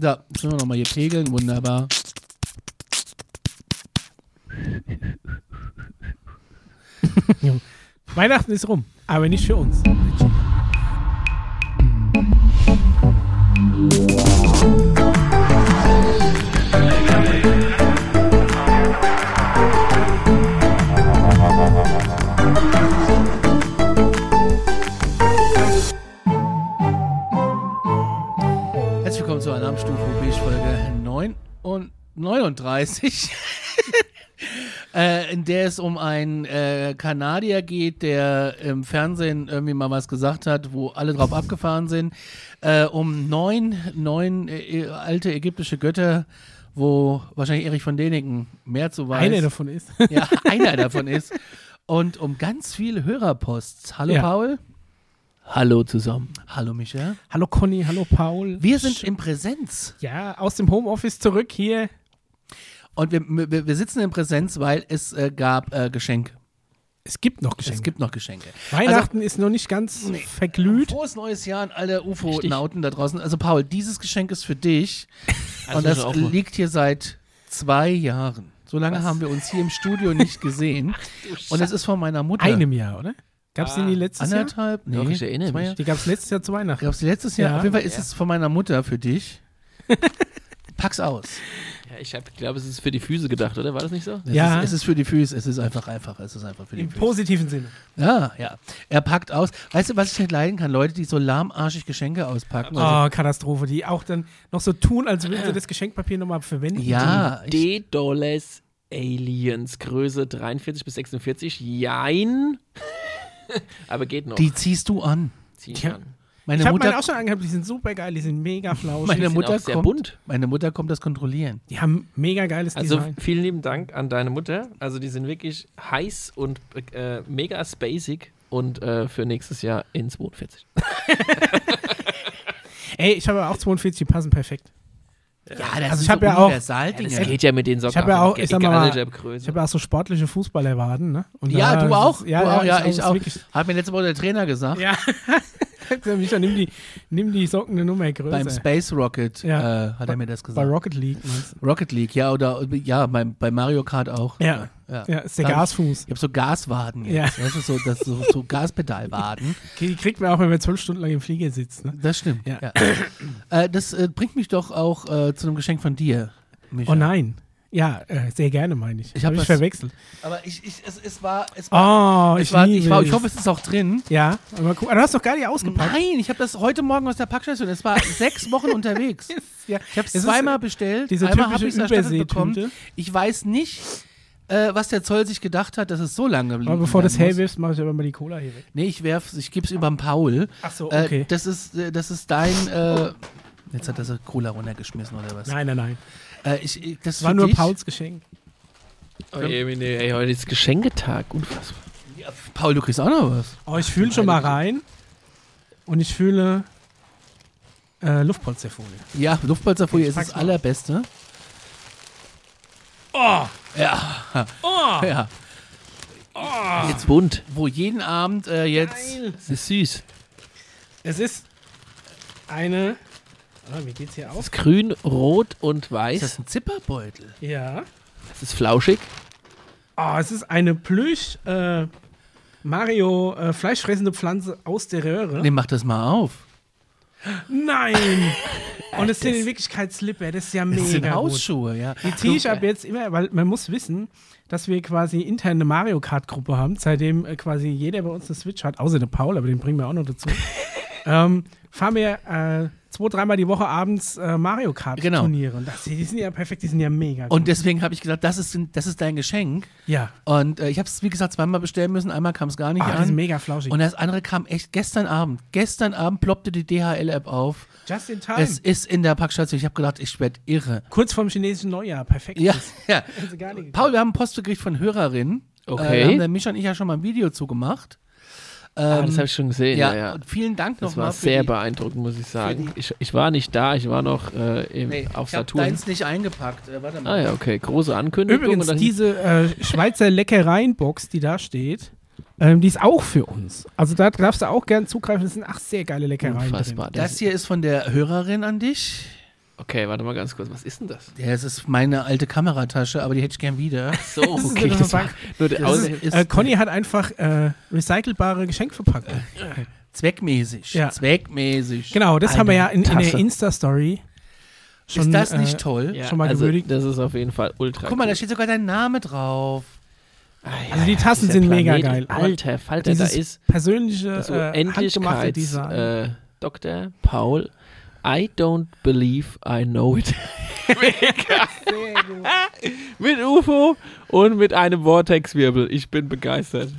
Da, müssen wir nochmal hier pegeln. Wunderbar. Weihnachten ist rum, aber nicht für uns. 39, äh, in der es um einen äh, Kanadier geht, der im Fernsehen irgendwie mal was gesagt hat, wo alle drauf abgefahren sind. Äh, um neun, neun äh, alte ägyptische Götter, wo wahrscheinlich Erich von Däniken mehr zu weiß. Einer davon ist. Ja, einer davon ist. Und um ganz viele Hörerposts. Hallo Ja. Paul. Hallo zusammen. Hallo Michael. hallo Conny, hallo Paul. Wir sind in Präsenz. ja aus dem Homeoffice zurück hier. Und wir, wir, wir sitzen in Präsenz, weil es äh, gab äh, Geschenke. Es gibt noch Geschenke. Es gibt noch Geschenke. Weihnachten ist noch nicht ganz Nee. verglüht. Frohes neues Jahr an alle UFO-Nauten da draußen. Also Paul, dieses Geschenk ist für dich. Also und das liegt hier seit zwei Jahren. So lange Was? haben wir uns hier im Studio nicht gesehen. und es ist von meiner Mutter. Einem Jahr, oder? Gab es Ah, die nie letztes Jahr? Anderthalb? Nee, ich erinnere zwei mich. Die gab es letztes Jahr zu Weihnachten. Gab es letztes Jahr? Ja. Auf jeden Fall ist Ja. es von meiner Mutter für dich. Pack's aus. Ja, ich glaube, es ist für die Füße gedacht, oder? War das nicht so? Es Ja. Ist, es ist für die Füße. Es ist einfach einfach. Es ist einfach für die Im Füße. positiven Sinne. Ja, ja. Er packt aus. Weißt du, was ich nicht leiden kann? Leute, die so lahmarschig Geschenke auspacken. Also, Oh, Katastrophe. Die auch dann noch so tun, als würden sie das Geschenkpapier nochmal verwenden. ja, ich, D-Dollars Aliens, Größe 43 bis 46. Jein. Aber geht noch. die ziehst du an. ziehen Tja. kann. Meine Ich habe meine auch schon angehabt, die sind super geil, die sind mega flauschig. meine sind Mutter auch sehr kommt, bunt. meine Mutter kommt das kontrollieren. Die haben mega geiles Also Design. vielen lieben Dank an deine Mutter. Also die sind wirklich heiß und äh, mega spacig und äh, für nächstes Jahr in 42. Ey, ich habe auch 42, die passen perfekt. Ja, das Also ich hab so ja auch- Universaldinge. Das geht ja mit den Socken. Ich hab ja auch, ich sag mal. Ich habe ja auch so sportliche Fußballerwaden, ne? Und ja, da du auch. Ja, du auch. Ja, ich ist auch. Hat mir letzte Woche der Trainer gesagt. ja. Micha, nimm die, nimm die Socken eine Nummer größer. Beim Space Rocket Ja. äh, hat er mir das Bei gesagt. Rocket League, meinst du? Rocket League, ja, oder ja, bei, bei Mario Kart auch. Ja. ja. Ja, ist der Da- Gasfuß. Ich habe so Gaswaden Ja. jetzt. Das ist so, das so, so Gaspedalwaden. Die kriegt man auch, wenn man zwölf Stunden lang im Flieger sitzt, ne? Das stimmt. Ja. Ja. äh, das äh, bringt mich doch auch äh, zu einem Geschenk von dir. Micha. Oh nein. Ja, äh, sehr gerne, meine ich. Ich hab hab ich verwechselt. Aber ich, ich, es, es war, es war, Oh, es ich war, liebe ich, war, ich hoffe, es ist auch drin. Ja, aber guck, du hast doch gar nicht ausgepackt. Nein, ich habe das heute Morgen aus der Packstation. Es war sechs Wochen unterwegs. Ja, Ich habe es ist, zweimal äh, bestellt. diese Einmal habe ich es erstattet bekommen. Ich weiß nicht, äh, was der Zoll sich gedacht hat, dass es so lange Aber bevor du das herwirfst, mache ich aber mal die Cola hier weg. Nee, ich werf, ich gebe es über den Paul. Ach so, Äh, okay. das, ist, äh, das ist dein. Äh, jetzt hat er so Cola runtergeschmissen oder was? nein, nein, nein. Äh, ich, ich, das Das war nur dich. Pauls Geschenk. Oh, ey, nee, ey, heute ist Geschenketag. Unfassbar. Ja, Paul, du kriegst auch noch was. Oh, ich fühle schon mal rein. Und ich fühle äh, Luftpolsterfolie. Ja, Luftpolsterfolie ist das allerbeste. Oh! Ja, Oh! ja. Jetzt bunt. Wo jeden Abend äh, jetzt. Geil. Es ist süß. Es ist eine. Ah, wie geht's hier aus? ist grün, rot und Ist weiß. das ein Zipperbeutel? Ja. Es ist flauschig. Oh, es ist eine Plüsch äh, Mario äh, fleischfressende Pflanze aus der Röhre. Nee, mach das mal auf. Nein! Und es sind in Wirklichkeit Slipper, das ist ja Das mega sind gut. Hausschuhe, ja. Die ziehe ich ab jetzt immer, weil man muss wissen, dass wir quasi intern eine Mario Kart Gruppe haben, seitdem äh, quasi jeder bei uns eine Switch hat, außer der Paul, aber den bringen wir auch noch dazu. ähm, fahren wir äh, zwei, dreimal die Woche abends äh, Mario Kart Genau. Turniere. Und das, die sind ja perfekt, die sind ja mega gut. Und deswegen habe ich gesagt, das ist, das ist dein Geschenk. ja, Und äh, ich habe es, wie gesagt, zweimal bestellen müssen. Einmal kam es gar nicht oh, die sind an. mega flauschig. Und das andere kam echt gestern Abend. Gestern Abend ploppte die DHL-App auf. Just in time. Es ist in der Packstation. Ich habe gedacht, ich werde irre. Kurz vorm chinesischen Neujahr, perfekt. Ja, ja. Paul, wir haben Post gekriegt von Hörerinnen. Okay. Äh, da haben der Mischa und ich ja schon mal ein Video zugemacht. Ah, Ähm, das habe ich schon gesehen. ja, Ja, ja. und vielen Dank Das nochmal. war sehr die- beeindruckend, muss ich sagen. Ich, ich war nicht da, ich war noch äh, im, Nee, auf ich habe Saturn. deins nicht eingepackt. Äh, warte mal. Ah ja, okay. Große Ankündigung. Übrigens, diese äh, Schweizer Leckereien-Box, die da steht, ähm, die ist auch für uns. Also da darfst du auch gern zugreifen. Das sind ach sehr geile Leckereien. unfassbar. Das hier ist von der Hörerin an dich. Okay, warte mal ganz kurz. Was ist denn das? Ja, es ist meine alte Kameratasche, aber die hätte ich gern wieder. So, Das ist okay. eine Das war nur der Das Aus ist- Äh, Conny hat einfach äh, recycelbare Geschenkverpackung. Zweckmäßig. Ja. Zweckmäßig. Genau, das haben wir ja in, in der. Insta-Story schon. ist das nicht äh, toll? ja, schon mal also, gewürdigt. Das ist auf jeden Fall ultra. Guck mal, da cool. steht sogar dein Name drauf. Ah, ja, Also die Tassen sind mega Planet- geil, aber Alter, Falter, da ist persönliche, das äh, handgemachte Unendlichkeits Design. äh, Dr. Paul. I don't believe I know it. Mega. mit UFO und mit einem Vortexwirbel. Ich bin begeistert.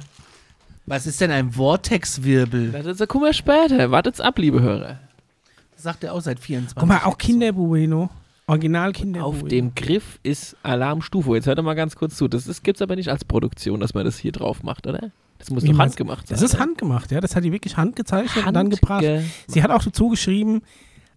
Was ist denn ein Vortexwirbel? Das ist, guck mal später. Wartet's ab, liebe Hörer. Das sagt er auch seit 24 Guck mal, auch. Kinderbueno. Original Kinderbueno. Auf dem Griff ist Alarmstufe. Jetzt hört doch mal ganz kurz zu. Das ist, gibt's aber nicht als Produktion, dass man das hier drauf macht, oder? Das muss doch handgemacht sein. Das ist handgemacht, ja. Das hat die wirklich handgezeichnet und dann gebracht. Sie hat auch dazu geschrieben,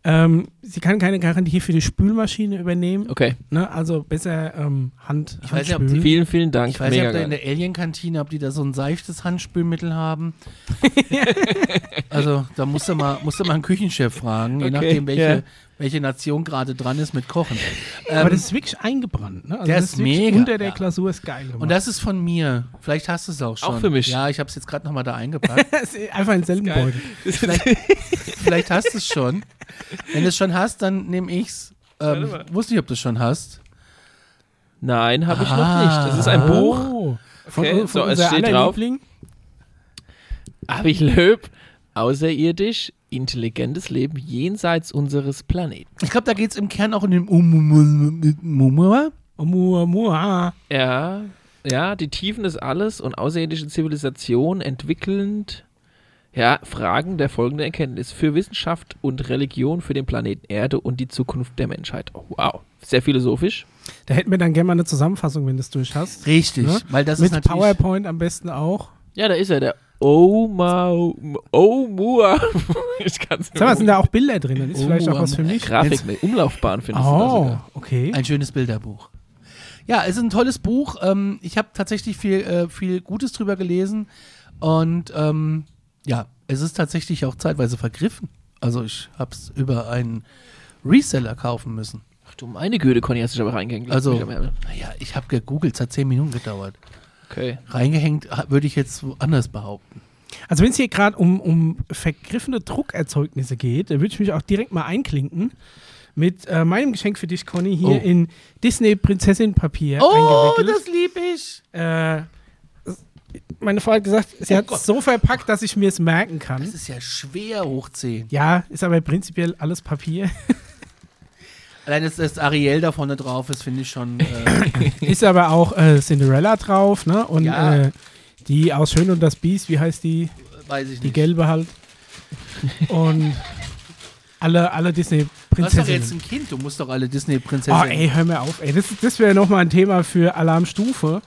ähm, sie kann keine Garantie für die Spülmaschine übernehmen. Okay, Ne? Also besser ähm, Hand, Ich weiß nicht, ob Handspülen. vielen, vielen Dank. Ich weiß nicht, ob da in der Alien-Kantine, ob die da so ein seichtes Handspülmittel haben. also da musst du mal, musst du mal einen Küchenchef fragen, je Okay, nachdem, welche, ja. Welche Nation gerade dran ist mit Kochen. Aber Ähm, das ist wirklich eingebrannt. Ne? Also der das ist mega, Unter der ja. Glasur ist geil gemacht. und das ist von mir. Vielleicht hast du es auch schon. Auch für mich. Ja, ich habe es jetzt gerade nochmal da eingepackt. Einfach ein selben. Beutel. vielleicht, vielleicht hast du es schon. Wenn du es schon hast, dann nehme ich's. Ähm, Warte mal. wusste nicht, ob du es schon hast. Nein, habe ich noch Ah. nicht. Das ist ein Buch. Oh. Von, Okay, von so, es steht drauf. Liebling. Habe ich Löb. Außerirdisch, intelligentes Leben jenseits unseres Planeten. Ich glaube, da geht es im Kern auch um den. Oumuamua. Ja, ja, die Tiefen des Alles und außerirdische Zivilisation entwickelnd, ja, Fragen der folgenden Erkenntnis für Wissenschaft und Religion für den Planeten Erde und die Zukunft der Menschheit. Oh, wow, sehr philosophisch. Da hätten wir dann gerne mal eine Zusammenfassung, wenn du es durch hast. Richtig, Ne? weil das Mit ist natürlich. PowerPoint am besten auch. Ja, da ist er, der Oma, Omua. ich kann es Sag mal, sind da auch Bilder drin? Das ist Oh, vielleicht auch was für mich. Grafik, eine Umlaufbahn findest du da Oh, sogar. okay. Ein schönes Bilderbuch. Ja, es ist ein tolles Buch. Ähm, ich habe tatsächlich viel, äh, viel Gutes drüber gelesen. Und ähm, ja, es ist tatsächlich auch zeitweise vergriffen. Also ich habe es über einen Reseller kaufen müssen. Ach du meine Güte, Conny, hast dich aber reingehängt. Also, naja, ich habe gegoogelt, es hat zehn Minuten gedauert. Okay. Reingehängt würde ich jetzt woanders behaupten. Also wenn es hier gerade um, um vergriffene Druckerzeugnisse geht, da würde ich mich auch direkt mal einklinken mit äh, meinem Geschenk für dich, Conny, hier Oh. in Disney-Prinzessin-Papier Oh, das lieb ich. Äh, meine Frau hat gesagt, sie Oh hat es so verpackt, dass ich mir es merken kann. Das ist ja schwer hochziehen. Ja, ist aber prinzipiell alles Papier. Allein, dass das Ariel da vorne drauf ist, finde ich schon. Äh, ist aber auch äh, Cinderella drauf, ne? Und Ja. äh, die aus Schön und das Biest, wie heißt die? weiß ich Die nicht. gelbe halt. Und alle, alle Du hast doch Disney-Prinzessinnen. jetzt ein Kind, du musst doch alle Oh, Disney-Prinzessinnen. ey, hör mir auf, ey. Das, das wäre nochmal ein Thema für Alarmstufe.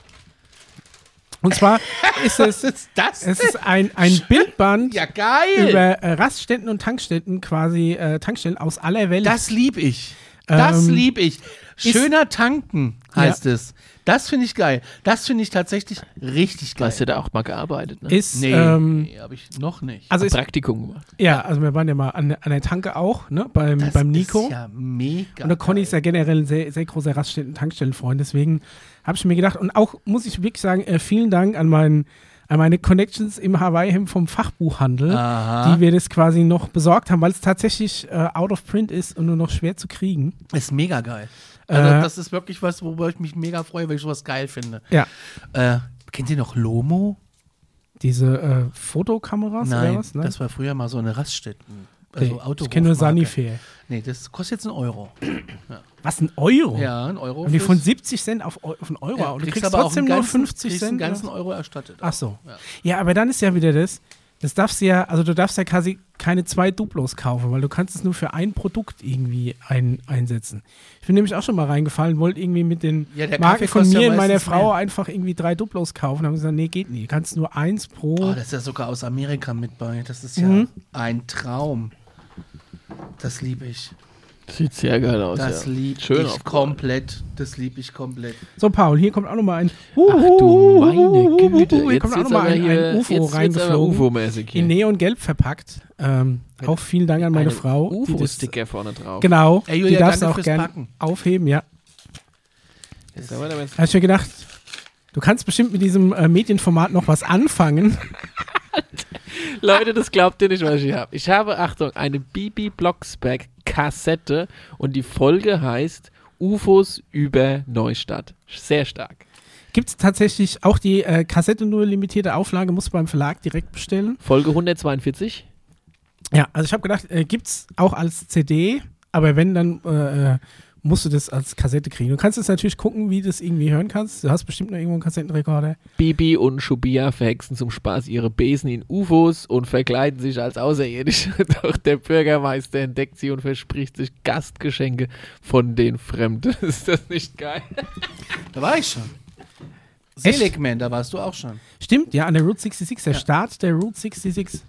Und zwar ist es, ist das? es ist ein, ein Bildband ja, über äh, Raststätten und Tankstätten, quasi äh, Tankstellen aus aller Welt. das lieb ich. Das Ähm, lieb ich. Schöner tanken heißt es. Das finde ich geil. Das finde ich tatsächlich richtig Du geil. hast ja da auch mal gearbeitet, ne? ist, nee, ähm, nee habe ich noch nicht. also ist, Praktikum gemacht. ja, also wir waren ja mal an, an der Tanke auch, ne, beim, das beim Nico. ist ja mega. Und der Conny ist ja generell ein sehr, sehr großer Raststätten-Tankstellenfreund. Deswegen habe ich mir gedacht, und auch muss ich wirklich sagen, äh, vielen Dank an, meinen, meine Connections im Hawaii-Hemd vom Fachbuchhandel, Aha. die wir das quasi noch besorgt haben, weil es tatsächlich äh, out of print ist und nur noch schwer zu kriegen. ist mega geil. Also, Äh, das ist wirklich was, worüber ich mich mega freue, weil ich sowas geil finde. Ja. Äh, kennt ihr noch Lomo? Diese äh, Fotokameras Nein, oder was? Ne? das war früher mal so eine Raststätten. Also Nee, ich kenne nur Sanifair. Nee, das kostet jetzt einen Euro. Was, ein Euro? Ja, ein Euro. Und die von 70 Cent auf, auf einen Euro. Ja, und du kriegst kriegst trotzdem nur ganzen, 50 kriegst Cent. oder ganzen? Euro erstattet. Ach so. Ja. Ja, aber dann ist ja wieder das, das darfst du ja, also du darfst ja quasi keine zwei Duplos kaufen, weil du kannst es nur für ein Produkt irgendwie ein, einsetzen. Ich bin nämlich auch schon mal reingefallen, wollte irgendwie mit den Ja, Marken von mir ja und meiner Frau mehr. einfach irgendwie drei Duplos kaufen. Da haben sie gesagt, nee, geht nicht. Du kannst nur eins pro. Oh, das ist ja sogar aus Amerika mit bei. Das ist ja Mhm. ein Traum. Das liebe ich. Sieht sehr geil aus. Das ja. lieb Schön ich komplett. Das lieb ich komplett. So, Paul, hier kommt auch nochmal ein. Ach du meine Güte. Hier Jetzt kommt auch nochmal ein, hier- ein UFO reingeflogen. UFO-mäßig hier. In Neongelb verpackt. Ähm, auch vielen Dank an meine Eine Frau. die das- UFO-Sticker vorne drauf. Genau, Ey, die Julia, darfst du auch fürs gern Packen. aufheben, ja. Jetzt haben wir damit- Da hab ich mir gedacht, du kannst bestimmt mit diesem äh, Medienformat noch was anfangen. Leute, das glaubt ihr nicht, was ich hier habe. Ich habe, Achtung, eine Bibi Blocksberg Kassette und die Folge heißt UFOs über Neustadt. Sehr stark. Gibt es tatsächlich auch die äh, Kassette nur limitierte Auflage, musst du beim Verlag direkt bestellen. Folge 142. Ja, also ich habe gedacht, äh, gibt es auch als CD, aber wenn, dann äh, äh, musst du das als Kassette kriegen. Du kannst jetzt natürlich gucken, wie du das irgendwie hören kannst. Du hast bestimmt noch irgendwo einen Kassettenrekorder. Bibi und Shubia verhexen zum Spaß ihre Besen in UFOs und verkleiden sich als Außerirdische. Doch der Bürgermeister entdeckt sie und verspricht sich Gastgeschenke von den Fremden. Ist das nicht geil? Da war ich schon. Seligman, da warst du auch schon. Stimmt, ja, an der Route 66, der Ja. Start der Route 66.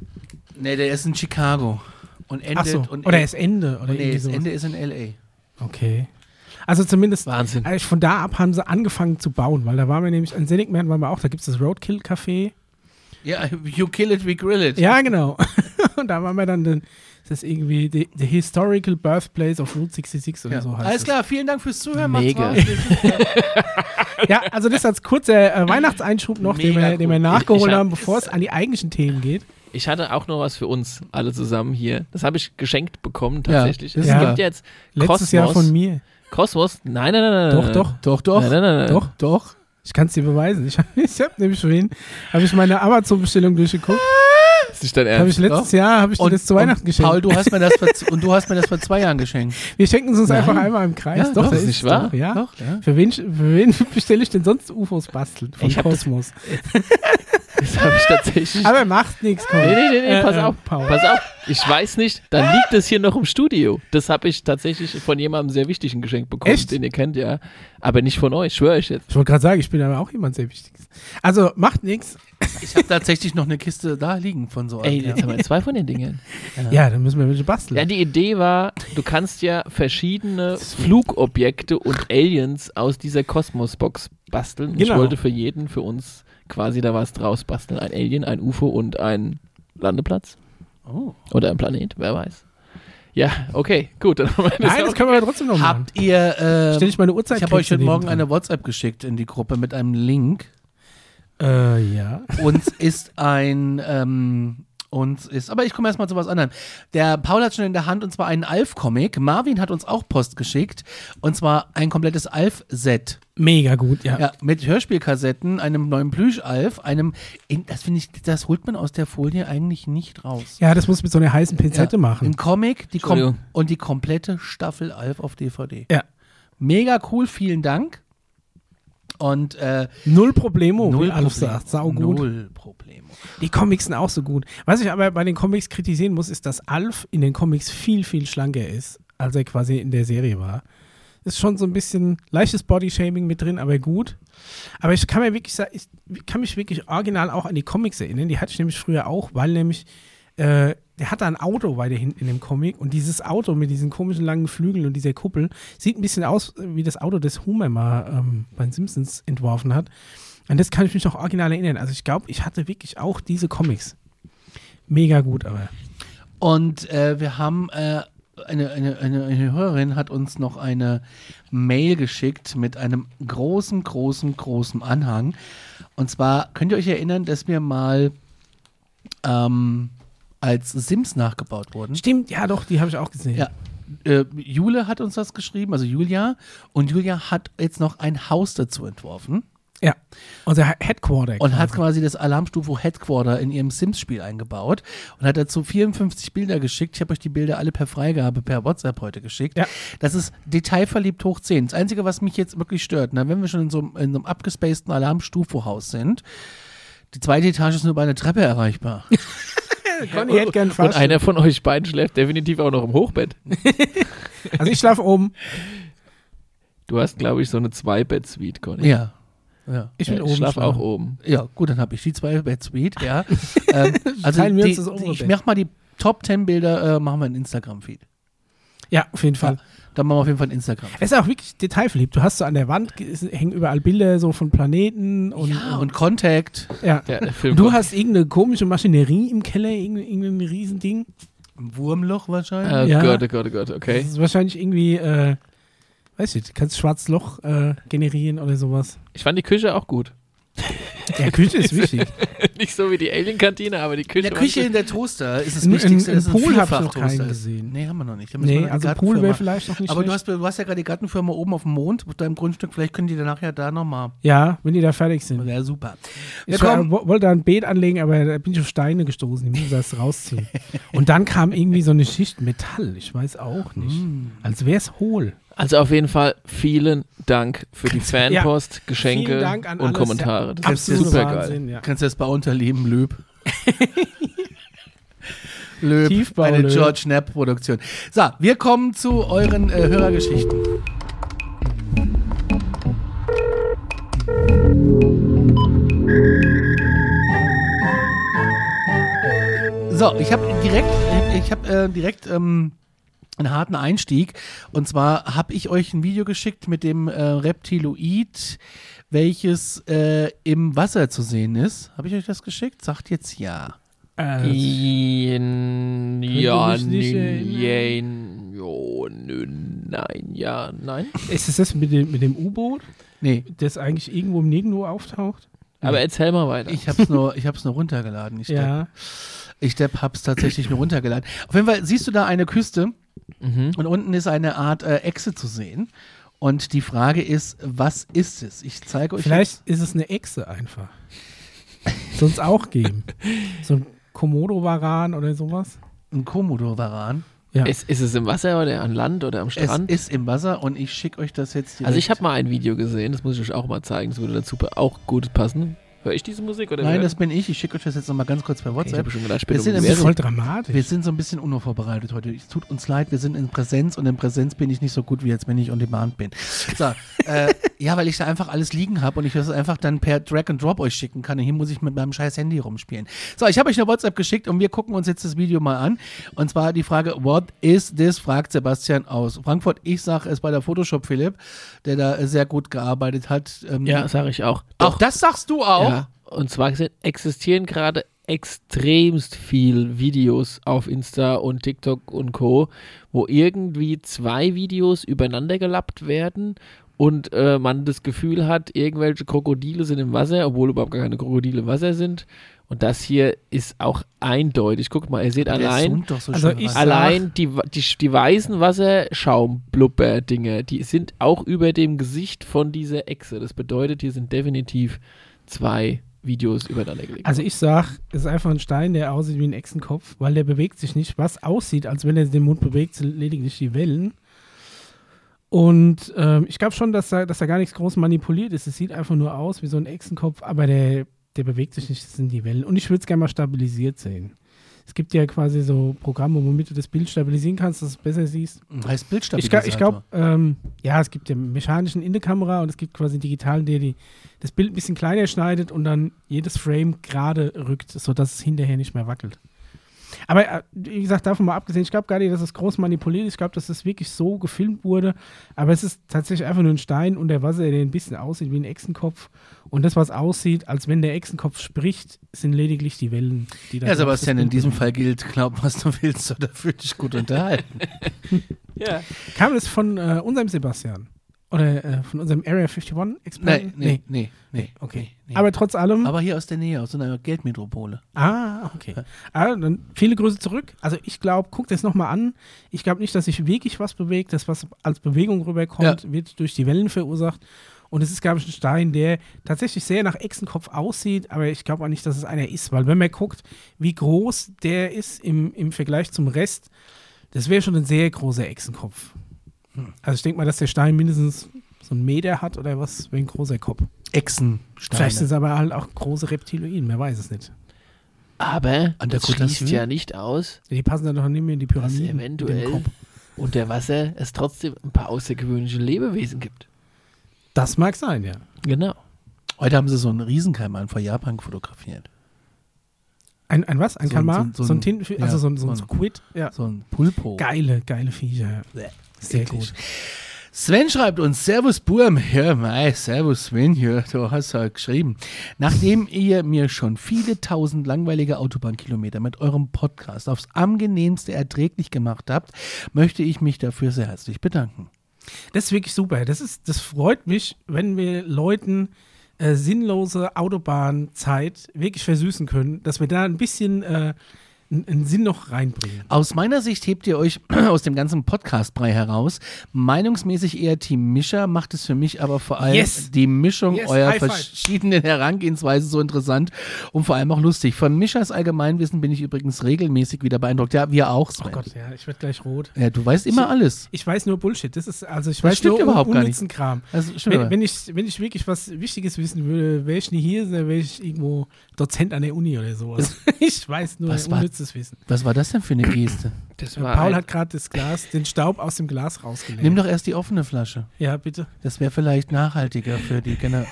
Nee, der ist in Chicago. Und endet. So, und oder ist Ende. Oder Nee, das. Ende ist in L.A. Okay. Also zumindest Wahnsinn. Also von da ab haben sie angefangen zu bauen, weil da waren wir nämlich, an Seligman waren wir auch, da gibt es das Roadkill Café. Ja, you kill it, we grill it. Ja, genau. Und da waren wir dann, dann das ist irgendwie the, the Historical Birthplace of Route 66 oder Ja. so heißt Alles es. klar, vielen Dank fürs Zuhören. Mega. Ja, also das als kurzer äh, Weihnachtseinschub noch, den Mega wir, den wir cool. nachgeholt hab- haben, bevor es an die eigentlichen Themen geht. Ich hatte auch noch was für uns alle zusammen hier. Das habe ich geschenkt bekommen Ja, tatsächlich. das es ist gibt jetzt Letztes Kosmos. Jahr von mir. Kosmos? Nein, nein, nein, nein. Doch, nein, doch. Doch, doch. Nein, nein, nein, nein. Doch, doch. Ich kann es dir beweisen. Ich, ich habe nämlich vorhin, habe ich meine Amazon-Bestellung durchgeguckt. Das ist nicht dein Habe ich Ernst. letztes Jahr, habe ich dir das zu Weihnachten geschenkt. Paul, du hast mir das vor, und du hast mir das vor zwei Jahren geschenkt. wir schenken es uns Nein. einfach einmal im Kreis. Ja, doch, doch, da ist nicht wahr? Doch, ja. Doch, ja. Für wen, für wen bestelle ich denn sonst UFOs basteln? Von Ich hab das- Kosmos. Das habe ich tatsächlich. Aber macht nichts, komm. Nee, nee, nee, nee, Äh, pass äh, auf. Paul. Pass auf. Ich weiß nicht, dann liegt es hier noch im Studio. Das habe ich tatsächlich von jemandem sehr wichtigen geschenkt bekommen, Echt? den ihr kennt, ja. Aber nicht von euch, schwöre ich jetzt. Ich wollte gerade sagen, ich bin aber auch jemand sehr Wichtiges. Also macht nichts. Ich habe tatsächlich noch eine Kiste da liegen von so Ey, einem. jetzt haben wir zwei von den Dingen. Ja, dann müssen wir welche basteln. Ja, die Idee war, du kannst ja verschiedene Flugobjekte und Aliens aus dieser Kosmosbox basteln. Ich Genau. wollte für jeden, für uns quasi da was draus basteln. Ein Alien, ein UFO und ein Landeplatz. Oh. Oder ein Planet, wer weiß. Ja, okay, gut. Dann haben wir das Nein, das können wir trotzdem noch machen. Habt ihr. Äh, Stell ich meine Uhrzeit. ich habe euch heute Morgen eine WhatsApp geschickt in die Gruppe mit einem Link. Äh, ja. Uns ist ein. Ähm, uns ist. Aber ich komme erstmal zu was anderem. Der Paul hat schon in der Hand und zwar einen Alf-Comic. Marvin hat uns auch Post geschickt. Und zwar ein komplettes Alf-Set. Mega gut, ja. Ja, mit Hörspielkassetten, einem neuen Plüschalf, einem. In, das finde ich, das holt man aus der Folie eigentlich nicht raus. Ja, das muss mit so einer heißen Pinzette Ja, machen. Ein Comic die kom und die komplette Staffel Alf auf DVD. Ja. Mega cool, vielen Dank. Und äh, Null Problemo, null wie Alf Problem. sagt. Sau gut. Null Probleme. Die Comics sind auch so gut. Was ich aber bei den Comics kritisieren muss, ist, dass Alf in den Comics viel, viel schlanker ist, als er quasi in der Serie war. Ist schon so ein bisschen leichtes Bodyshaming mit drin, aber gut. Aber ich kann mir wirklich ich kann mich wirklich original auch an die Comics erinnern. Die hatte ich nämlich früher auch, weil nämlich äh, der hatte ein Auto weiter hinten in dem Comic und dieses Auto mit diesen komischen langen Flügeln und dieser Kuppel sieht ein bisschen aus wie das Auto, das Homer mal ähm, bei den Simpsons entworfen hat. An das kann ich mich noch original erinnern. Also ich glaube, ich hatte wirklich auch diese Comics. Mega gut, aber. Und äh, wir haben äh, eine, eine, eine, eine Hörerin hat uns noch eine Mail geschickt mit einem großen, großen, großen Anhang. Und zwar könnt ihr euch erinnern, dass wir mal ähm, als Sims nachgebaut wurden. Stimmt, ja doch, die habe ich auch gesehen. Ja. Äh, Jule hat uns das geschrieben, also Julia. Und Julia hat jetzt noch ein Haus dazu entworfen ja. Unser He- Headquarter. und hat quasi. quasi das Alarmstufe Headquarter in ihrem Sims-Spiel eingebaut und hat dazu 54 Bilder geschickt. Ich habe euch die Bilder alle per Freigabe per WhatsApp heute geschickt. Ja. Das ist detailverliebt hoch 10. Das Einzige, was mich jetzt wirklich stört, ne, wenn wir schon in so, einem- in so einem abgespaceden Alarmstufe-Haus sind, die zweite Etage ist nur bei einer Treppe erreichbar. Conny hätte gern Und fast. einer von euch beiden schläft definitiv auch noch im Hochbett. Also ich schlafe oben. Du hast, glaube ich, so eine Zwei-Bett-Suite, Conny. ja. Ja. Ich will Ja, oben ich schlafe auch oben. Ja, gut, dann habe ich die zwei Bed Suite, ja. ähm, also Teilen wir die, obere ich Bett. mach mal die Top 10 Bilder, äh, machen wir in Instagram-Feed. Ja, auf jeden Fall. Dann machen wir auf jeden Fall ein Instagram. Es ist auch wirklich detailverliebt. Du hast so an der Wand, es hängen überall Bilder so von Planeten und, ja, und und Contact. ja. Ja, Du hast irgendeine komische Maschinerie im Keller, irgendein, irgendein Riesending. Ein Wurmloch wahrscheinlich. Oh Ja. Gott, oh Gott, oh Gott, okay. Das ist wahrscheinlich irgendwie, äh, weiß ich, du kannst schwarzes Loch äh, generieren oder sowas. Ich fand die Küche auch gut. Ja, Küche ist wichtig. Nicht so wie die Alien-Kantine, aber die In Küche. der war Küche in der Toaster ist es In- wichtigste. in- im es ein Pool hab ich noch keinen gesehen. Nee, haben wir noch nicht. Nee, also Pool wäre vielleicht noch nicht Aber du hast, du hast ja gerade die Gartenfirma oben auf dem Mond, auf deinem Grundstück. Vielleicht können die dann nachher da nochmal. Ja, wenn die da fertig sind. Wäre super. Wir Ich war, kommen. wo- wollte da ein Beet anlegen, aber da bin ich auf Steine gestoßen. Die müssen das rausziehen. Und dann kam irgendwie so eine Schicht Metall. Ich weiß auch nicht. Hm. Als wäre es hohl. Also auf jeden Fall vielen Dank für die Fanpost, Geschenke Dank an und alles. Kommentare. Das ist Absolut super geil. Ja. Kannst du das bei unterleben, Löb? Löb, Tiefbau, eine Löb. George Knapp Produktion. So, wir kommen zu euren äh, Hörergeschichten. So, ich habe direkt, ich habe äh, direkt ähm, einen harten Einstieg. Und zwar habe ich euch ein Video geschickt mit dem äh, Reptiloid, welches äh, im Wasser zu sehen ist. Habe ich euch das geschickt? Sagt jetzt ja. Äh, ja, nö, nein, ja, nein. ist es das mit dem, mit dem U-Boot, Nee, das eigentlich irgendwo im Nirgendwo auftaucht? Aber erzähl mal weiter. ich habe es nur, ich hab's nur runtergeladen. Ich, Depp. Ja. ich Depp hab's tatsächlich nur runtergeladen. Auf jeden Fall siehst du da eine Küste mhm. und unten ist eine Art äh, Echse zu sehen. Und die Frage ist, was ist es? Ich zeige euch Vielleicht ist es eine Echse einfach. Soll es auch geben. So ein Komodo-Varan oder sowas. jetzt einen Komodo-Varan. Ja. Ist, ist es im Wasser oder an Land oder am Es Strand? ist im Wasser und ich schicke euch das jetzt direkt. Also ich habe mal ein Video gesehen, das muss ich euch auch mal zeigen, das würde dazu auch gut passen. Höre ich diese Musik oder Nein, das bin ich. Ich schicke euch das jetzt nochmal ganz kurz per okay, ich WhatsApp. habe schon gedacht, ich Wir sind im das ist Währung- voll dramatisch. Wir sind so ein bisschen unvorbereitet heute. Es tut uns leid, wir sind in Präsenz und in Präsenz bin ich nicht so gut wie jetzt, wenn ich on demand bin. So, äh, ja, weil ich da einfach alles liegen habe und ich das einfach dann per Drag and Drop euch schicken kann. Und hier muss ich mit meinem scheiß Handy rumspielen. So, ich habe euch eine WhatsApp geschickt und wir gucken uns jetzt das Video mal an. Und zwar die Frage, what is this? fragt Sebastian aus Frankfurt. Ich sage es bei der Photoshop Philipp, der da sehr gut gearbeitet hat. Ähm, Ja, sage ich auch. auch das sagst du auch? Ja, und zwar existieren gerade extremst viel Videos auf Insta und TikTok und Co., wo irgendwie zwei Videos übereinander gelappt werden und äh, man das Gefühl hat, irgendwelche Krokodile sind im Wasser, obwohl überhaupt gar keine Krokodile im Wasser sind. Und das hier ist auch eindeutig. Guckt mal, ihr seht allein, so Also Allein die, die, die weißen Wasserschaumblubber-Dinge, die sind auch über dem Gesicht von dieser Echse. Das bedeutet, hier sind definitiv zwei Videos übereinander gelegt. Also ich sag, es ist einfach ein Stein, der aussieht wie ein Echsenkopf, weil der bewegt sich nicht. Was aussieht, als wenn er den Mund bewegt, sind lediglich die Wellen. Und ähm, ich glaube schon, dass da, dass da gar nichts groß manipuliert ist. Es sieht einfach nur aus wie so ein Echsenkopf, aber der, der bewegt sich nicht, das sind die Wellen. Und ich würde es gerne mal stabilisiert sehen. Es gibt ja quasi so Programme, womit du das Bild stabilisieren kannst, dass du es besser siehst. heißt Ich, Bildstabilisator. gla- ich glaube, ähm, ja, es gibt ja mechanischen in der Kamera und es gibt quasi einen digitalen, der die, das Bild ein bisschen kleiner schneidet und dann jedes Frame gerade rückt, sodass es hinterher nicht mehr wackelt. Aber äh, wie gesagt, davon mal abgesehen, ich glaube gar nicht, dass es groß manipuliert ist. Ich glaube, dass das wirklich so gefilmt wurde. Aber es ist tatsächlich einfach nur ein Stein unter Wasser, der ein bisschen aussieht wie ein Echsenkopf. Und das, was aussieht, als wenn der Echsenkopf spricht, sind lediglich die Wellen, die da Ja, drauf Sebastian, in diesem. Fall gilt, glaub, was du willst, oder fühl dich gut unterhalten. ja. Kam das von äh, unserem Sebastian? Oder äh, von unserem Area 51-Experten? nee, nee, nee, nee. Okay. nee. Aber trotz allem. Aber hier aus der Nähe, aus einer Geldmetropole. ah, okay. Ah, dann viele Grüße zurück. Also ich glaube, guckt das nochmal an. Ich glaube nicht, dass sich wirklich was bewegt. Das, was als Bewegung rüberkommt, wird durch die Wellen verursacht. Und es ist, glaube ich, ein Stein, der tatsächlich sehr nach Echsenkopf aussieht, aber ich glaube auch nicht, dass es einer ist, weil wenn man guckt, wie groß der ist im, im Vergleich zum Rest, das wäre schon ein sehr großer Echsenkopf. Also ich denke mal, dass der Stein mindestens so einen Meter hat oder was, wie ein großer Kopf. Echsensteine. Vielleicht sind es aber halt auch große Reptiloiden, wer weiß es nicht. Aber An der das schließt ja nicht aus, Die passen dann doch nicht mehr in die dass Pyramiden. dem eventuell Kopf. unter Wasser es trotzdem ein paar außergewöhnliche Lebewesen gibt. Das mag sein, ja. Genau. Heute haben sie so einen Riesenkeimann vor Japan fotografiert. Ein, ein was? Ein So ein- Kalmar? so So, ein- so ein ein- Tintenfisch? ja, also so ein, so so ein ein- Squid? Ja. So ein Pulpo. Geile, geile Viecher. Sehr Eklig. gut. Sven schreibt uns, Servus Burm, ja mei, Servus Sven, ja, du hast halt geschrieben. Nachdem ihr mir schon viele tausend langweilige Autobahnkilometer mit eurem Podcast aufs angenehmste erträglich gemacht habt, möchte ich mich dafür sehr herzlich bedanken. Das ist wirklich super. Das, ist, das freut mich, wenn wir Leuten äh, sinnlose Autobahnzeit wirklich versüßen können, dass wir da ein bisschen äh, einen Sinn noch reinbringen. Aus meiner Sicht hebt ihr euch aus dem ganzen Podcastbrei heraus. Meinungsmäßig eher Team Mischer, macht es für mich aber vor allem Yes. die Mischung Yes, eurer verschiedenen Herangehensweisen so interessant und vor allem auch lustig. Von Mischers Allgemeinwissen bin ich übrigens regelmäßig wieder beeindruckt. Ja, wir auch, Sven. Oh Gott, ja, ich werde gleich rot. Ja, du weißt immer alles. Ich weiß nur Bullshit. Das ist, also ich Das weiß stimmt nur überhaupt gar unnützen Kram. Also, Wenn, wenn, ich, wenn ich wirklich was Wichtiges wissen würde, wäre ich nie hier, wäre ich irgendwo Dozent an der Uni oder sowas. ich weiß nur Was war- unnützes Wissen. Was war das denn für eine Geste? Das war Paul hat gerade das Glas, den Staub aus dem Glas rausgelegt. Nimm doch erst die offene Flasche. ja, bitte. Das wäre vielleicht nachhaltiger für die Gener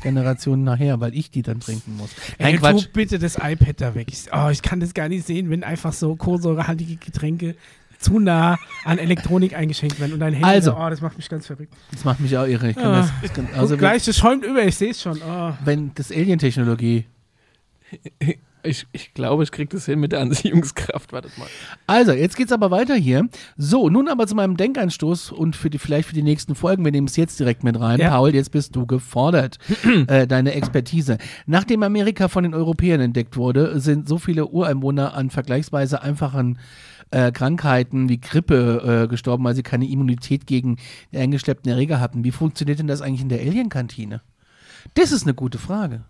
Generation nachher, weil ich die dann trinken muss. Nein, Ey, Quatsch. tu bitte das iPad da weg. Ich, oh, ich kann das gar nicht sehen, wenn einfach so kohlensäurehaltige Getränke zu nah an Elektronik eingeschenkt werden und dein Handy Also. so, oh, das macht mich ganz verrückt. Das macht mich auch irre. Ich kann Ah. das, kann, Also also wenn, gleich, das schäumt über, ich sehe es schon. Oh. wenn das Alien-Technologie. Ich, ich glaube, ich kriege das hin mit der Anziehungskraft. Wartet mal. Also, jetzt geht's aber weiter hier. So, nun aber zu meinem Denkanstoß und für die, vielleicht für die nächsten Folgen. Wir nehmen es jetzt direkt mit rein. Ja. Paul, jetzt bist du gefordert. äh, deine Expertise. Nachdem Amerika von den Europäern entdeckt wurde, sind so viele Ureinwohner an vergleichsweise einfachen äh, Krankheiten wie Grippe äh, gestorben, weil sie keine Immunität gegen die eingeschleppten Erreger hatten. Wie funktioniert denn das eigentlich in der Alien-Kantine? Das ist eine gute Frage.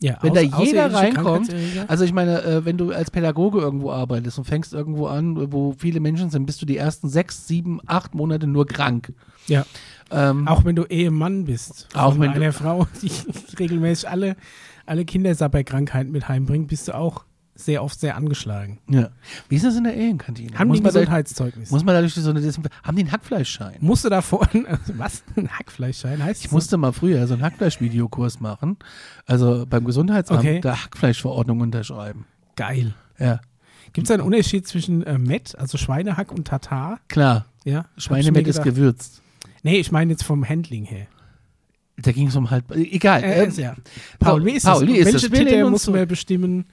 Ja, Wenn aus- da jeder reinkommt, also ich meine, äh, wenn du als Pädagoge irgendwo arbeitest und fängst irgendwo an, wo viele Menschen sind, bist du die ersten sechs, sieben, acht Monate nur krank. Ja, Ähm, auch wenn du Ehemann bist. Auch von wenn du- einer Frau, die regelmäßig alle, alle Kindersabberkrankheiten mit heimbringt, bist du auch sehr oft sehr angeschlagen. ja. Wie ist das in der Alienkantine? Haben muss, die ein Gesundheitszeugnis? muss man dadurch so eine Desinf Haben die einen Hackfleischschein? Musst du da vorne, was? Ein Hackfleischschein heißt Ich das? musste mal früher so einen Hackfleisch-Videokurs machen, also beim Gesundheitsamt Okay. der Hackfleischverordnung unterschreiben. Geil. Ja, Gibt es einen Unterschied zwischen äh, Met, also Schweinehack und Tatar? klar. Ja. Schweinemett ist gewürzt. Nee, ich meine jetzt vom Handling her. Da ging es um halt. Egal. Äh, ähm, ja. Paul, wie ist Paul, das? wie ist Welche das? Wir Titel uns muss man zurück. bestimmen,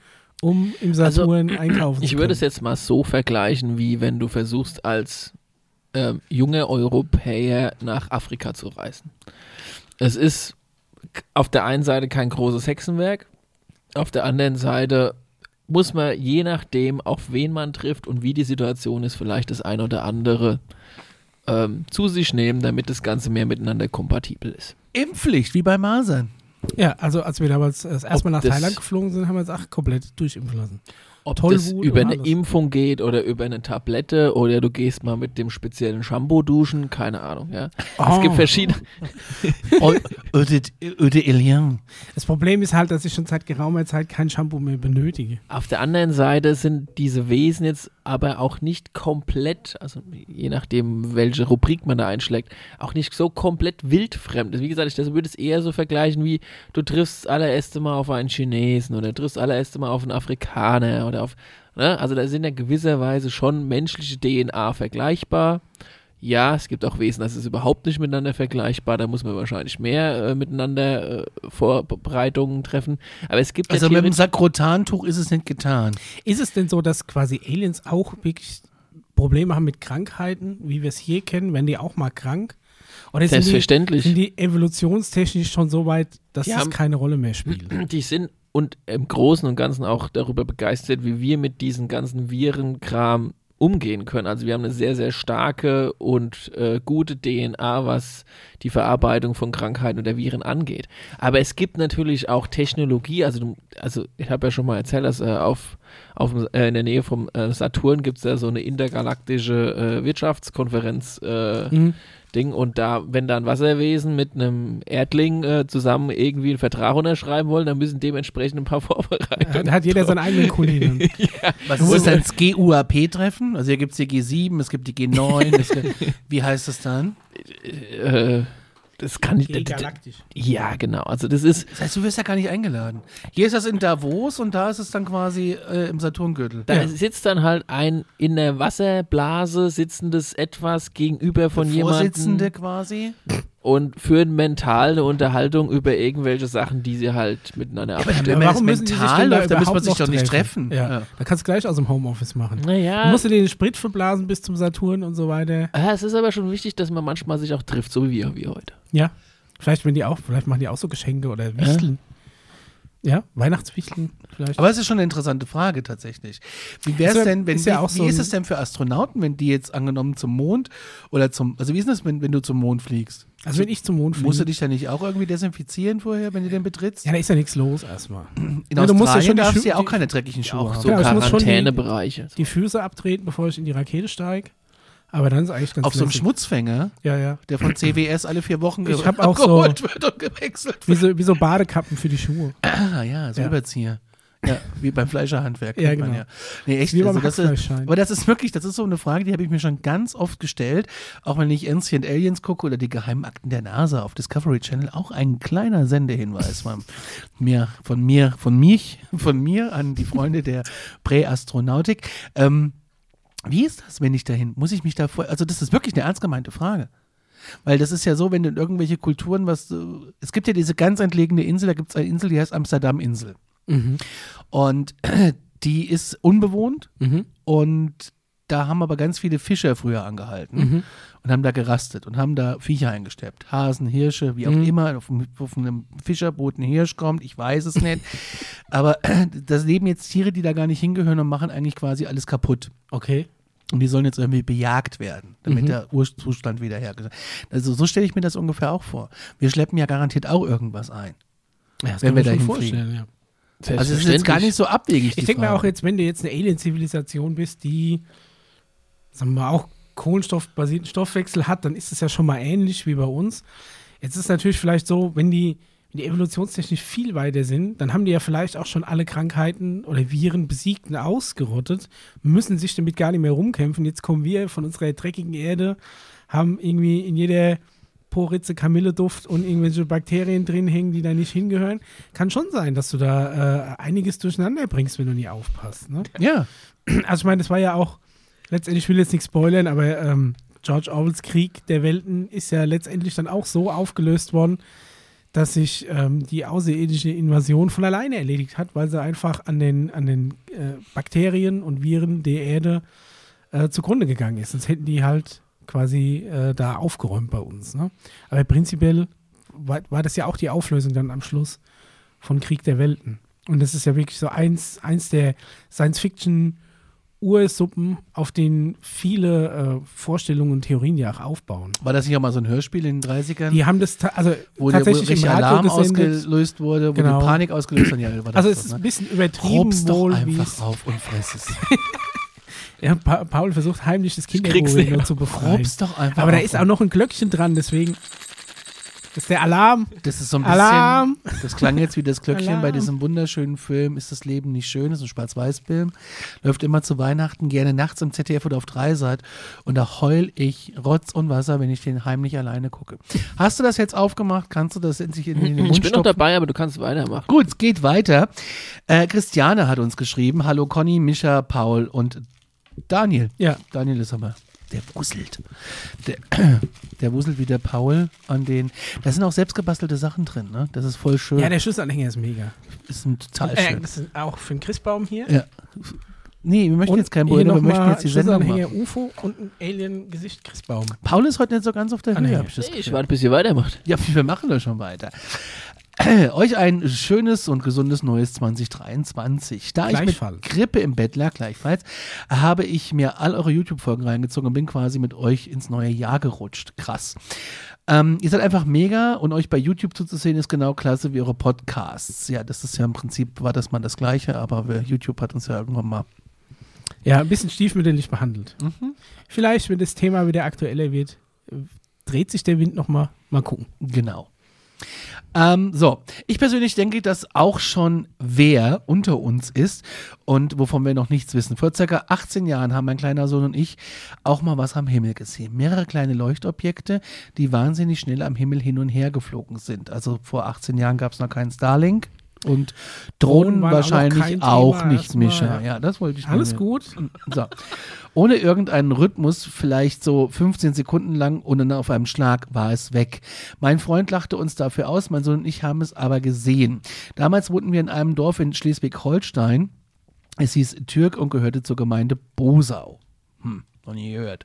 um im Saturn einkaufen Ich zu würde es können? jetzt mal so vergleichen, wie wenn du versuchst, als ähm, junger Europäer nach Afrika zu reisen. Es ist auf der einen Seite kein großes Hexenwerk, auf der anderen Seite muss man je nachdem, auf wen man trifft und wie die Situation ist, vielleicht das eine oder andere ähm, zu sich nehmen, damit das Ganze mehr miteinander kompatibel ist. Impfpflicht, wie bei Masern. Ja, also als wir damals das erste Mal nach Thailand geflogen sind, haben wir uns auch komplett durchimpfen lassen. Ob Tollwut das über eine alles. Impfung geht oder über eine Tablette oder du gehst mal mit dem speziellen Shampoo duschen, keine Ahnung, ja. Es gibt Oh. verschiedene. Eau Eau de Eau de Elian. Das Problem ist halt, dass ich schon seit geraumer Zeit kein Shampoo mehr benötige. Auf der anderen Seite sind diese Wesen jetzt aber auch nicht komplett, also je nachdem, welche Rubrik man da einschlägt, auch nicht so komplett wildfremd. Wie gesagt, ich das würde es eher so vergleichen wie du triffst das allererste Mal auf einen Chinesen oder triffst das allererste Mal auf einen Afrikaner oder auf, ne? Also da sind ja gewisserweise schon menschliche DNA vergleichbar. Ja, es gibt auch Wesen, das ist überhaupt nicht miteinander vergleichbar. Da muss man wahrscheinlich mehr äh, miteinander äh, Vorbereitungen treffen. Aber es gibt Also ja mit dem Sakrotantuch ist es nicht getan. Ist es denn so, dass quasi Aliens auch wirklich Probleme haben mit Krankheiten, wie wir es hier kennen? Werden die auch mal krank? Oder sind die, Selbstverständlich. sind die evolutionstechnisch schon so weit, dass Die das haben- keine Rolle mehr spielt? Die sind und im Großen und Ganzen auch darüber begeistert, wie wir mit diesen ganzen Virenkram umgehen können. Also wir haben eine sehr, sehr starke und äh, gute DNA, was die Verarbeitung von Krankheiten oder Viren angeht. Aber es gibt natürlich auch Technologie, also, also ich habe ja schon mal erzählt, dass äh, auf, auf, äh, in der Nähe vom äh, Saturn gibt es da so eine intergalaktische äh, Wirtschaftskonferenz äh, Mhm. Ding und da, wenn da ein Wasserwesen mit einem Erdling äh, zusammen irgendwie einen Vertrag unterschreiben wollen, dann müssen dementsprechend ein paar Vorbereitungen. Da hat jeder seinen eigenen Kunden. Was ist das dann? Das GUAP-Treffen? Also hier gibt es die G7, es gibt die G9. es gibt, wie heißt das dann? äh, Das kann ich. D- galaktisch. Ja, genau. Also das ist. Das heißt, du wirst ja gar nicht eingeladen. Hier ist das in Davos und da ist es dann quasi äh, im Saturngürtel. Da Ja. sitzt dann halt ein in der Wasserblase sitzendes etwas gegenüber von Vorsitzende jemandem quasi. und führen mental eine Unterhaltung über irgendwelche Sachen, die sie halt miteinander aber abstimmen. wenn man das müssen die sich mental denn da läuft, dann muss man überhaupt sich noch doch nicht treffen. Ja. Ja. Da kannst du gleich aus dem Homeoffice machen. Du Naja, musst dir den Sprit verblasen bis zum Saturn und so weiter. ja, es ist aber schon wichtig, dass man manchmal sich auch trifft, so wie wir, wie heute. Ja. Vielleicht, wenn die auch, vielleicht machen die auch so Geschenke oder Wichteln. Ja, Weihnachtswichteln vielleicht. Aber es ist schon eine interessante Frage tatsächlich. Wie wäre Ist es ja- denn, wenn ist ja wie, auch so wie ist ein- es denn für Astronauten, wenn die jetzt angenommen zum Mond oder zum, also wie ist es, wenn, wenn du zum Mond fliegst? also wenn ich zum Mond fliege. Musst du dich da nicht auch irgendwie desinfizieren vorher, wenn du den betrittst? ja, da ist ja nichts los erstmal. In Ja, du musst ja Australien schon die darfst du ja auch die- keine dreckigen Schuhe Auch haben. so ich muss schon die- Quarantänebereiche. Die Füße abtreten, bevor ich in die Rakete steige. Aber dann ist eigentlich ganz Auf so einem lässig. Schmutzfänger, Ja, ja. der von CWS alle vier Wochen Ich hab auch so- geholt wird und gewechselt Wie wird. so, wie so Badekappen für die Schuhe. Ah ja, so Ja. Überzieher. Ja, wie beim Fleischerhandwerk. Ja, man genau. Nee, echt. Wie Also das ist, aber das ist wirklich, das ist so eine Frage, die habe ich mir schon ganz oft gestellt. Auch wenn ich Ancient Aliens gucke oder die Geheimakten der NASA auf Discovery Channel. Auch ein kleiner Sendehinweis von mir, von mir, von mich, von mir an die Freunde der Präastronautik. Ähm, wie ist das, wenn ich dahin? Muss ich mich da vor. Also, das ist wirklich eine ernst gemeinte Frage. Weil das ist ja so, wenn du in irgendwelche Kulturen was. äh, Es gibt ja diese ganz entlegene Insel, da gibt es eine Insel, die heißt Amsterdam-Insel. Mhm. Und die ist unbewohnt Mhm. und da haben aber ganz viele Fischer früher angehalten Mhm. Und haben da gerastet und haben da Viecher eingesteppt. Hasen, Hirsche, wie auch Mhm. immer. Auf, auf einem Fischerboot ein Hirsch kommt, ich weiß es nicht. aber das leben jetzt Tiere, die da gar nicht hingehören und machen eigentlich quasi alles kaputt. Okay. Und die sollen jetzt irgendwie bejagt werden, damit Mhm. der Urzustand wiederhergestellt wird. Also so stelle ich mir das ungefähr auch vor. Wir schleppen ja garantiert auch irgendwas ein. Ja, das Wenn wir dahin vorstellen, ja. Also es ist jetzt gar nicht so abwegig. Ich denke mir auch jetzt, wenn du jetzt eine Alien-Zivilisation bist, die, sagen wir mal, auch kohlenstoffbasierten Stoffwechsel hat, dann ist es ja schon mal ähnlich wie bei uns. Jetzt ist es natürlich vielleicht so, wenn die, wenn die evolutionstechnisch viel weiter sind, dann haben die ja vielleicht auch schon alle Krankheiten oder Viren besiegt und ausgerottet, müssen sich damit gar nicht mehr rumkämpfen. Jetzt kommen wir von unserer dreckigen Erde, haben irgendwie in jeder Poritze Kamilleduft und irgendwelche Bakterien drin hängen, die da nicht hingehören. Kann schon sein, dass du da äh, einiges durcheinander bringst, wenn du nie aufpasst. Ne? Ja, Also ich meine, das war ja auch, letztendlich ich will jetzt nicht spoilern, aber ähm, George Orwells Krieg der Welten ist ja letztendlich dann auch so aufgelöst worden, dass sich ähm, die außerirdische Invasion von alleine erledigt hat, weil sie einfach an den, an den äh, Bakterien und Viren der Erde äh, zugrunde gegangen ist. Sonst hätten die halt quasi äh, da aufgeräumt bei uns. Ne? Aber prinzipiell war, war das ja auch die Auflösung dann am Schluss von Krieg der Welten. Und das ist ja wirklich so eins, eins der Science-Fiction- Ursuppen, auf denen viele äh, Vorstellungen und Theorien ja auch aufbauen. war das nicht auch mal so ein Hörspiel in den 30ern? Die haben das ta also wo der wo tatsächlich im Alarm ausgelöst wurde, wo Genau. die Panik ausgelöst wurde. Ja, Also es ist ne? ein bisschen übertrieben Probst doch wohl, wie einfach auf und fress es. ja, pa Paul versucht heimlich das Kinderbuch zu befreien. Probst doch einfach Aber da ist auch noch ein Glöckchen dran, deswegen das ist der Alarm. Das ist so ein bisschen. Alarm. Das klang jetzt wie das Glöckchen bei Alarm. diesem wunderschönen Film Ist das Leben nicht schön? Das ist ein Schwarz-Weiß-Film. Läuft immer zu Weihnachten, gerne nachts im ZDF oder auf Dreisat. Und da heul ich Rotz und Wasser, wenn ich den heimlich alleine gucke. Hast du das jetzt aufgemacht? Kannst du das in sich in, in den Mund Ich bin noch stopfen? dabei, aber du kannst weitermachen. Gut, es geht weiter. Äh, Christiane hat uns geschrieben. Hallo Conny, Mischa, Paul und Daniel. Ja, Daniel ist aber, der wuselt. Der, der wuselt wie der Paul an den. Da sind auch selbstgebastelte Sachen drin, ne? Das ist voll schön. ja der Schlüsselanhänger ist mega. ist ein total Äh, schön. das ist auch für den Christbaum hier. Ja. Nee, wir möchten Und jetzt kein hier Bruder, wir möchten jetzt die Sendung machen. UFO und ein Alien-Gesicht Christbaum. Paul ist heute nicht so ganz auf der Ah, Höhe, nee. hab ich das Ich warte, bis ihr weitermacht. Ja, wir machen das schon weiter. Euch ein schönes und gesundes neues 2023. Da ich mit Grippe im Bett lag, gleichfalls, habe ich mir all eure YouTube-Folgen reingezogen und bin quasi mit euch ins neue Jahr gerutscht. Krass. Ähm, ihr seid einfach mega und euch bei YouTube zuzusehen ist genau klasse wie eure Podcasts. Ja, das ist ja im Prinzip, war das mal das Gleiche, aber YouTube hat uns ja irgendwann mal. Ja, ein bisschen stiefmütterlich behandelt. Mhm. Vielleicht, wenn das Thema wieder aktueller wird, dreht sich der Wind nochmal. Mal gucken. Genau. Ähm, so, ich persönlich denke, dass auch schon wer unter uns ist und wovon wir noch nichts wissen. Vor circa 18 Jahren haben mein kleiner Sohn und ich auch mal was am Himmel gesehen. Mehrere kleine Leuchtobjekte, die wahnsinnig schnell am Himmel hin und her geflogen sind. Also vor 18 Jahren gab es noch keinen Starlink. Und Drohnen auch wahrscheinlich auch, Thema nicht, Mischa. ja. Das wollte ich Alles gut. So. Ohne irgendeinen Rhythmus, vielleicht so 15 Sekunden lang und dann auf einem Schlag war es weg. Mein Freund lachte uns dafür aus, mein Sohn und ich haben es aber gesehen. Damals wohnten wir in einem Dorf in Schleswig-Holstein. Es hieß Türk und gehörte zur Gemeinde Bosau. Hm, noch nie gehört.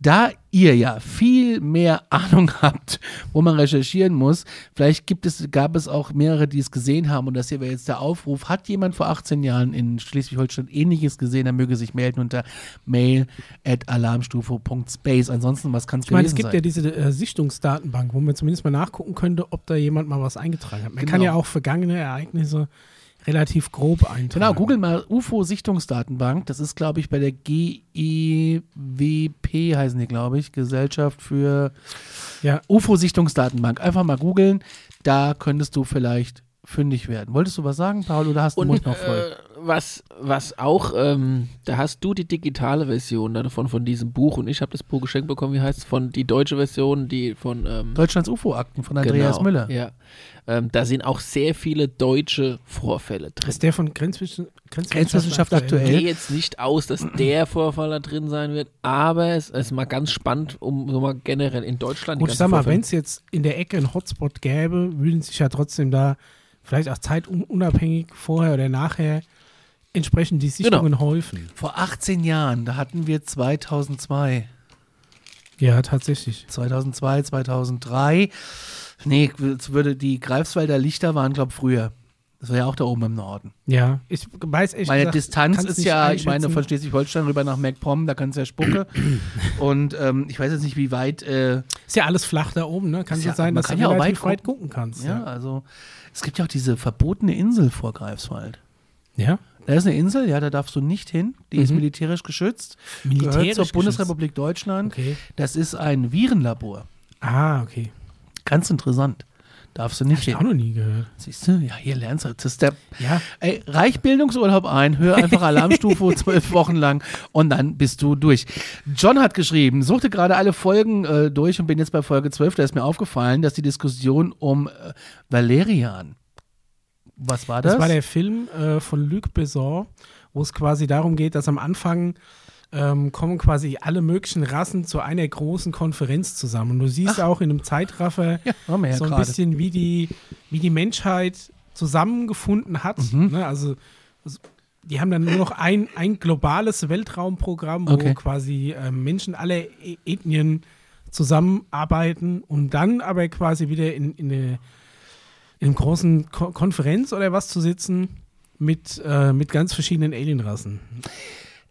Da ihr ja viel mehr Ahnung habt, wo man recherchieren muss, vielleicht gibt es, gab es auch mehrere, die es gesehen haben und das hier wäre jetzt der Aufruf. Hat jemand vor 18 Jahren in Schleswig-Holstein ähnliches gesehen, dann möge sich melden unter mail at alarmstufe.space. Ansonsten, was kann es Ich meine, es gibt sein? ja diese äh, Sichtungsdatenbank, wo man zumindest mal nachgucken könnte, ob da jemand mal was eingetragen hat. Man kann Genau. ja auch vergangene Ereignisse relativ grob eintragen. Genau, google mal UFO-Sichtungsdatenbank. Das ist, glaube ich, bei der GEWP heißen die, glaube ich, Gesellschaft für Ja. UFO-Sichtungsdatenbank. Einfach mal googeln. Da könntest du vielleicht fündig werden. Wolltest du was sagen, Paul, oder hast du den Mund Und noch voll? äh, was, was auch, ähm, da hast du die digitale Version davon, von diesem Buch und ich habe das Buch geschenkt bekommen, wie heißt es, von die deutsche Version, die von ähm, Deutschlands UFO-Akten von Andreas genau, Müller. Ja. Ähm, da sind auch sehr viele deutsche Vorfälle drin. ist der von Grenzwischen, Grenzwissenschaft aktuell. Ich gehe jetzt nicht aus, dass der Vorfall da drin sein wird, aber es ist mal ganz spannend, um so mal generell in Deutschland Gut, die ich sag mal, wenn es jetzt in der Ecke einen Hotspot gäbe, würden sich ja trotzdem da vielleicht auch zeitunabhängig vorher oder nachher entsprechend die Genau. Sichtungen häufen. Vor 18 Jahren, da hatten wir 2002. Ja, tatsächlich. 2002, 2003. Nee, würde die Greifswalder Lichter waren, glaube ich, früher. Das war ja auch da oben im Norden. Ja, ich weiß echt Meine gesagt, Distanz ist ja, ich meine, von Schleswig-Holstein rüber nach MacPom, da kannst du ja spucke. Und ähm, ich weiß jetzt nicht, wie weit, äh, Ist ja alles flach da oben, ne? Kann Ist so ja- sein, dass du ja auch weit weit gucken kannst. ja, Ja. also es gibt ja auch diese verbotene Insel vor Greifswald. ja? Da ist eine Insel, ja, da darfst du nicht hin. Die ist Mhm. militärisch geschützt. Militärisch gehört zur geschützt. Bundesrepublik Deutschland. Okay. Das ist ein Virenlabor. Ah, okay. Ganz interessant. Darfst du nicht Hab ich auch noch nie gehört. Siehst du? Ja, hier lernst du. Das ist der, Ja, ey, reich Bildungsurlaub ein, hör einfach Alarmstufe zwölf Wochen lang und dann bist du durch. John hat geschrieben, suchte gerade alle Folgen äh, durch und bin jetzt bei Folge 12. Da ist mir aufgefallen, dass die Diskussion um äh, Valerian. Was war das? das war der Film äh, von Luc Besson, wo es quasi darum geht, dass am Anfang ähm, kommen quasi alle möglichen Rassen zu einer großen Konferenz zusammen. Und du siehst auch in einem Zeitraffer ja, so ein gerade. bisschen, wie die, wie die Menschheit zusammengefunden hat. Mhm. Ne? Also, also die haben dann nur noch ein, ein globales Weltraumprogramm, wo Okay. quasi ähm, Menschen aller E- Ethnien zusammenarbeiten und dann aber quasi wieder in, in, eine, in einem großen Ko Konferenz oder was zu sitzen mit, äh, mit ganz verschiedenen Alienrassen.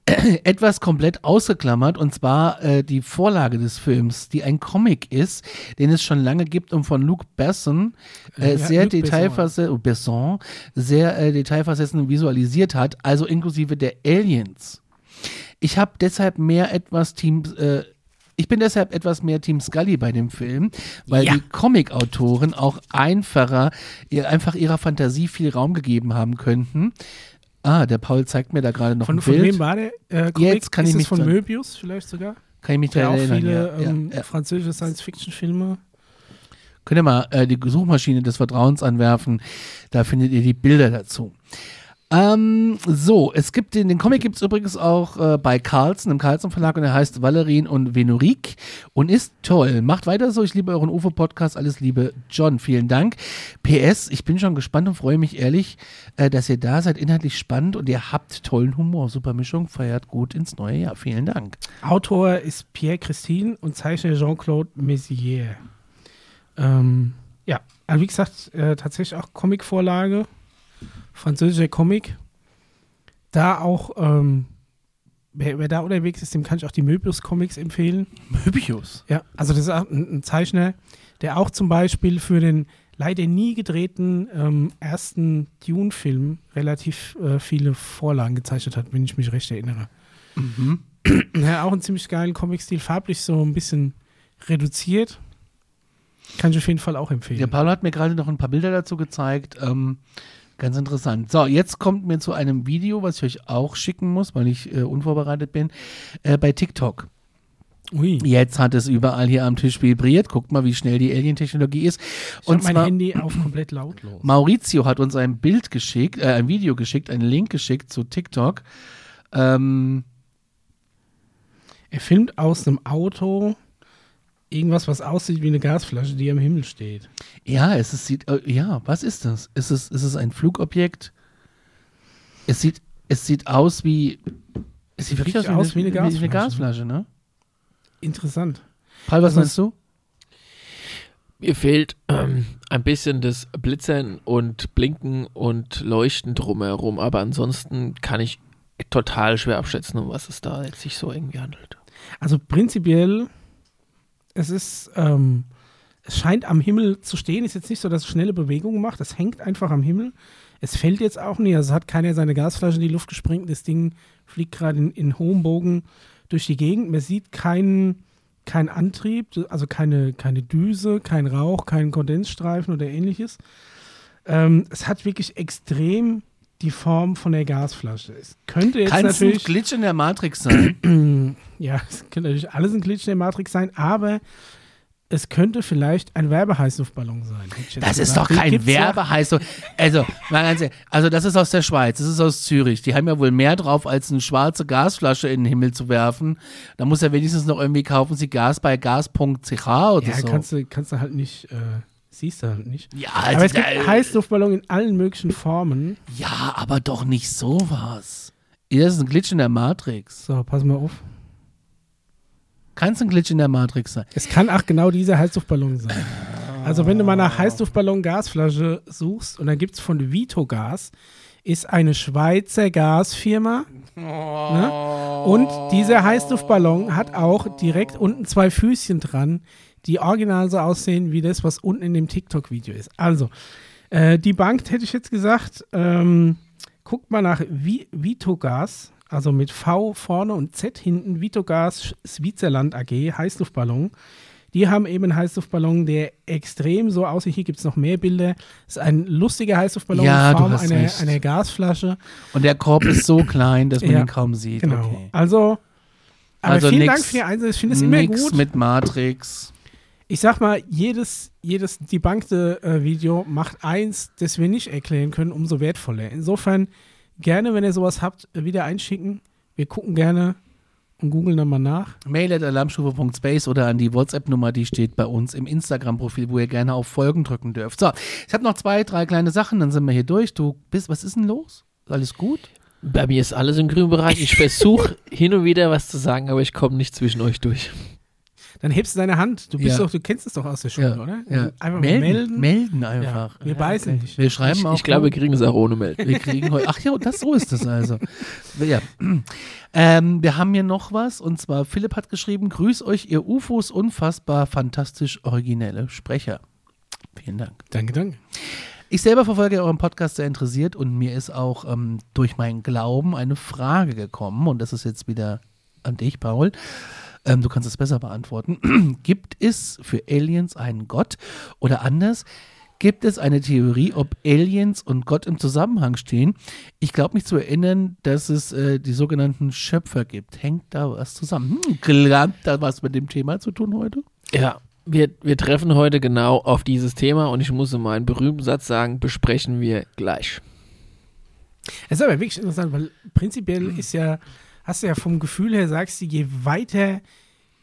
etwas komplett ausgeklammert und zwar äh, die Vorlage des Films, die ein Comic ist, den es schon lange gibt und von Luc Besson äh, Ja, sehr Besson. detailversetzt, oh, Besson, sehr äh, detailversetzt und visualisiert hat, also inklusive der Aliens. Ich habe deshalb mehr etwas Team, äh, ich bin deshalb etwas mehr Team Scully bei dem Film, weil Ja. die Comic-Autoren auch einfacher, ihr, einfach ihrer Fantasie viel Raum gegeben haben könnten. Ah, der Paul zeigt mir da gerade noch Von, ein von Bild. wem war der? Äh, Comic? Jetzt kann Ist ich mich von dran- Möbius vielleicht sogar? Kann ich mich Der daran auch erinnern. viele ja, ähm, ja, ja. französische Science-Fiction-Filme. Könnt ihr mal äh, die Suchmaschine des Vertrauens anwerfen, da findet ihr die Bilder dazu. Ähm, so, es gibt den, den Comic gibt es übrigens auch äh, bei Carlsen, im Carlsen Verlag und er heißt Valerin und Venurik und ist toll. Macht weiter so, ich liebe euren UFO-Podcast, alles Liebe, John, vielen Dank. PS, ich bin schon gespannt und freue mich ehrlich, äh, dass ihr da seid, inhaltlich spannend und ihr habt tollen Humor. Super Mischung, feiert gut ins neue Jahr. Vielen Dank. Autor ist Pierre Christine und Zeichner Jean-Claude Messier. Ähm, ja, also wie gesagt, äh, tatsächlich auch Comicvorlage, französischer Comic. Da auch, ähm, wer, wer da unterwegs ist, dem kann ich auch die Möbius-Comics empfehlen. Möbius. Ja, also das ist auch ein, ein Zeichner, der auch zum Beispiel für den leider nie gedrehten ähm, ersten Dune-Film relativ äh, viele Vorlagen gezeichnet hat, wenn ich mich recht erinnere. Ja, auch einen ziemlich geilen Comic-Stil, farblich so ein bisschen reduziert. Kann ich auf jeden Fall auch empfehlen. Der Paul hat mir gerade noch ein paar Bilder dazu gezeigt. Ähm, ganz interessant. So, jetzt kommt mir zu einem Video, was ich euch auch schicken muss, weil ich äh, unvorbereitet bin, äh, bei TikTok. Ui. Jetzt hat es überall hier am Tisch vibriert. Guckt mal, wie schnell die Alien-Technologie ist. Ich Und mein zwar, Handy auf komplett lautlos. Maurizio hat uns ein Bild geschickt, äh, ein Video geschickt, einen Link geschickt zu TikTok. Ähm, Er filmt aus einem Auto irgendwas, was aussieht wie eine Gasflasche, die am Himmel steht. ja, es ist, sieht, äh, ja, was ist das? Ist es, ist es ein Flugobjekt? Es sieht, es sieht aus wie, es sieht wirklich aus wie, aus wie eine Wie eine Gasflasche. Gasflasche, ne? Interessant. Paul, was Also- meinst du? Mir fehlt ähm, ein bisschen das Blitzern und Blinken und Leuchten drumherum, aber ansonsten kann ich total schwer abschätzen, um was es da jetzt sich so irgendwie handelt. Also prinzipiell, es ist, ähm, es scheint am Himmel zu stehen. Ist jetzt nicht so, dass es schnelle Bewegungen macht. Es hängt einfach am Himmel. Es fällt jetzt auch nicht. Also hat keiner seine Gasflasche in die Luft gesprengt. Das Ding fliegt gerade in, in hohem Bogen durch die Gegend. Man sieht keinen kein Antrieb, also keine, keine Düse, kein Rauch, keinen Kondensstreifen oder ähnliches. Ähm, es hat wirklich extrem die Form von der Gasflasche. Es könnte jetzt Kann es ein natürlich. Glitch in der Matrix sein? Ja, es könnte natürlich alles ein Glitch in der Matrix sein, aber es könnte vielleicht ein Werbeheißluftballon sein. Das ist gesagt. doch kein gibt's doch. Werbeheiß. Also, mal ganz ehrlich, also das ist aus der Schweiz, das ist aus Zürich. Die haben ja wohl mehr drauf, als eine schwarze Gasflasche in den Himmel zu werfen. Da muss ja wenigstens noch irgendwie kaufen sie Gas bei gas.ch oder Ja, so. kannst du, kannst du halt nicht, äh, siehst du halt nicht. ja, aber also, es gibt Heißluftballon in allen möglichen Formen. ja, aber doch nicht sowas. Das ist ein Glitch in der Matrix. So, pass mal auf. Kann es ein Glitch in der Matrix sein? Es kann auch genau dieser Heißluftballon sein. Also wenn du mal nach Heißluftballon-Gasflasche suchst und dann gibt es von Vitogas, ist eine Schweizer Gasfirma. Ne? Und dieser Heißluftballon hat auch direkt unten zwei Füßchen dran, die original so aussehen wie das, was unten in dem TikTok-Video ist. Also, äh, die Bank hätte ich jetzt gesagt, ähm, guckt mal nach Vi Vitogas, also mit V vorne und Z hinten, Vitogas Switzerland AG, Heißluftballon. Die haben eben einen Heißluftballon, der extrem so aussieht. Hier gibt es noch mehr Bilder. Das ist ein lustiger Heißluftballon Ja, in Form einer, einer Gasflasche. Und der Korb ist so klein, dass man Ja, ihn kaum sieht. Genau. Okay. Also, aber Also vielen nix- Dank für die Einsatz. Ich finde es immer gut. mit Matrix. Ich sag mal, jedes, jedes debunkte äh, Video macht eins, das wir nicht erklären können, umso wertvoller. Insofern gerne, wenn ihr sowas habt, wieder einschicken. Wir gucken gerne und googeln dann mal nach. Mail at alarmstufe.space oder an die WhatsApp-Nummer, die steht bei uns im Instagram-Profil, wo ihr gerne auf Folgen drücken dürft. So, ich habe noch zwei, drei kleine Sachen, dann sind wir hier durch. Du bist, was ist denn los? Ist alles gut? Bei mir ist alles im grünen Bereich. Ich versuche hin und wieder was zu sagen, aber ich komme nicht zwischen euch durch. Dann hebst du deine Hand. Du bist Ja. doch, du kennst es doch aus der Schule, oder? ja. Einfach melden. melden. Melden einfach. Wir beißen nicht. Wir schreiben Ich, auch. ich glaube, wir kriegen es auch ohne Melden. wir kriegen heute. Ach ja, das so ist es also. Ja. Ähm, wir haben hier noch was und zwar Philipp hat geschrieben: Grüß euch, ihr UFOs, unfassbar fantastisch originelle Sprecher. Vielen Dank. Danke, danke. Ich selber verfolge euren Podcast sehr interessiert und mir ist auch ähm, durch meinen Glauben eine Frage gekommen und das ist jetzt wieder an dich, Paul. Ähm, du kannst es besser beantworten. gibt es für Aliens einen Gott oder anders? Gibt es eine Theorie, ob Aliens und Gott im Zusammenhang stehen? Ich glaube mich zu erinnern, dass es äh, die sogenannten Schöpfer gibt. Hängt da was zusammen? Hm, da was mit dem Thema zu tun heute? Ja, wir, wir treffen heute genau auf dieses Thema und ich muss meinen berühmten Satz sagen, besprechen wir gleich. Es ist aber wirklich interessant, weil prinzipiell ist ja, hast du ja vom Gefühl her, sagst du, je weiter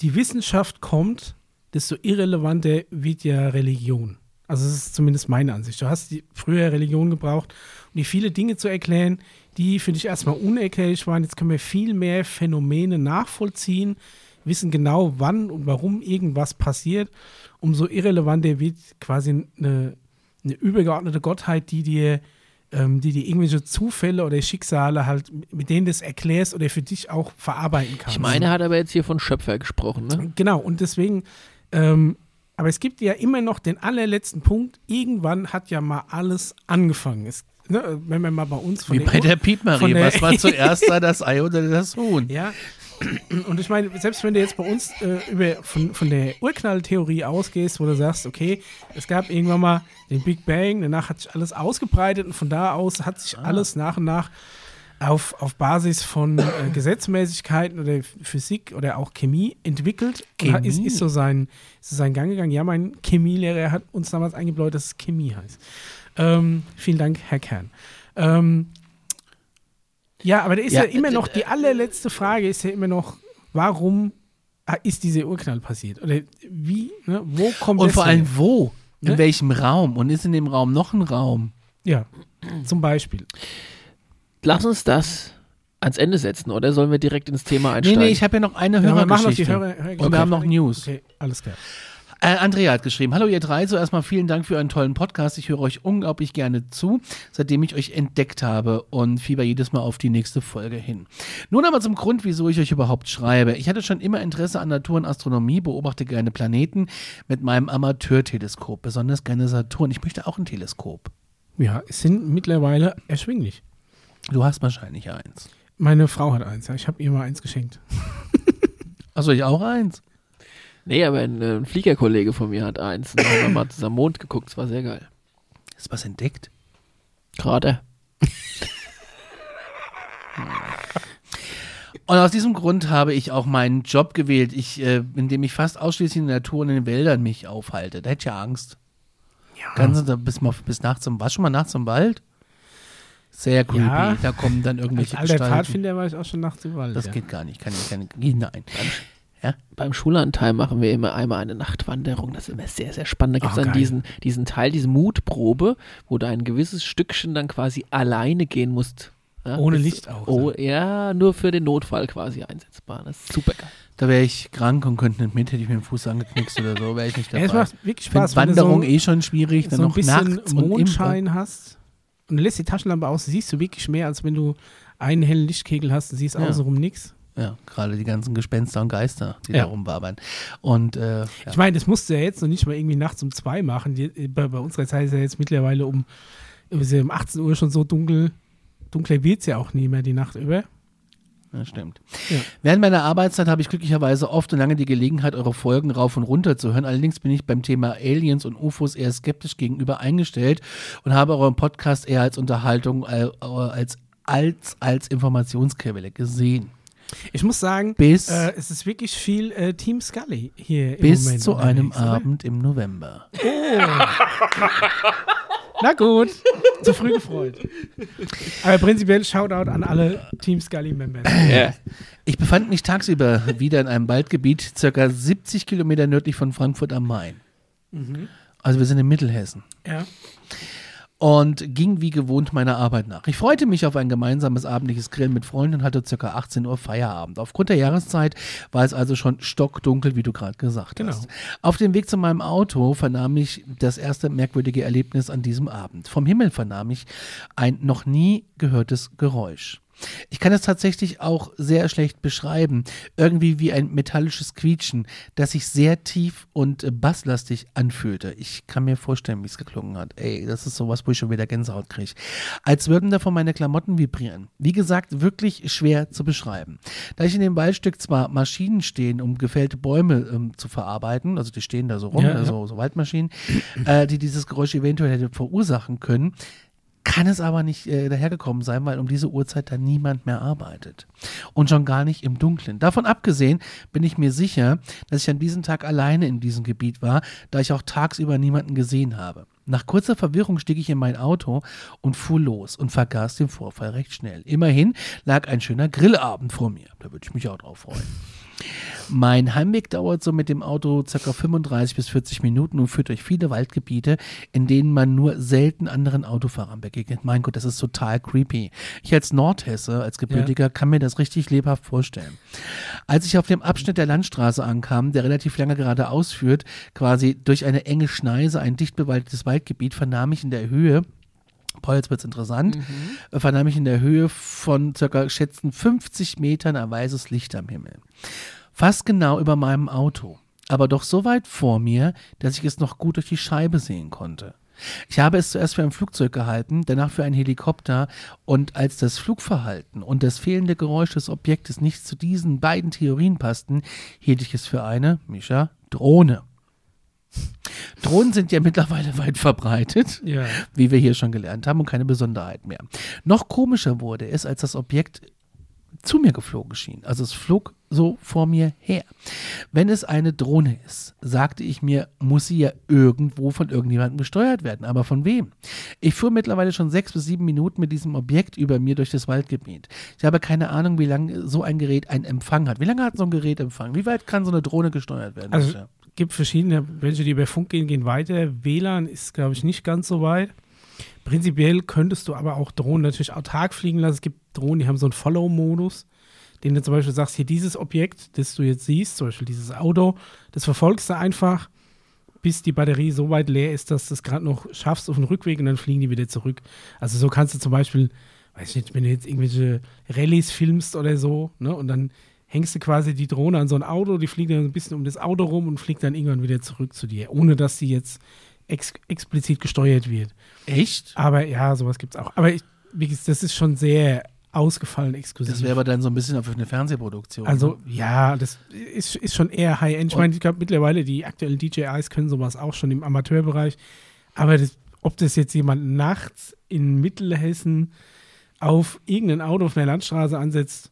die Wissenschaft kommt, desto irrelevanter wird ja Religion. Also das ist zumindest meine Ansicht. Du hast die, früher Religion gebraucht, um die viele Dinge zu erklären, die für dich erstmal unerklärlich waren. Jetzt können wir viel mehr Phänomene nachvollziehen, wissen genau, wann und warum irgendwas passiert. Umso irrelevanter wird quasi eine, eine übergeordnete Gottheit, die dir ähm, die dir irgendwelche Zufälle oder Schicksale halt, mit denen du es erklärst oder für dich auch verarbeiten kannst. Ich meine, er hat aber jetzt hier von Schöpfer gesprochen, ne? Genau, und deswegen, ähm, aber es gibt ja immer noch den allerletzten Punkt. Irgendwann hat ja mal alles angefangen. Es, ne, wenn wir mal bei uns von Wie bei der Piepmarie. Was war zuerst da, das Ei oder das Huhn? Ja. Und ich meine, selbst wenn du jetzt bei uns äh, über, von, von der Urknalltheorie ausgehst, wo du sagst, okay, es gab irgendwann mal den Big Bang, danach hat sich alles ausgebreitet und von da aus hat sich alles nach und nach auf, auf Basis von äh, Gesetzmäßigkeiten oder Physik oder auch Chemie entwickelt. Hat- ist, Chemie? ist, so sein, ist so sein Gang gegangen. Ja, mein Chemielehrer hat uns damals eingebläut, dass es Chemie heißt. Ähm, vielen Dank, Herr Kern. Ähm, ja, aber da ist ja, Ja, immer äh, noch, die allerletzte Frage ist ja immer noch, warum ah, ist dieser Urknall passiert? Oder wie, ne, wo kommt Und vor allem wo? In Ne? welchem Raum? Und ist in dem Raum noch ein Raum? Ja, zum Beispiel. Lass uns das ans Ende setzen, oder sollen wir direkt ins Thema Nee, einsteigen? nee, ich habe ja noch eine Ja, wir machen noch die Hörergeschichte. Hörer, Hörer Und wir haben noch News. Okay, alles klar. Äh, Andrea hat geschrieben, hallo ihr drei, zuerst mal vielen Dank für einen tollen Podcast. Ich höre euch unglaublich gerne zu, seitdem ich euch entdeckt habe und fieber jedes Mal auf die nächste Folge hin. Nun aber zum Grund, wieso ich euch überhaupt schreibe. Ich hatte schon immer Interesse an Natur und Astronomie, beobachte gerne Planeten mit meinem Amateurteleskop, besonders gerne Saturn. Ich möchte auch ein Teleskop. Ja, es sind mittlerweile erschwinglich. Du hast wahrscheinlich eins. Meine Frau hat eins, ja. Ich habe ihr mal eins geschenkt. Achso, ich auch eins? Nee, aber ein, äh, ein Fliegerkollege von mir hat eins. Und da haben wir mal zusammen Mond geguckt. Es war sehr geil. Ist was entdeckt? Gerade. Und aus diesem Grund habe ich auch meinen Job gewählt, ich, äh, in dem ich fast ausschließlich in der Natur und in den Wäldern mich aufhalte. Da hätte ich ja Angst. Ja. Ganz da bis, mal, bis nachts im, warst du schon mal nachts im Wald? Sehr creepy. Ja. Da kommen dann Als irgendwelche alter Gestalten. Pfadfinder war ich auch schon nachts im Wald. Das ja. geht gar nicht. Kann ich keine. Nein. Beim Schulanteil machen wir immer einmal eine Nachtwanderung. Das ist immer sehr, sehr spannend. Da gibt es Oh, dann geil. diesen, diesen Teil, diese Mutprobe, wo du ein gewisses Stückchen dann quasi alleine gehen musst. Ja, Ohne das- Licht auch, Oh, ja, nur für den Notfall quasi einsetzbar. Das ist super geil. Da wäre ich krank und könnte nicht mit, hätte ich mir den Fuß angeknickst oder so, wäre ich nicht Ja, dabei. es macht wirklich ich finde Spaß, wenn Wanderung so, eh schon schwierig, dann so ein noch bisschen nachts und Mondschein hast und du lässt die Taschenlampe aus, siehst du wirklich mehr, als wenn du einen hellen Lichtkegel hast und siehst Ja. außenrum nichts. Ja, gerade die ganzen Gespenster und Geister, die Ja. da rumwabern. Und äh, ja. Ich meine, das musst du ja jetzt noch nicht mal irgendwie nachts um zwei machen. Die, bei, bei unserer Zeit ist ja jetzt mittlerweile um, ja um 18 Uhr schon so dunkel. Dunkler wird es ja auch nie mehr die Nacht über. Ja, stimmt. Ja. Während meiner Arbeitszeit habe ich glücklicherweise oft und lange die Gelegenheit, eure Folgen rauf und runter zu hören. Allerdings bin ich beim Thema Aliens und UFOs eher skeptisch gegenüber eingestellt und habe euren Podcast eher als Unterhaltung äh, als, als, als Informationsquelle gesehen. Ich muss sagen, Bis, äh, es ist wirklich viel äh, Team Scully hier im bis Moment. zu einem? Abend im November. Na gut, zu früh gefreut. Aber prinzipiell Shoutout an alle Team Scully-Members. Ja. Ich befand mich tagsüber wieder in einem Waldgebiet, circa 70 Kilometer nördlich von Frankfurt am Main. Also wir sind in Mittelhessen. Ja. Und ging wie gewohnt meiner Arbeit nach. Ich freute mich auf ein gemeinsames abendliches Grillen mit Freunden und hatte ca. 18 Uhr Feierabend. Aufgrund der Jahreszeit war es also schon stockdunkel, wie du gerade gesagt Genau. hast. Auf dem Weg zu meinem Auto vernahm ich das erste merkwürdige Erlebnis an diesem Abend. Vom Himmel vernahm ich ein noch nie gehörtes Geräusch. Ich kann es tatsächlich auch sehr schlecht beschreiben. Irgendwie wie ein metallisches Quietschen, das sich sehr tief und äh, basslastig anfühlte. Ich kann mir vorstellen, wie es geklungen hat. Ey, das ist sowas, wo ich schon wieder Gänsehaut kriege. Als würden davon meine Klamotten vibrieren. Wie gesagt, wirklich schwer zu beschreiben. Da ich in dem Waldstück zwar Maschinen stehen, um gefällte Bäume ähm, zu verarbeiten, also die stehen da so rum, Ja, äh, ja. so, so Waldmaschinen, äh, die dieses Geräusch eventuell hätte verursachen können, kann es aber nicht äh, dahergekommen sein, weil um diese Uhrzeit da niemand mehr arbeitet. Und schon gar nicht im Dunkeln. Davon abgesehen bin ich mir sicher, dass ich an diesem Tag alleine in diesem Gebiet war, da ich auch tagsüber niemanden gesehen habe. Nach kurzer Verwirrung stieg ich in mein Auto und fuhr los und vergaß den Vorfall recht schnell. Immerhin lag ein schöner Grillabend vor mir. Da würde ich mich auch drauf freuen. Mein Heimweg dauert so mit dem Auto ca. 35 bis 40 Minuten und führt durch viele Waldgebiete, in denen man nur selten anderen Autofahrern begegnet. Mein Gott, das ist total creepy. Ich als Nordhesse, als Gebürtiger, kann mir das richtig lebhaft vorstellen. Als ich auf dem Abschnitt der Landstraße ankam, der relativ lange geradeaus führt, quasi durch eine enge Schneise, ein dicht bewaldetes Waldgebiet, vernahm ich in der Höhe Paul, jetzt wird's interessant. äh, Vernahm ich in der Höhe von circa schätzen 50 Metern ein weißes Licht am Himmel. Fast genau über meinem Auto. Aber doch so weit vor mir, dass ich es noch gut durch die Scheibe sehen konnte. Ich habe es zuerst für ein Flugzeug gehalten, danach für einen Helikopter und als das Flugverhalten und das fehlende Geräusch des Objektes nicht zu diesen beiden Theorien passten, hielt ich es für eine, Mischa, Drohne. Drohnen sind ja mittlerweile weit verbreitet, Ja. wie wir hier schon gelernt haben, und keine Besonderheit mehr. Noch komischer wurde es, als das Objekt zu mir geflogen schien. Also es flog so vor mir her. Wenn es eine Drohne ist, sagte ich mir, muss sie ja irgendwo von irgendjemandem gesteuert werden. Aber von wem? Ich fuhr mittlerweile schon sechs bis sieben Minuten mit diesem Objekt über mir durch das Waldgebiet. Ich habe keine Ahnung, wie lange so ein Gerät einen Empfang hat. Wie lange hat so ein Gerät Empfang? Wie weit kann so eine Drohne gesteuert werden? Also? Gibt verschiedene, welche die über Funk gehen, gehen weiter. WLAN ist, glaube ich, nicht ganz so weit. Prinzipiell könntest du aber auch Drohnen natürlich autark fliegen lassen. Es gibt Drohnen, die haben so einen Follow-Modus, den du zum Beispiel sagst, hier dieses Objekt, das du jetzt siehst, zum Beispiel dieses Auto, das verfolgst du einfach, bis die Batterie so weit leer ist, dass du es gerade noch schaffst auf den Rückweg und dann fliegen die wieder zurück. Also so kannst du zum Beispiel, weiß ich nicht, wenn du jetzt irgendwelche Rallyes filmst oder so, ne, und dann hängst du quasi die Drohne an so ein Auto, die fliegt dann ein bisschen um das Auto rum und fliegt dann irgendwann wieder zurück zu dir, ohne dass sie jetzt ex explizit gesteuert wird. Echt? Aber ja, sowas gibt's auch. Aber ich, wie gesagt, das ist schon sehr ausgefallen exklusiv. Das wäre aber dann so ein bisschen auf eine Fernsehproduktion. also ja, das ist, ist schon eher High-End. Ich meine, ich glaube mittlerweile die aktuellen DJIs können sowas auch schon im Amateurbereich. Aber das, ob das jetzt jemand nachts in Mittelhessen auf irgendein Auto auf einer Landstraße ansetzt,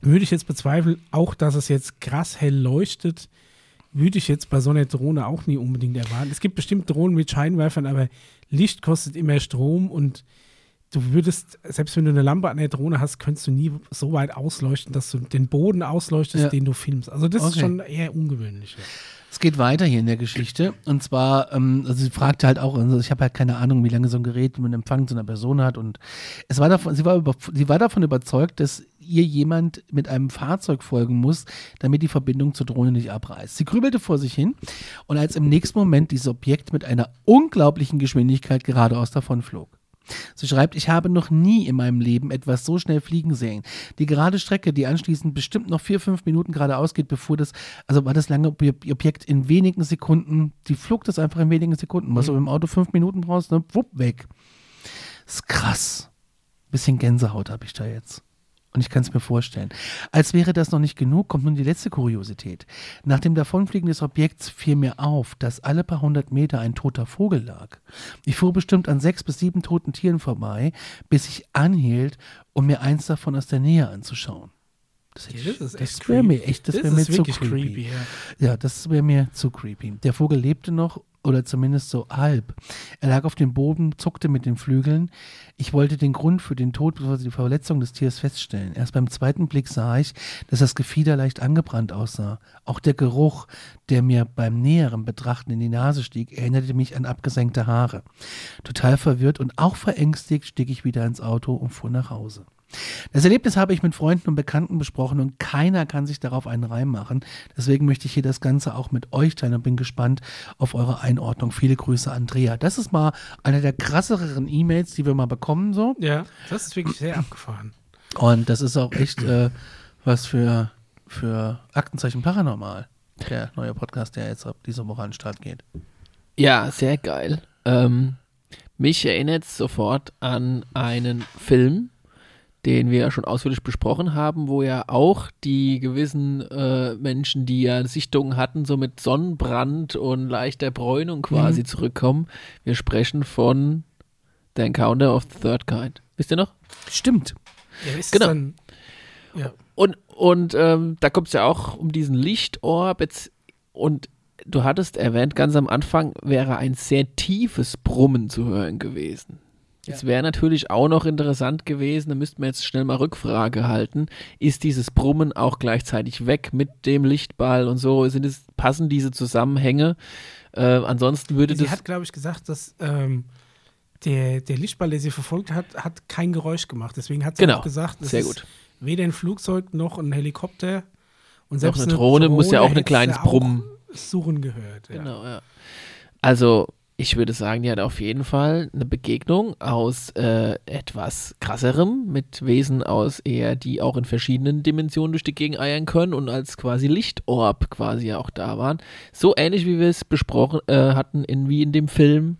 würde ich jetzt bezweifeln. Auch, dass es jetzt krass hell leuchtet, würde ich jetzt bei so einer Drohne auch nie unbedingt erwarten. Es gibt bestimmt Drohnen mit Scheinwerfern, aber Licht kostet immer Strom und du würdest, selbst wenn du eine Lampe an der Drohne hast, könntest du nie so weit ausleuchten, dass du den Boden ausleuchtest, Ja. den du filmst. Also das ist Okay. schon eher ungewöhnlich. Ja. Es geht weiter hier in der Geschichte. Und zwar, ähm, also sie fragte halt auch, also ich habe halt keine Ahnung, wie lange so ein Gerät mit Empfang zu einer Person hat. Und es war davon, sie war, über, sie war davon überzeugt, dass ihr jemand mit einem Fahrzeug folgen muss, damit die Verbindung zur Drohne nicht abreißt. Sie grübelte vor sich hin und als im nächsten Moment dieses Objekt mit einer unglaublichen Geschwindigkeit geradeaus davon flog. Sie schreibt, ich habe noch nie in meinem Leben etwas so schnell fliegen sehen. Die gerade Strecke, die anschließend bestimmt noch vier, fünf Minuten geradeaus geht, bevor das, also war das lange Ob- Objekt in wenigen Sekunden, die flog das einfach in wenigen Sekunden. Was du im Auto fünf Minuten brauchst, ne, wupp, weg. Das ist krass. Bisschen Gänsehaut habe ich da jetzt. Und ich kann es mir vorstellen. Als wäre das noch nicht genug, kommt nun die letzte Kuriosität. Nach dem Davonfliegen des Objekts fiel mir auf, dass alle paar hundert Meter ein toter Vogel lag. Ich fuhr bestimmt an sechs bis sieben toten Tieren vorbei, bis ich anhielt, um mir eins davon aus der Nähe anzuschauen. Das, Ja, das das wäre mir echt, das wäre mir zu creepy. creepy, ja. Ja, das wäre mir zu creepy. Der Vogel lebte noch oder zumindest so halb. Er lag auf dem Boden, zuckte mit den Flügeln. Ich wollte den Grund für den Tod bzw. die Verletzung des Tiers feststellen. Erst beim zweiten Blick sah ich, dass das Gefieder leicht angebrannt aussah. Auch der Geruch, der mir beim näheren Betrachten in die Nase stieg, erinnerte mich an abgesenkte Haare. Total verwirrt und auch verängstigt stieg ich wieder ins Auto und fuhr nach Hause. Das Erlebnis habe ich mit Freunden und Bekannten besprochen und keiner kann sich darauf einen Reim machen. Deswegen möchte ich hier das Ganze auch mit euch teilen und bin gespannt auf eure Einordnung. Viele Grüße, Andrea. Das ist mal eine der krasseren E-Mails, die wir mal bekommen, so. ja, das ist wirklich sehr abgefahren. Und das ist auch echt äh, was für, für Aktenzeichen Paranormal. Der neue Podcast, der jetzt ab diese Woche an den Start geht. Ja, sehr geil. Ähm, mich erinnert es sofort an einen Film, den wir ja schon ausführlich besprochen haben, wo ja auch die gewissen äh, Menschen, die ja Sichtungen hatten, so mit Sonnenbrand und leichter Bräunung quasi zurückkommen. Wir sprechen von The Encounter of the Third Kind. Wisst ihr noch? Stimmt. Ja, ist Genau. Dann, ja. Und, und ähm, da kommt es ja auch um diesen Lichtorb. Jetzt, und du hattest erwähnt, ganz am Anfang wäre ein sehr tiefes Brummen zu hören gewesen. Jetzt wäre natürlich auch noch interessant gewesen, da müssten wir jetzt schnell mal Rückfrage halten. Ist dieses Brummen auch gleichzeitig weg mit dem Lichtball und so? Sind es, passen diese Zusammenhänge? Äh, ansonsten würde Sie das. hat, glaube ich, gesagt, dass ähm, der, der Lichtball, der sie verfolgt hat, hat kein Geräusch gemacht. Deswegen hat sie Genau. auch gesagt, es Sehr ist gut. weder ein Flugzeug noch ein Helikopter. Und Noch selbst eine Drohne muss ja auch ein kleines sie Brummen. Surren gehört. Ja. Genau, ja. Also, ich würde sagen, die hat auf jeden Fall eine Begegnung aus äh, etwas krasserem mit Wesen aus eher, die auch in verschiedenen Dimensionen durch die Gegend eiern können und als quasi Lichtorb quasi ja auch da waren. So ähnlich wie wir es besprochen äh, hatten in, wie in dem Film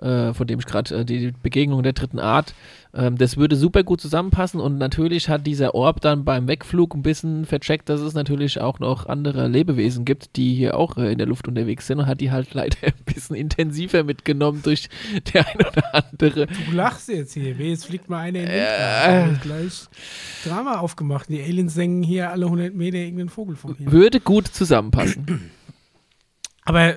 äh, von dem ich gerade äh, die Begegnung der dritten Art, ähm, das würde super gut zusammenpassen und natürlich hat dieser Orb dann beim Wegflug ein bisschen vercheckt, dass es natürlich auch noch andere Lebewesen gibt, die hier auch äh, in der Luft unterwegs sind und hat die halt leider ein bisschen intensiver mitgenommen durch der ein oder andere. Du lachst jetzt hier. Weh, jetzt fliegt mal einer in den Äh. Wind. gleich Drama aufgemacht. Die Aliens senken hier alle 100 Meter irgendeinen Vogel von hier. Würde gut zusammenpassen. Aber äh,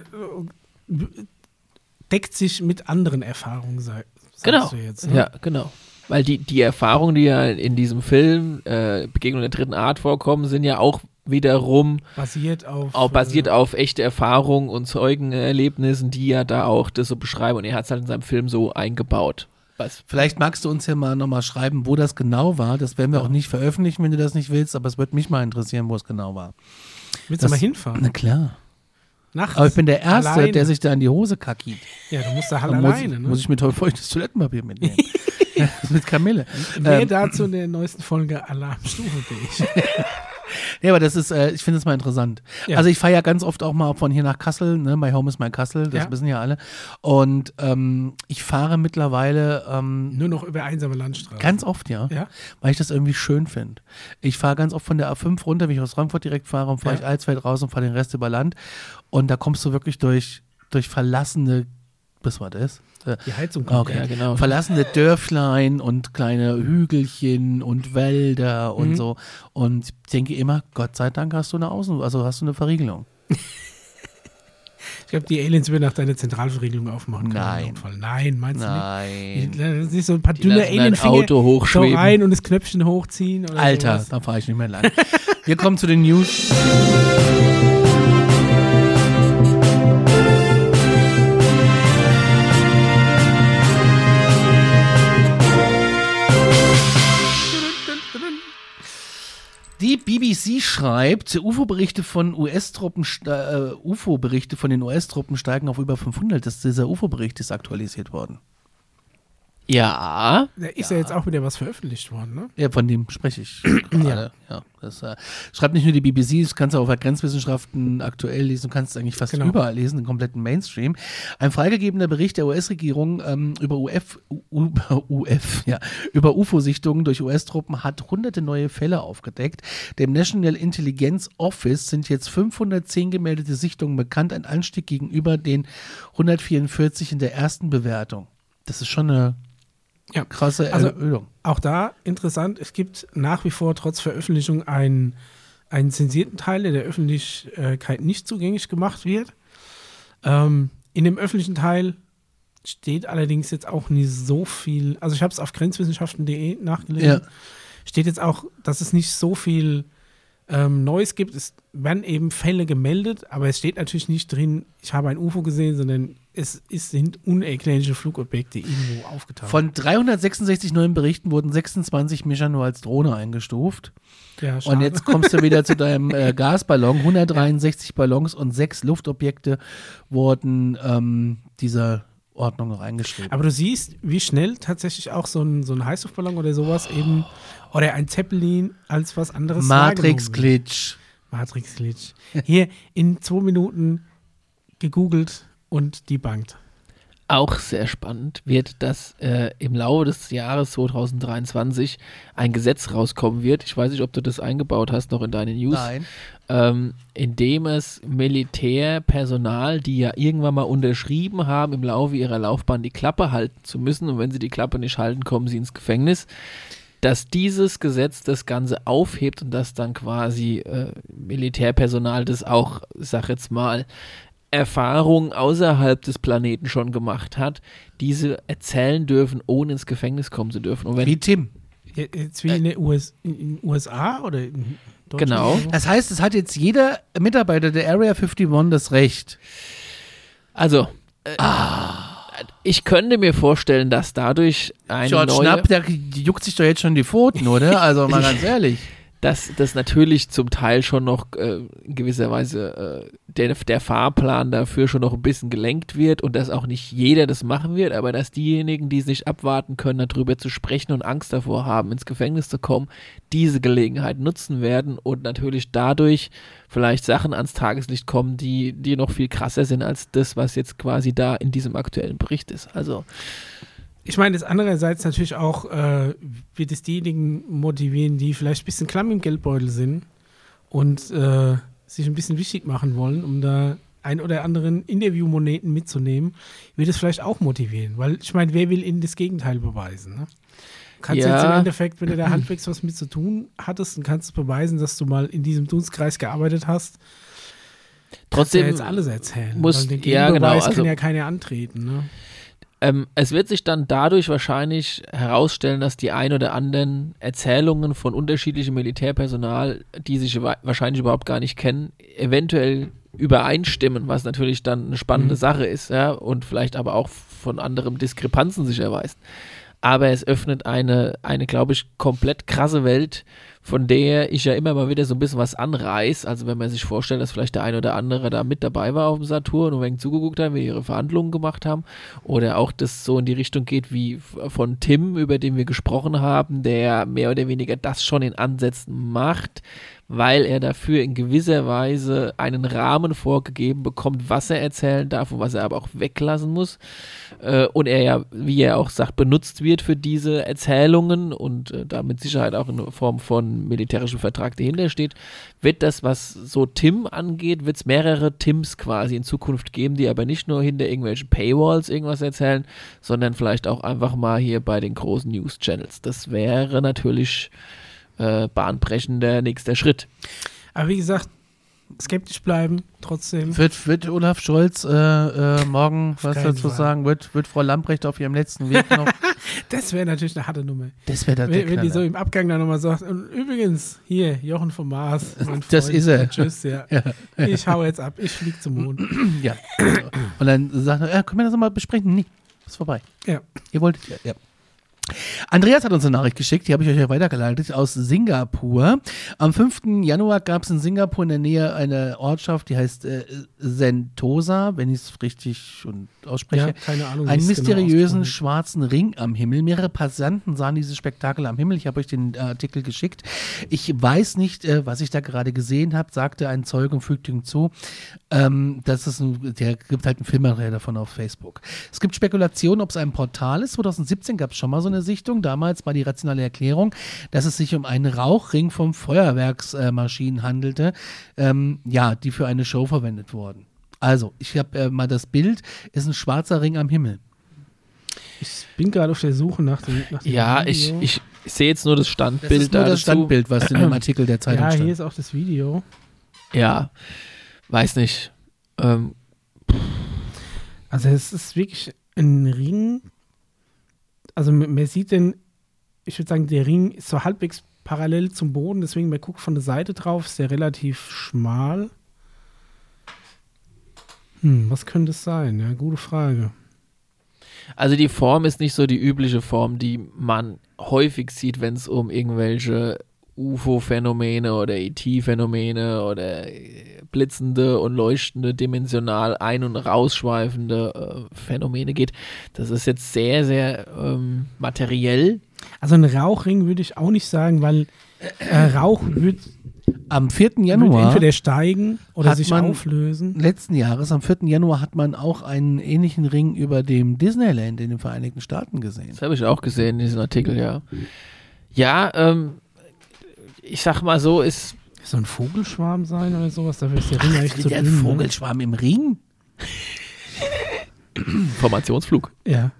deckt sich mit anderen Erfahrungen, sag, Genau. du jetzt. Ne? Ja, genau. Weil die, die Erfahrungen, die ja in diesem Film äh, Begegnung der dritten Art vorkommen, sind ja auch wiederum Basiert auf. auch basiert äh, auf echte Erfahrungen und Zeugenerlebnissen, die ja da auch das so beschreiben. Und er hat es halt in seinem Film so eingebaut. Was Vielleicht magst du uns ja mal nochmal schreiben, wo das genau war. Das werden wir auch nicht veröffentlichen, wenn du das nicht willst, aber es würde mich mal interessieren, wo es genau war. Willst du das- mal hinfahren? Na klar. Nachts. Aber ich bin der Erste, Alleine. der sich da in die Hose kackiert. Ja, du musst da halt muss, alleine. Ne? muss ich mit feuchtes Toilettenpapier mitnehmen. Mit Kamille. Mehr Ähm, dazu in der neuesten Folge Alarmstufe ich. Ja, aber das ist, äh, ich finde es mal interessant. Ja. Also ich fahre ja ganz oft auch mal von hier nach Kassel, ne? My Home is my Kassel, das Ja. wissen ja alle. Und ähm, ich fahre mittlerweile ähm, Nur noch über einsame Landstraße. ganz oft, ja, Ja. weil ich das irgendwie schön finde. Ich fahre ganz oft von der A5 runter, wenn ich aus Frankfurt direkt fahre und fahre ich Alsfeld raus und fahre den Rest über Land. Und da kommst du wirklich durch, durch verlassene, was war das? Äh, Die Heizung Ah, Okay. Ja, genau. Verlassene Dörflein und kleine Hügelchen und Wälder und Mhm. so. Und ich denke immer, Gott sei Dank hast du eine Außen, also hast du eine Verriegelung. Ich glaube, die Aliens würden nach deiner Zentralverriegelung aufmachen können. Nein. Nein, meinst du Nein. nicht? Das ist so ein paar Die dünne Alienfinger so rein und das Knöpfchen hochziehen. Alter, sowas. da fahre ich nicht mehr lang. Wir kommen zu den News. Die BBC schreibt, UFO-Berichte von US-Truppen, äh, UFO-Berichte von den US-Truppen steigen auf über 500. Das, dieser UFO-Bericht ist aktualisiert worden. Ja. Da ist ja. jetzt auch wieder was veröffentlicht worden, ne? Ja, von dem spreche ich gerade. ja. das äh, schreibt nicht nur die BBC, das kannst du auch der Grenzwissenschaften aktuell lesen, du kannst es eigentlich fast Genau. überall lesen, den kompletten Mainstream. Ein freigegebener Bericht der US-Regierung ähm, über UF, über UF, ja, über UFO-Sichtungen durch US-Truppen hat hunderte neue Fälle aufgedeckt. Dem National Intelligence Office sind jetzt 510 gemeldete Sichtungen bekannt, ein Anstieg gegenüber den 144 in der ersten Bewertung. Das ist schon eine Ja. krasse Also- Erhöhung. Auch da interessant, es gibt nach wie vor trotz Veröffentlichung einen, einen zensierten Teil, der der Öffentlichkeit nicht zugänglich gemacht wird. Ähm, in dem öffentlichen Teil steht allerdings jetzt auch nicht so viel, also ich habe es auf grenzwissenschaften.de nachgelesen, Ja. steht jetzt auch, dass es nicht so viel ähm, Neues gibt. Es werden eben Fälle gemeldet, aber es steht natürlich nicht drin, ich habe ein UFO gesehen, sondern es, es sind unerklärliche Flugobjekte irgendwo aufgetaucht. Von 366 neuen Berichten wurden 26 Mischer nur als Drohne eingestuft. ja, Und jetzt kommst du wieder zu deinem äh, Gasballon. 163 Ballons und sechs Luftobjekte wurden ähm, dieser Ordnung noch eingeschrieben. Aber du siehst, wie schnell tatsächlich auch so ein, so ein Heißluftballon oder sowas eben oder ein Zeppelin als was anderes. Matrix-Glitch. Matrix-Glitch. Hier in zwei Minuten gegoogelt und debunked. Auch sehr spannend wird, dass äh, im Laufe des Jahres 2023 ein Gesetz rauskommen wird. Ich weiß nicht, ob du das eingebaut hast noch in deine News. Nein. ähm, indem es Militärpersonal, die ja irgendwann mal unterschrieben haben, im Laufe ihrer Laufbahn die Klappe halten zu müssen und wenn sie die Klappe nicht halten, kommen sie ins Gefängnis, dass dieses Gesetz das Ganze aufhebt und dass dann quasi äh, Militärpersonal das auch, ich sag jetzt mal, Erfahrungen außerhalb des Planeten schon gemacht hat, diese erzählen dürfen, ohne ins Gefängnis kommen zu dürfen. Und wenn Wie Tim. Jetzt wie in den US, in, USA oder in Deutschland? Genau. Das heißt, es hat jetzt jeder Mitarbeiter der Area 51 das Recht. Also, äh, ich könnte mir vorstellen, dass dadurch eine George neue, Schnapp, der juckt sich doch jetzt schon die Pfoten, oder? Also mal ganz ehrlich. Dass das natürlich zum Teil schon noch äh, in gewisser Weise äh, der, der Fahrplan dafür schon noch ein bisschen gelenkt wird und dass auch nicht jeder das machen wird, aber dass diejenigen, die es nicht abwarten können, darüber zu sprechen und Angst davor haben, ins Gefängnis zu kommen, diese Gelegenheit nutzen werden und natürlich dadurch vielleicht Sachen ans Tageslicht kommen, die, die noch viel krasser sind als das, was jetzt quasi da in diesem aktuellen Bericht ist. Also Ich meine, das andererseits natürlich auch äh, wird es diejenigen motivieren, die vielleicht ein bisschen klamm im Geldbeutel sind und äh, sich ein bisschen wichtig machen wollen, um da ein oder anderen Interviewmoneten mitzunehmen, wird es vielleicht auch motivieren. Weil ich meine, wer will ihnen das Gegenteil beweisen? Ne? Kannst Ja. jetzt im Endeffekt, wenn du da halbwegs was mit zu tun hattest, dann kannst du beweisen, dass du mal in diesem Dunstkreis gearbeitet hast. Kannst du trotzdem ja jetzt alles erzählen. muss- weil den ja, genau, also- kann ja keiner antreten. Ne? Ähm, es wird sich dann dadurch wahrscheinlich herausstellen, dass die ein oder anderen Erzählungen von unterschiedlichem Militärpersonal, die sich wa- wahrscheinlich überhaupt gar nicht kennen, eventuell übereinstimmen, was natürlich dann eine spannende Mhm. Sache ist, ja, und vielleicht aber auch von anderem Diskrepanzen sich erweist. Aber es öffnet eine, eine glaube ich, komplett krasse Welt, von der ich ja immer mal wieder so ein bisschen was anreiß. Also wenn man sich vorstellt, dass vielleicht der ein oder andere da mit dabei war auf dem Saturn und wenn zugeguckt haben, wie ihre Verhandlungen gemacht haben. Oder auch das so in die Richtung geht wie von Tim, über den wir gesprochen haben, der mehr oder weniger das schon in Ansätzen macht, weil er dafür in gewisser Weise einen Rahmen vorgegeben bekommt, was er erzählen darf und was er aber auch weglassen muss. Äh, und er ja, wie er auch sagt, benutzt wird für diese Erzählungen und äh, da mit Sicherheit auch in Form von militärischem Vertrag dahinter steht, wird das, was so Tim angeht, wird es mehrere Tims quasi in Zukunft geben, die aber nicht nur hinter irgendwelchen Paywalls irgendwas erzählen, sondern vielleicht auch einfach mal hier bei den großen News-Channels. Das wäre natürlich äh, bahnbrechender nächster Schritt. Aber wie gesagt, skeptisch bleiben, trotzdem. Wird, wird Olaf Scholz äh, äh, morgen was keinen dazu Fall. sagen? Wird, wird Frau Lamprecht auf ihrem letzten Weg noch? Das wäre natürlich eine harte Nummer. Das wäre der Wenn, wenn die so im Abgang dann nochmal sagt, und übrigens, hier, Jochen vom Mars. Das Freund, ist er. Tschüss, ja. Ja. Ich hau jetzt ab, ich flieg zum Mond. Ja. Und dann sagt er, ja, können wir das nochmal besprechen? Nee, ist vorbei. Ja. Ihr wolltet ja, ja. Andreas hat uns eine Nachricht geschickt, die habe ich euch ja weitergeleitet, aus Singapur. Am 5. Januar gab es in Singapur in der Nähe eine Ortschaft, die heißt äh, Sentosa, wenn ich es richtig und ausspreche. Ja, keine Ahnung. einen genau mysteriösen ausgesprochen schwarzen Ring am Himmel. Mehrere Passanten sahen dieses Spektakel am Himmel. Ich habe euch den äh, Artikel geschickt. Ich weiß nicht, äh, was ich da gerade gesehen habe, sagte ein Zeuge und fügte ihm zu. Ähm, das ist ein, der gibt halt einen Filmmaterial davon auf Facebook. Es gibt Spekulationen, ob es ein Portal ist. 2017 gab es schon mal so eine Sichtung. Damals war die rationale Erklärung, dass es sich um einen Rauchring von Feuerwerksmaschinen handelte, ähm, ja, die für eine Show verwendet wurden. Also, ich habe äh, mal das Bild, ist ein schwarzer Ring am Himmel. Ich bin gerade auf der Suche nach dem, nach dem Ja, ich, Video. ich, ich sehe jetzt nur das Das Standbild ist nur da das. Standbild, was in dem Artikel der Zeitung Ja, stand. hier ist auch das Video. Ja, weiß nicht. Ähm, Also es ist wirklich ein Ring. Also man sieht den, ich würde sagen, der Ring ist so halbwegs parallel zum Boden, deswegen man guckt von der Seite drauf, ist der relativ schmal. Hm, was könnte es sein? Ja, gute Frage. Also die Form ist nicht so die übliche Form, die man häufig sieht, wenn es um irgendwelche UFO-Phänomene oder ET-Phänomene oder äh, blitzende und leuchtende, dimensional ein- und rausschweifende äh, Phänomene geht. Das ist jetzt sehr, sehr ähm, materiell. Also ein Rauchring würde ich auch nicht sagen, weil äh, Rauch wird, Am 4. wird Januar entweder steigen oder hat sich man- auflösen. letzten Jahres, am 4. Januar, hat man auch einen ähnlichen Ring über dem Disneyland in den Vereinigten Staaten gesehen. Das habe ich auch gesehen, diesen Artikel, ja. Ja, ähm, ich sag mal so, ist So ein Vogelschwarm sein oder sowas, dafür ist der Ring eigentlich zu dünn. Ne? Vogelschwarm im Ring? Formationsflug. Ja.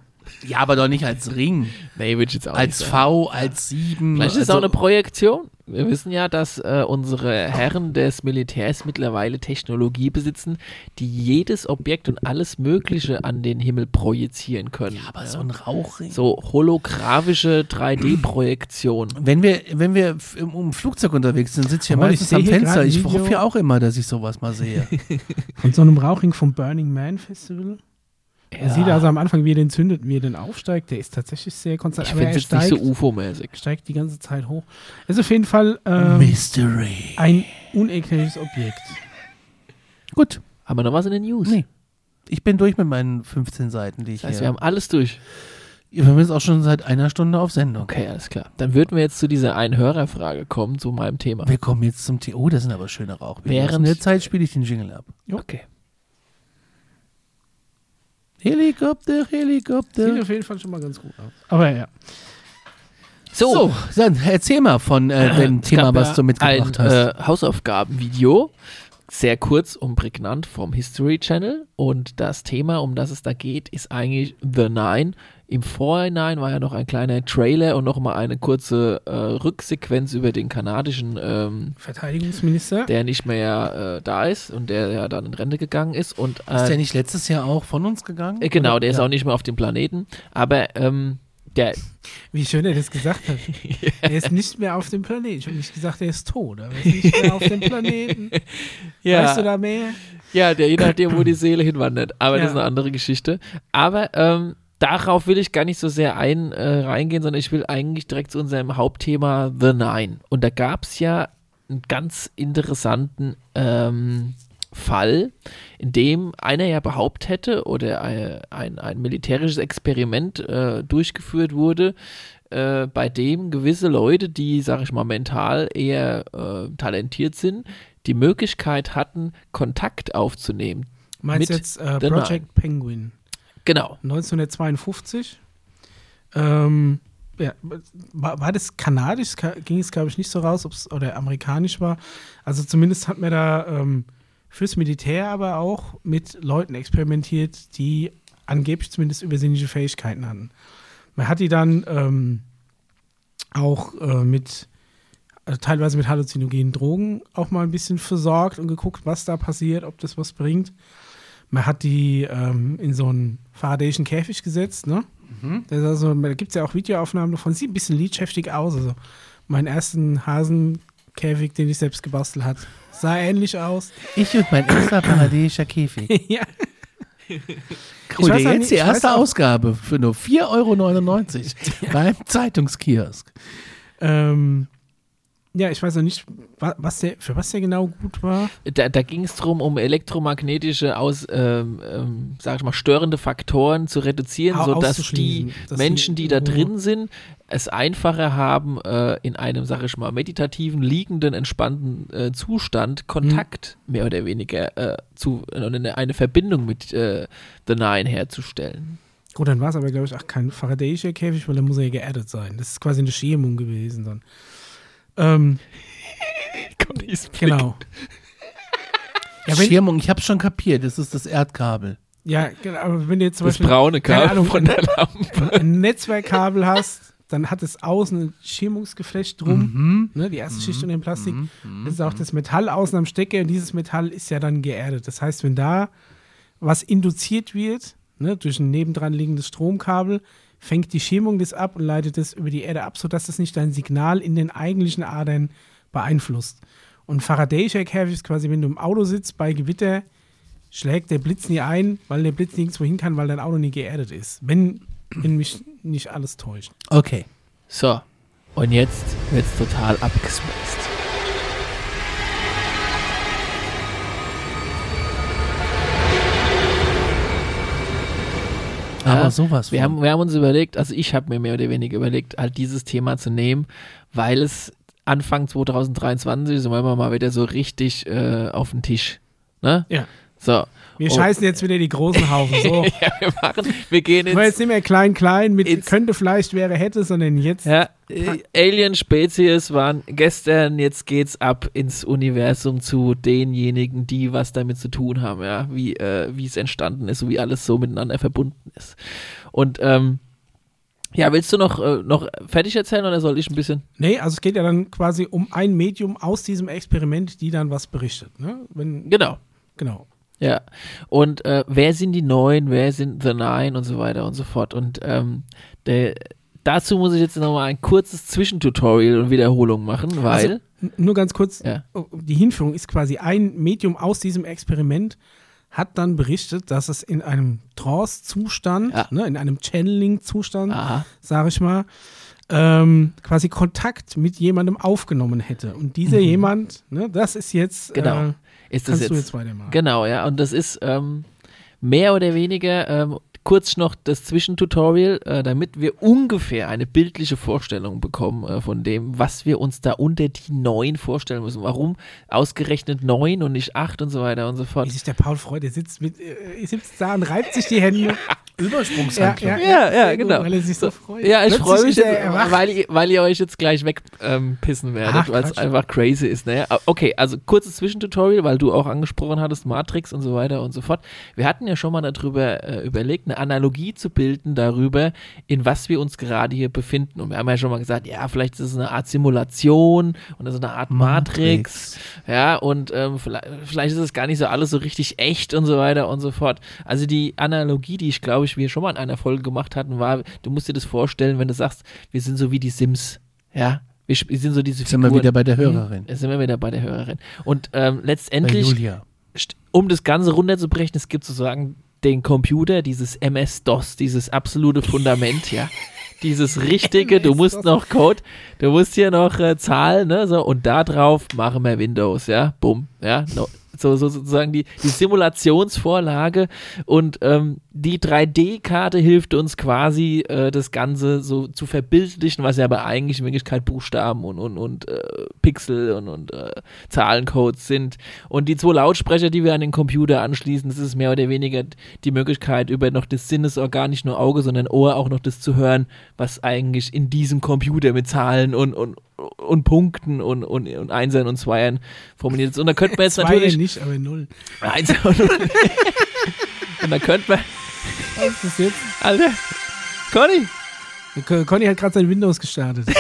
Ja, aber doch nicht als Ring. Nee, würde ich jetzt auch Als nicht sagen. V, als 7. Vielleicht ist es auch eine Projektion. Wir wissen ja, dass äh, unsere Herren des Militärs mittlerweile Technologie besitzen, die jedes Objekt und alles Mögliche an den Himmel projizieren können. Ja, aber so ein Rauchring. so holographische 3D-Projektion. Wenn wir, wenn wir im, um Flugzeug unterwegs sind, sitze ich ja meistens am Fenster. Ich hoffe ja auch immer, dass ich sowas mal sehe. Von so einem Rauchring vom Burning Man Festival. Man sieht also am Anfang, wie er den zündet, wie er den aufsteigt. Der ist tatsächlich sehr konstant. Ich finde er es nicht steigt, so UFO-mäßig. steigt die ganze Zeit hoch. Ist auf jeden Fall ähm, Mystery. ein unerklärliches Objekt. Gut. Haben wir noch was in den News? Nee. Ich bin durch mit meinen 15 Seiten, die ich Das heißt, hier. wir haben alles durch. wir haben jetzt auch schon seit einer Stunde auf Sendung. Okay, alles klar. Dann würden wir jetzt zu dieser einen Hörerfrage kommen, zu meinem Thema. Wir kommen jetzt zum Thema. Oh, das sind aber schöne Rauchbilder. Während- der Zeit spiele ich den Jingle ab. Okay. Helikopter, Sieht Helikopter. auf jeden Fall schon mal ganz gut aus. Aber ja. So, dann erzähl mal von äh, dem Es Thema, gab was ja du mitgebracht ein, hast. Äh, Hausaufgabenvideo, sehr kurz und prägnant vom History Channel. Und das Thema, um das es da geht, ist eigentlich The Nine. Im Vorhinein war ja noch ein kleiner Trailer und nochmal eine kurze äh, Rücksequenz über den kanadischen, ähm, Verteidigungsminister. der nicht mehr äh, da ist und der ja dann in Rente gegangen ist. Und, äh, ist der nicht letztes Jahr auch von uns gegangen? äh, genau, der ist ja. auch nicht mehr auf dem Planeten. Aber ähm, der, Wie schön er das gesagt hat. Er ist nicht mehr auf dem Planeten. Ich habe nicht gesagt, er ist tot, aber er ist nicht mehr auf dem Planeten. Weißt du da mehr? Ja, der je nachdem, wo die Seele hinwandert. Aber das Ja. ist eine andere Geschichte. Aber ähm, darauf will ich gar nicht so sehr ein, äh, reingehen, sondern ich will eigentlich direkt zu unserem Hauptthema The Nine. Und da gab es ja einen ganz interessanten ähm, Fall, in dem einer ja behauptet hätte oder ein, ein, ein militärisches Experiment äh, durchgeführt wurde, äh, bei dem gewisse Leute, die, sag ich mal, mental eher äh, talentiert sind, die Möglichkeit hatten, Kontakt aufzunehmen. Meinst du Mit jetzt äh, Project Penguin? Genau. 1952. Ähm, ja, war, war das kanadisch? Ka- Ging es, glaube ich, nicht so raus, ob es oder amerikanisch war. Also zumindest hat man da ähm, fürs Militär aber auch mit Leuten experimentiert, die angeblich zumindest übersinnliche Fähigkeiten hatten. Man hat die dann ähm, auch äh, mit äh, teilweise mit halluzinogenen Drogen auch mal ein bisschen versorgt und geguckt, was da passiert, ob das was bringt. Man hat die ähm, in so einen Faradayschen Käfig gesetzt, ne? Das ist also, da gibt es ja auch Videoaufnahmen davon. Sieht ein bisschen liedschäftig aus. Also meinen ersten Hasenkäfig, den ich selbst gebastelt hat, sah ähnlich aus. Ich und mein extra paradiesischer Käfig. ja. Cool, weiß jetzt nicht- die erste Ausgabe für nur 4,99 Euro beim Zeitungskiosk. Ähm, ja, ich weiß noch nicht, wa- was der, für was der genau gut war. Da, da ging es darum, um elektromagnetische, aus, ähm, ähm, sag ich mal, störende Faktoren zu reduzieren, Au- sodass die dass Menschen, die da irgendwo- drin sind, es einfacher haben, äh, in einem, sag ich mal, meditativen, liegenden, entspannten äh, Zustand Kontakt mehr oder weniger äh, zu, eine, eine Verbindung mit äh, The Nine herzustellen. Gut, dann war es aber, glaube ich, auch kein Faradayischer Käfig, weil da muss er ja geerdet sein. Das ist quasi eine Schirmung gewesen dann. Ähm, genau. Ja, wenn, Schirmung, ich hab's schon kapiert, das ist das Erdkabel. ja, genau, aber wenn du jetzt zum Das Beispiel braune Kabel Ahnung, von der Lampe. ein Netzwerkkabel hast, dann hat es außen ein Schirmungsgeflecht drum, Mhm. ne, die erste Schicht unter dem Plastik. Das ist auch das Metall außen am Stecker und dieses Metall ist ja dann geerdet. Das heißt, wenn da was induziert wird, ne, durch ein nebendran liegendes Stromkabel, fängt die Schirmung das ab und leitet es über die Erde ab, sodass es nicht dein Signal in den eigentlichen Adern beeinflusst. Und Faradayischer Käfig ist quasi, wenn du im Auto sitzt bei Gewitter, schlägt der Blitz nie ein, weil der Blitz nirgendwo hin kann, weil dein Auto nie geerdet ist. Wenn, wenn mich nicht alles täuscht. Okay. So, und jetzt wird's total abgespaced. Aber Ja, sowas. Wir haben, wir haben uns überlegt, also ich habe mir mehr oder weniger überlegt, halt dieses Thema zu nehmen, weil es Anfang 2023 sind wir mal wieder so richtig äh, auf den Tisch. Ne? Ja. So. Wir Oh. scheißen jetzt wieder die großen Haufen. So. ja, wir machen, wir gehen ins, jetzt nicht mehr klein, klein mit könnte, vielleicht, wäre, hätte, sondern jetzt. ja, äh, Alien-Spezies waren gestern, jetzt geht's ab ins Universum zu denjenigen, die was damit zu tun haben, ja, wie, äh, es entstanden ist, und wie alles so miteinander verbunden ist. Und ähm, ja, willst du noch, äh, noch fertig erzählen oder soll ich ein bisschen? Nee, also es geht ja dann quasi um ein Medium aus diesem Experiment, die dann was berichtet. Ne? Wenn, Genau. genau. Ja, und äh, wer sind die Neuen, wer sind The Nine und so weiter und so fort. Und ähm, der, dazu muss ich jetzt nochmal ein kurzes Zwischentutorial und Wiederholung machen, weil. Also, nur ganz kurz, ja, oh, die Hinführung ist quasi ein Medium aus diesem Experiment hat dann berichtet, dass es in einem Trance-Zustand, Ja. ne, in einem Channeling-Zustand, sage ich mal, ähm, quasi Kontakt mit jemandem aufgenommen hätte. Und dieser jemand, ne, das ist jetzt, Mhm. Genau. äh, Ist das kannst du jetzt, jetzt weitermachen. Genau, ja. Und das ist ähm, mehr oder weniger ähm, kurz noch das Zwischentutorial, äh, damit wir ungefähr eine bildliche Vorstellung bekommen äh, von dem, was wir uns da unter die neun vorstellen müssen. Warum ausgerechnet neun und nicht acht und so weiter und so Wie fort. sich der Paul freut, er sitzt, mit, äh, sitzt da und reibt sich die Hände. Übersprungshandlung. Ja, ja, sehr gut, genau. Weil er sich so freut. Ja, ich freue mich, jetzt, weil, ihr- weil ihr euch jetzt gleich wegpissen ähm, werdet, weil es einfach crazy ist. Ne? Okay, also kurzes Zwischentutorial, weil du auch angesprochen hattest, Matrix und so weiter und so fort. Wir hatten ja schon mal darüber äh, überlegt, eine Analogie zu bilden darüber, in was wir uns gerade hier befinden. Und wir haben ja schon mal gesagt, ja, vielleicht ist es eine Art Simulation und ist eine Art Matrix. Ja, und ähm, vielleicht, vielleicht ist es gar nicht so alles so richtig echt und so weiter und so fort. Also die Analogie, die ich glaube ich wir schon mal in einer Folge gemacht hatten, war, du musst dir das vorstellen, wenn du sagst, wir sind so wie die Sims. Ja, wir, sind so diese Jetzt sind wir Figuren. wieder bei der Hörerin. Jetzt sind wir wieder bei der Hörerin. Und ähm, letztendlich, um das Ganze runterzubrechen, es gibt sozusagen den Computer, dieses MS-DOS, dieses absolute Fundament, ja. Dieses richtige, du musst noch Code, du musst hier noch äh, Zahlen, ne, so, und da drauf machen wir Windows, ja, bumm, ja, no, so, so sozusagen die, die Simulationsvorlage und ähm, die 3D-Karte hilft uns quasi, äh, das Ganze so zu verbildlichen, was ja aber eigentlich in Wirklichkeit Buchstaben und, und, und äh, Pixel und, und äh, Zahlencodes sind. Und die zwei Lautsprecher, die wir an den Computer anschließen, das ist mehr oder weniger die Möglichkeit, über noch das Sinnesorgan, nicht nur Auge, sondern Ohr, auch noch das zu hören, was eigentlich in diesem Computer mit Zahlen und, und, und Punkten und, und, und Einsern und Zweiern formuliert ist. Und da könnte man jetzt Zwei natürlich. nicht, aber null. Einser und, und da könnte man. Was ist das jetzt? Alter, Conny! Con- Conny hat gerade sein Windows gestartet.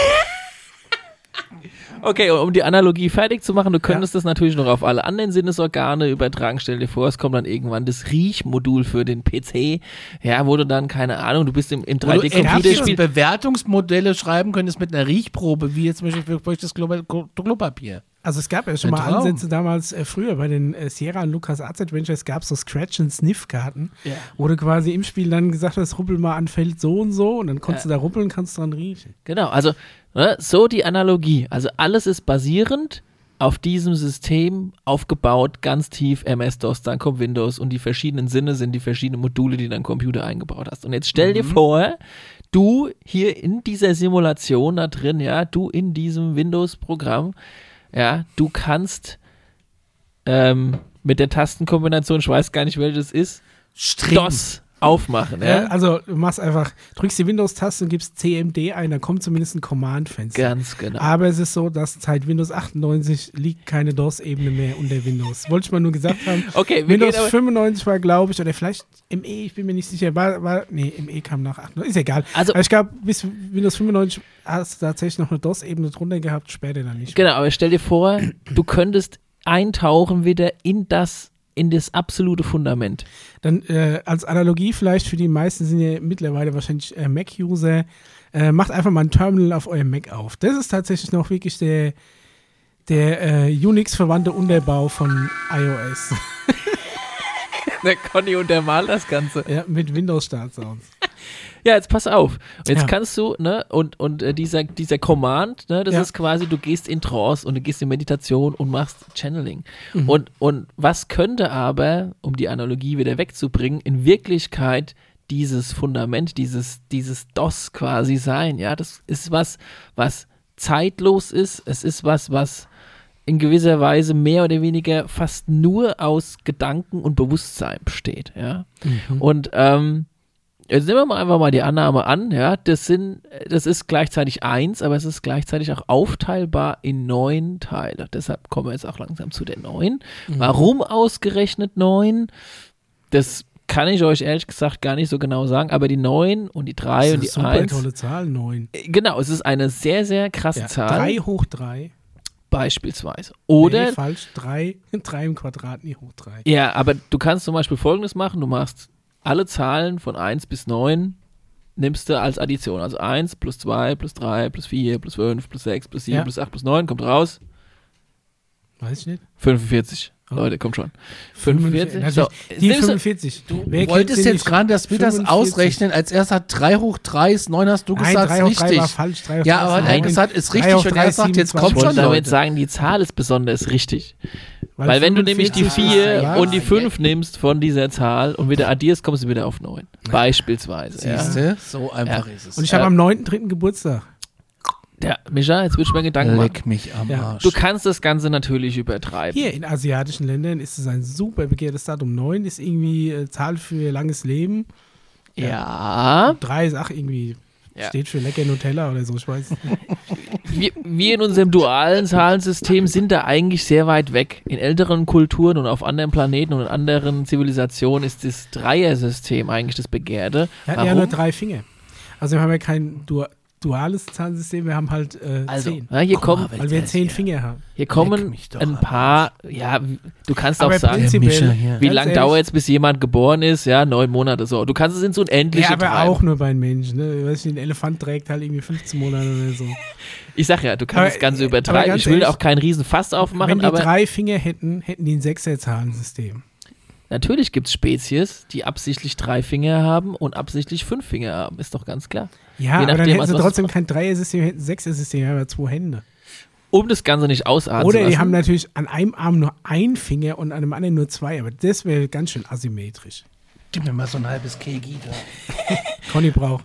Okay, um die Analogie fertig zu machen, du könntest das natürlich noch auf alle anderen Sinnesorgane übertragen. Stell dir vor, es kommt dann irgendwann das Riechmodul für den PC, ja, wo du dann, keine Ahnung, du bist im, im Wo du endlich3D-Computerspiel. Bewertungsmodelle schreiben könntest mit einer Riechprobe, wie jetzt zum Beispiel für das Klo Klo Klopapier. Also es gab ja schon mal. Ansätze damals äh, früher bei den äh, Sierra und Lucas Arts Adventures gab es so Scratch and Sniff Karten, Ja. wo du quasi im Spiel dann gesagt hast, ruppel mal an Feld so und so und dann konntest du da ruppeln, kannst dran riechen. Genau, also so die Analogie. Also alles ist basierend auf diesem System aufgebaut, ganz tief MS-DOS, dann kommt Windows und die verschiedenen Sinne sind die verschiedenen Module, die dein Computer eingebaut hast. Und jetzt stell dir vor, du hier in dieser Simulation da drin, ja, du in diesem Windows-Programm, ja, du kannst ähm, mit der Tastenkombination, ich weiß gar nicht, welches ist, Streng. DOS aufmachen, Ja. also du machst einfach, drückst die Windows-Taste und gibst CMD ein, dann kommt zumindest ein Command-Fenster. Ganz genau. Aber es ist so, dass seit Windows 98 liegt keine DOS-Ebene mehr unter Windows. Wollte ich mal nur gesagt haben. Okay, Windows gehen aber, 95 war, glaube ich, oder vielleicht ME, ich bin mir nicht sicher, war, war nee, ME kam nach 98, ist egal. Also- Aber ich glaube, bis Windows 95 hast du tatsächlich noch eine DOS-Ebene drunter gehabt, später dann nicht. Genau, aber stell dir vor, du könntest eintauchen wieder in das, in das absolute Fundament. Dann äh, als Analogie vielleicht für die meisten sind ja mittlerweile wahrscheinlich äh, Mac-User, äh, macht einfach mal ein Terminal auf eurem Mac auf. Das ist tatsächlich noch wirklich der, der äh, Unix-verwandte Unterbau von iOS. Der Conny untermalt das Ganze. ja, mit Windows-Startsounds. Ja, jetzt pass auf. Jetzt Ja. kannst du, ne, und, und äh, dieser, dieser Command, ne, das Ja. ist quasi, du gehst in Trance und du gehst in Meditation und machst Channeling. Mhm. Und, und was könnte aber, um die Analogie wieder wegzubringen, in Wirklichkeit dieses Fundament, dieses, dieses DOS quasi sein? Ja, das ist was, was zeitlos ist. Es ist was, was in gewisser Weise mehr oder weniger fast nur aus Gedanken und Bewusstsein besteht. Ja. Mhm. Und ähm, jetzt nehmen wir mal einfach mal die Annahme an, ja, das sind, das ist gleichzeitig eins, aber es ist gleichzeitig auch aufteilbar in neun Teile. Deshalb kommen wir jetzt auch langsam zu den neun. Mhm. Warum ausgerechnet neun? Das kann ich euch ehrlich gesagt gar nicht so genau sagen, aber die neun und die drei Das und die ist eine super eins. tolle Zahl, 9. äh, Genau, es ist eine sehr, sehr krasse Ja, Zahl, 3 hoch 3. beispielsweise. Oder nee, falsch, 3, 3 im Quadrat, nie hoch 3. Ja, aber du kannst zum Beispiel folgendes machen: Du machst alle Zahlen von 1 bis 9, nimmst du als Addition. Also 1 plus 2 plus 3 plus 4 plus 5 plus 6 plus 7 Ja. plus 8 plus 9 kommt raus. Weiß ich nicht. 45. Oh. Leute, kommt schon. 45. Natürlich, So, die nimmst du- 45. Du Wer wolltest jetzt gerade das Bild das 45. ausrechnen. Als erster 3 hoch 3 ist 9, hast du Nein, gesagt, 3 hoch ist 3 richtig. war falsch. 3 hoch Ja, 3 aber ist er hat gesagt, ist 3 richtig und 3 er sagt, jetzt 27. kommt Ich schon, wollte damit sagen, die Zahl ist besonders richtig. Weil, wenn du nämlich die 45 4 ist- und die ja. 5 nimmst von dieser Zahl und wieder addierst, kommst du wieder auf 9. Beispielsweise. Ja. Siehste, so einfach Ja. ist es. Und ich habe am 9.3. Geburtstag. Ja, Micha, jetzt würde ich mir Gedanken machen. Leck mich am Ja. Arsch. Du kannst das Ganze natürlich übertreiben. Hier in asiatischen Ländern ist es ein super begehrtes Datum. 9 ist irgendwie äh, Zahl für langes Leben. Ja. 3 ist auch irgendwie, Ja. steht für lecker Nutella oder so, ich weiß nicht. Wir, wir in unserem dualen Zahlensystem sind da eigentlich sehr weit weg. In älteren Kulturen und auf anderen Planeten und in anderen Zivilisationen ist das Dreier-System eigentlich das Begehrte. Wir hatten ja nur drei Finger. Also wir haben ja kein du duales Zahlensystem, wir haben halt äh, Also, zehn. ja, hier, Guck kommen, mal, Weil wir zehn hier. Finger haben. hier kommen ein paar, ja, du kannst Aber auch sagen, wie lange dauert es, bis jemand geboren ist? Ja, neun Monate so. Du kannst es ins Unendliche Ja, aber treiben. auch nur bei einem Menschen. Ne? Ich weiß nicht, ein Elefant trägt halt irgendwie 15 Monate oder so. Ich sag ja, du kannst Aber- das Ganze aber übertreiben. ganz Ich will ehrlich, auch keinen riesen Fass aufmachen, Wenn die aber drei Finger hätten, hätten die ein Sechser-Zahlensystem. natürlich gibt es Spezies, die absichtlich drei Finger haben und absichtlich fünf Finger haben. Ist doch ganz klar. Ja, Je aber dann nachdem, hätten sie trotzdem kein Dreier-System, hätten Sechser-System, wir haben ja zwei Hände. Um das Ganze nicht ausarten Oder die lassen. haben natürlich an einem Arm nur ein Finger und an dem anderen nur zwei, aber das wäre ganz schön asymmetrisch. Gib mir mal so ein halbes Kegi da. Conny braucht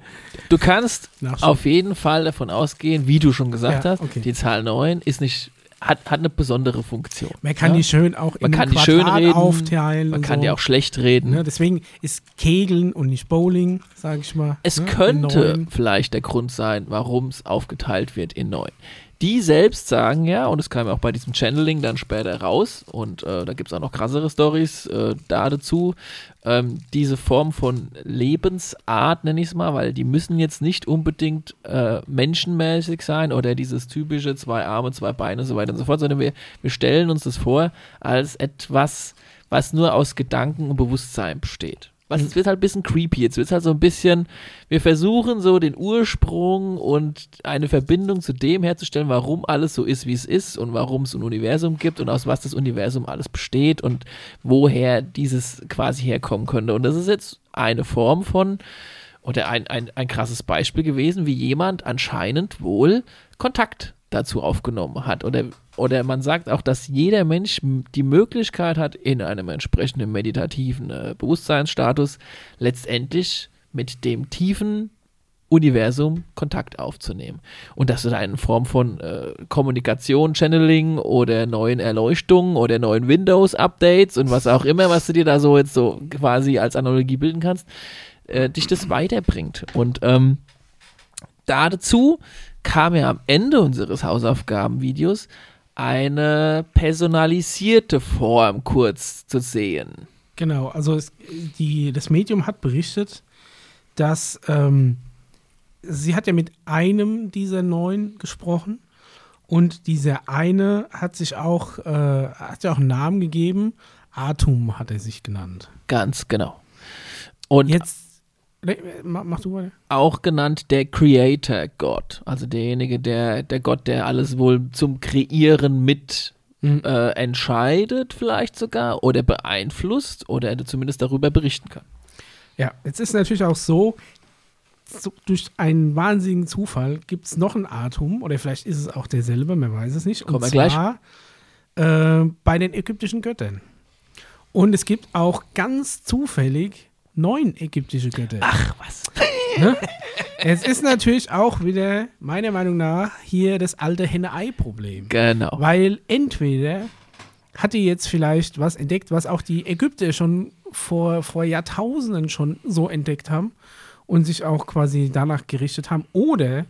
Du kannst Nachschub. auf jeden Fall davon ausgehen, wie du schon gesagt Ja, hast, okay. die Zahl 9 ist nicht, hat, hat eine besondere Funktion. Man kann ja? die schön auch in Man kann einem die schön reden, aufteilen. Man kann so. die auch schlecht reden. Ne, deswegen ist Kegeln und nicht Bowling, sage ich mal. Es ne, in könnte vielleicht der Grund sein, warum es aufgeteilt wird in neun. Die selbst sagen ja, und es kam ja auch bei diesem Channeling dann später raus, und äh, da gibt es auch noch krassere Stories äh, da dazu, ähm, diese Form von Lebensart, nenne ich es mal, weil die müssen jetzt nicht unbedingt äh, menschenmäßig sein oder dieses typische zwei Arme, zwei Beine und so weiter und so fort, sondern wir, wir stellen uns das vor als etwas, was nur aus Gedanken und Bewusstsein besteht. Was, es wird halt ein bisschen creepy. Jetzt wird es halt so ein bisschen, wir versuchen so den Ursprung und eine Verbindung zu dem herzustellen, warum alles so ist, wie es ist und warum es ein Universum gibt und aus was das Universum alles besteht und woher dieses quasi herkommen könnte. Und das ist jetzt eine Form von, oder ein, ein, ein krasses Beispiel gewesen, wie jemand anscheinend wohl Kontakt dazu aufgenommen hat. Oder, oder man sagt auch, dass jeder Mensch die Möglichkeit hat, in einem entsprechenden meditativen äh, Bewusstseinsstatus letztendlich mit dem tiefen Universum Kontakt aufzunehmen. Und das ist eine Form von äh, Kommunikation, Channeling oder neuen Erleuchtungen oder neuen Windows-Updates und was auch immer, was du dir da so jetzt so quasi als Analogie bilden kannst, äh, dich das weiterbringt. Und ähm, dazu kam ja am Ende unseres Hausaufgabenvideos eine personalisierte Form kurz zu sehen. Genau, also es, die, das Medium hat berichtet, dass ähm, sie hat ja mit einem dieser neun gesprochen und dieser eine hat sich auch, äh, hat ja auch einen Namen gegeben. Atum hat er sich genannt. Ganz genau. Und Jetzt, mach, du mal. auch genannt der Creator Gott, also derjenige, der, der Gott, der alles wohl zum Kreieren mit Mhm. äh, entscheidet, vielleicht sogar, oder beeinflusst, oder zumindest darüber berichten kann. Ja, jetzt ist natürlich auch so, so durch einen wahnsinnigen Zufall gibt es noch ein Atom, oder vielleicht ist es auch derselbe, man weiß es nicht. Kommen und gleich. zwar äh, bei den ägyptischen Göttern. Und es gibt auch ganz zufällig neun ägyptische Götter. Ach, was? Ne? Es ist natürlich auch wieder, meiner Meinung nach, hier das alte Henne-Ei-Problem. Genau. Weil entweder hat die jetzt vielleicht was entdeckt, was auch die Ägypter schon vor, vor Jahrtausenden schon so entdeckt haben und sich auch quasi danach gerichtet haben. Oder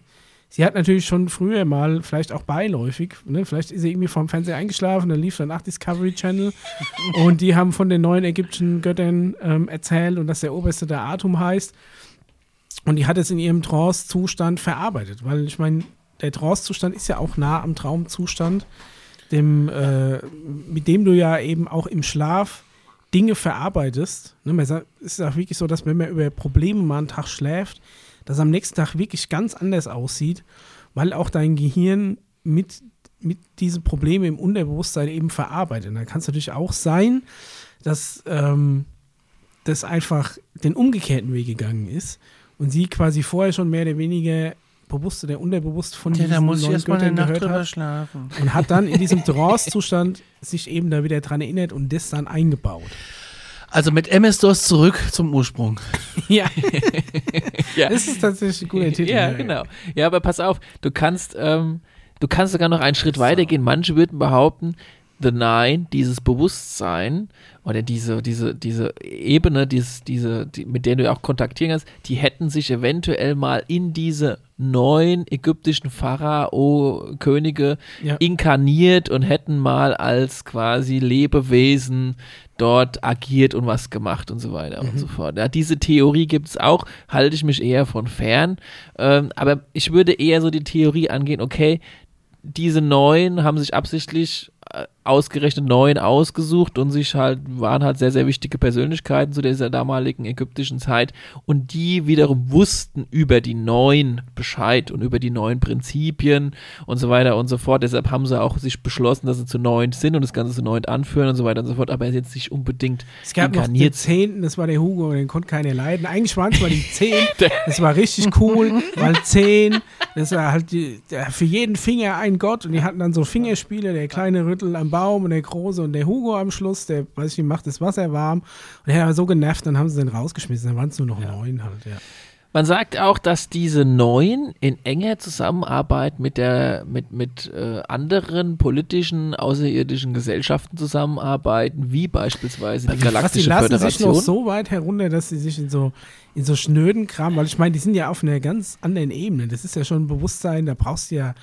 sie hat natürlich schon früher mal, vielleicht auch beiläufig, ne, vielleicht ist sie irgendwie vom Fernseher eingeschlafen, dann lief danach Discovery Channel und die haben von den neuen ägyptischen Göttern ähm, erzählt und dass der oberste der Atum heißt. Und die hat es in ihrem Trance-Zustand verarbeitet, weil ich meine, der Trance-Zustand ist ja auch nah am Traumzustand, dem, äh, mit dem du ja eben auch im Schlaf Dinge verarbeitest. Ne, man sagt, es ist auch wirklich so, dass wenn man über Probleme mal einen Tag schläft, dass am nächsten Tag wirklich ganz anders aussieht, weil auch dein Gehirn mit mit diesen Problemen im Unterbewusstsein eben verarbeitet. Und dann kann es natürlich auch sein, dass ähm, das einfach den umgekehrten Weg gegangen ist und sie quasi vorher schon mehr oder weniger bewusst oder unterbewusst von Ja, da diesen muss ich neuen erstmal eine Nacht gehört drüber hat schlafen. und hat dann in diesem Trance-Zustand sich eben da wieder dran erinnert und das dann eingebaut. Also mit MS-DOS zurück zum Ursprung. Ja, Ja. das ist tatsächlich ein guter Titel. Ja, genau. Ja, aber pass auf, du kannst, ähm, du kannst sogar noch einen Schritt weiter gehen. Manche würden behaupten, The Nine, dieses Bewusstsein oder diese, diese, diese Ebene, dieses, diese, die, mit der du auch kontaktieren kannst, die hätten sich eventuell mal in diese neuen ägyptischen Pharao-Könige Ja. inkarniert und hätten mal als quasi Lebewesen dort agiert und was gemacht und so weiter und so fort. Ja, diese Theorie gibt es auch, halte ich mich eher von fern. Ähm, aber ich würde eher so die Theorie angehen, okay, diese Neuen haben sich absichtlich ausgerechnet Neuen ausgesucht und sich halt, waren halt sehr, sehr wichtige Persönlichkeiten zu dieser damaligen ägyptischen Zeit und die wiederum wussten über die Neuen Bescheid und über die neuen Prinzipien und so weiter und so fort. Deshalb haben sie auch sich beschlossen, dass sie zu Neun sind und das Ganze zu Neun anführen und so weiter und so fort, aber jetzt nicht unbedingt Es gab noch den inkarniert. Zehnten, das war der Hugo, den konnte keiner leiden. Eigentlich waren es mal die Zehn, das war richtig cool, weil Zehn, das war halt die, für jeden Finger ein Gott und die hatten dann so Fingerspiele, der kleine Rüttel am Baum und der große und der Hugo am Schluss, der, weiß ich nicht, macht das Wasser warm. Und der hat aber so genervt, dann haben sie den rausgeschmissen, dann waren es nur noch neun halt, ja. Man sagt auch, dass diese Neuen in enger Zusammenarbeit mit der mit mit äh, anderen politischen außerirdischen Gesellschaften zusammenarbeiten, wie beispielsweise die Was, die Galaktische lassen sich Föderation. noch so weit herunter, dass sie sich in so, in so schnöden Kram, weil ich meine, die sind ja auf einer ganz anderen Ebene. Das ist ja schon ein Bewusstsein, da brauchst du ja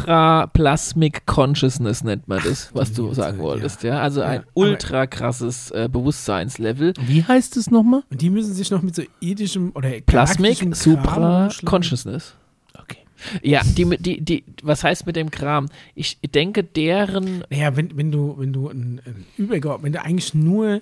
Supraplasmic Consciousness nennt man das, was du sagen wolltest, ja. Also ein ultra krasses äh, Bewusstseinslevel. Wie heißt es nochmal? Und die müssen sich noch mit so irdischem oder Plasmic Supra. Consciousness. Okay. Ja, die, die, die, was heißt mit dem Kram? Ich denke, deren Naja, wenn, wenn du, wenn du ein, ein Übergeordnet, wenn du eigentlich nur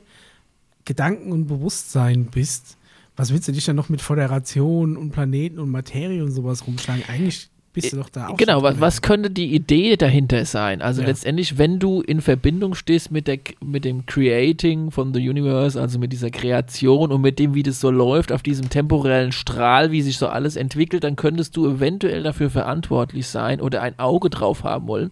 Gedanken und Bewusstsein bist, was willst du dich dann noch mit Föderation und Planeten und Materie und sowas rumschlagen? Eigentlich bist du doch da auch. Genau, was, was könnte die Idee dahinter sein? Also Ja. letztendlich, wenn du in Verbindung stehst mit, der, mit dem Creating von the Universe, also mit dieser Kreation und mit dem, wie das so läuft, auf diesem temporellen Strahl, wie sich so alles entwickelt, dann könntest du eventuell dafür verantwortlich sein oder ein Auge drauf haben wollen,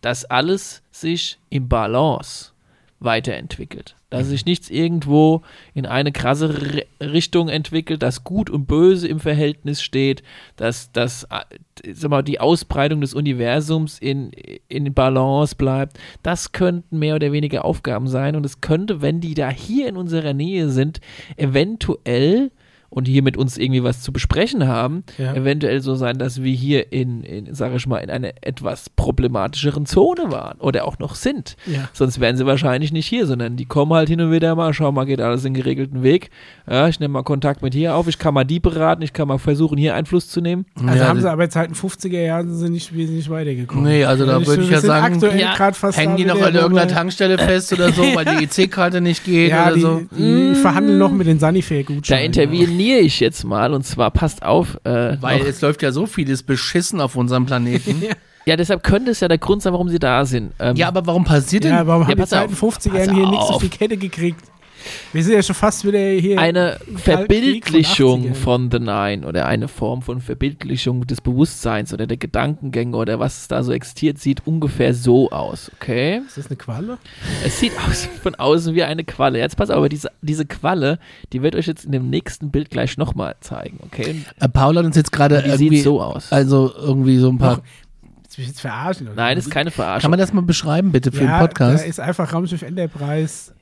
dass alles sich im Balance weiterentwickelt. Dass sich nichts irgendwo in eine krasse Ri- Richtung entwickelt, dass Gut und Böse im Verhältnis steht, dass, dass äh, sag mal, die Ausbreitung des Universums in, in Balance bleibt. Das könnten mehr oder weniger Aufgaben sein und es könnte, wenn die da hier in unserer Nähe sind, eventuell und hier mit uns irgendwie was zu besprechen haben, Ja. eventuell so sein, dass wir hier in, in sage ich mal, in einer etwas problematischeren Zone waren oder auch noch sind. Ja. Sonst wären sie wahrscheinlich nicht hier, sondern die kommen halt hin und wieder mal, schau mal, geht alles in geregelten Weg. Ja, ich nehme mal Kontakt mit hier auf, ich kann mal die beraten, ich kann mal versuchen, hier Einfluss zu nehmen. Also Ja, haben sie aber jetzt halt in 50er Jahren sind sie nicht wesentlich weitergekommen. Nee, also da würde ich sind ja sagen, Hängen die noch an irgendeiner Tankstelle fest oder so, weil die EC-Karte nicht geht Ja, oder die, so? die verhandeln noch mit den Da Sanifair-Gutscheinen. Interveniere ich jetzt mal und zwar passt auf. Äh, Weil noch, es läuft ja so vieles beschissen auf unserem Planeten. ja, deshalb könnte es ja der Grund sein, warum sie da sind. Ähm, ja, aber warum passiert denn? Ja, warum Ja, haben die pass seit den auf, 50ern pass hier nichts auf die Kette gekriegt? Wir sind ja schon fast wieder hier. eine Verbildlichung 80ern. von The Nine oder eine Form von Verbildlichung des Bewusstseins oder der Gedankengänge oder was da so existiert, sieht ungefähr so aus, okay? Ist das eine Qualle? Es sieht aus, von außen wie eine Qualle. Jetzt pass auf, aber diese, diese Qualle, die wird euch jetzt in dem nächsten Bild gleich nochmal zeigen, okay? Äh, Paul hat uns jetzt gerade Die irgendwie, sieht so aus. also irgendwie so ein paar. Ach, Willst du mich jetzt verarschen? Oder? Nein, das ist keine Kann Verarschung. man das mal beschreiben, bitte, für ja, den Podcast? Da ist einfach Raumschiff Enterprise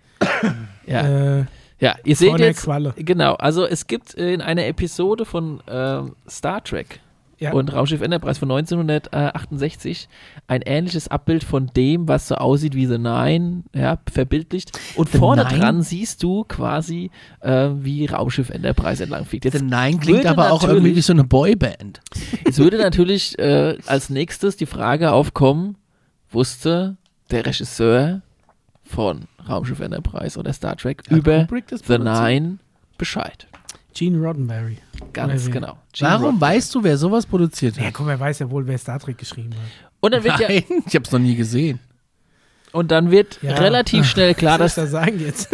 Ja, äh, ja, ihr vor seht der jetzt, Qualle. genau, also es gibt in einer Episode von ähm, Star Trek Ja. und Raumschiff Enterprise von 1968 ein ähnliches Abbild von dem, was so aussieht wie The Nine, ja, verbildlicht. Und The vorne Nine? dran siehst du quasi, äh, wie Raumschiff Enterprise entlang fliegt. Jetzt The Nine klingt aber auch irgendwie wie so eine Boyband. Es würde natürlich äh, als nächstes die Frage aufkommen, wusste der Regisseur von Raumschiff Enterprise oder Star Trek Hat über Kubrick das The? Nine Bescheid? Gene Roddenberry. Ganz genau. Gene Warum Roddenberry. weißt du, wer sowas produziert Ja, hat? komm, er weiß ja wohl, wer Star Trek geschrieben hat. Und dann wird ja, Nein, ich habe es noch nie gesehen. und dann wird Ja. relativ schnell klar, Was dass, soll ich da sagen jetzt?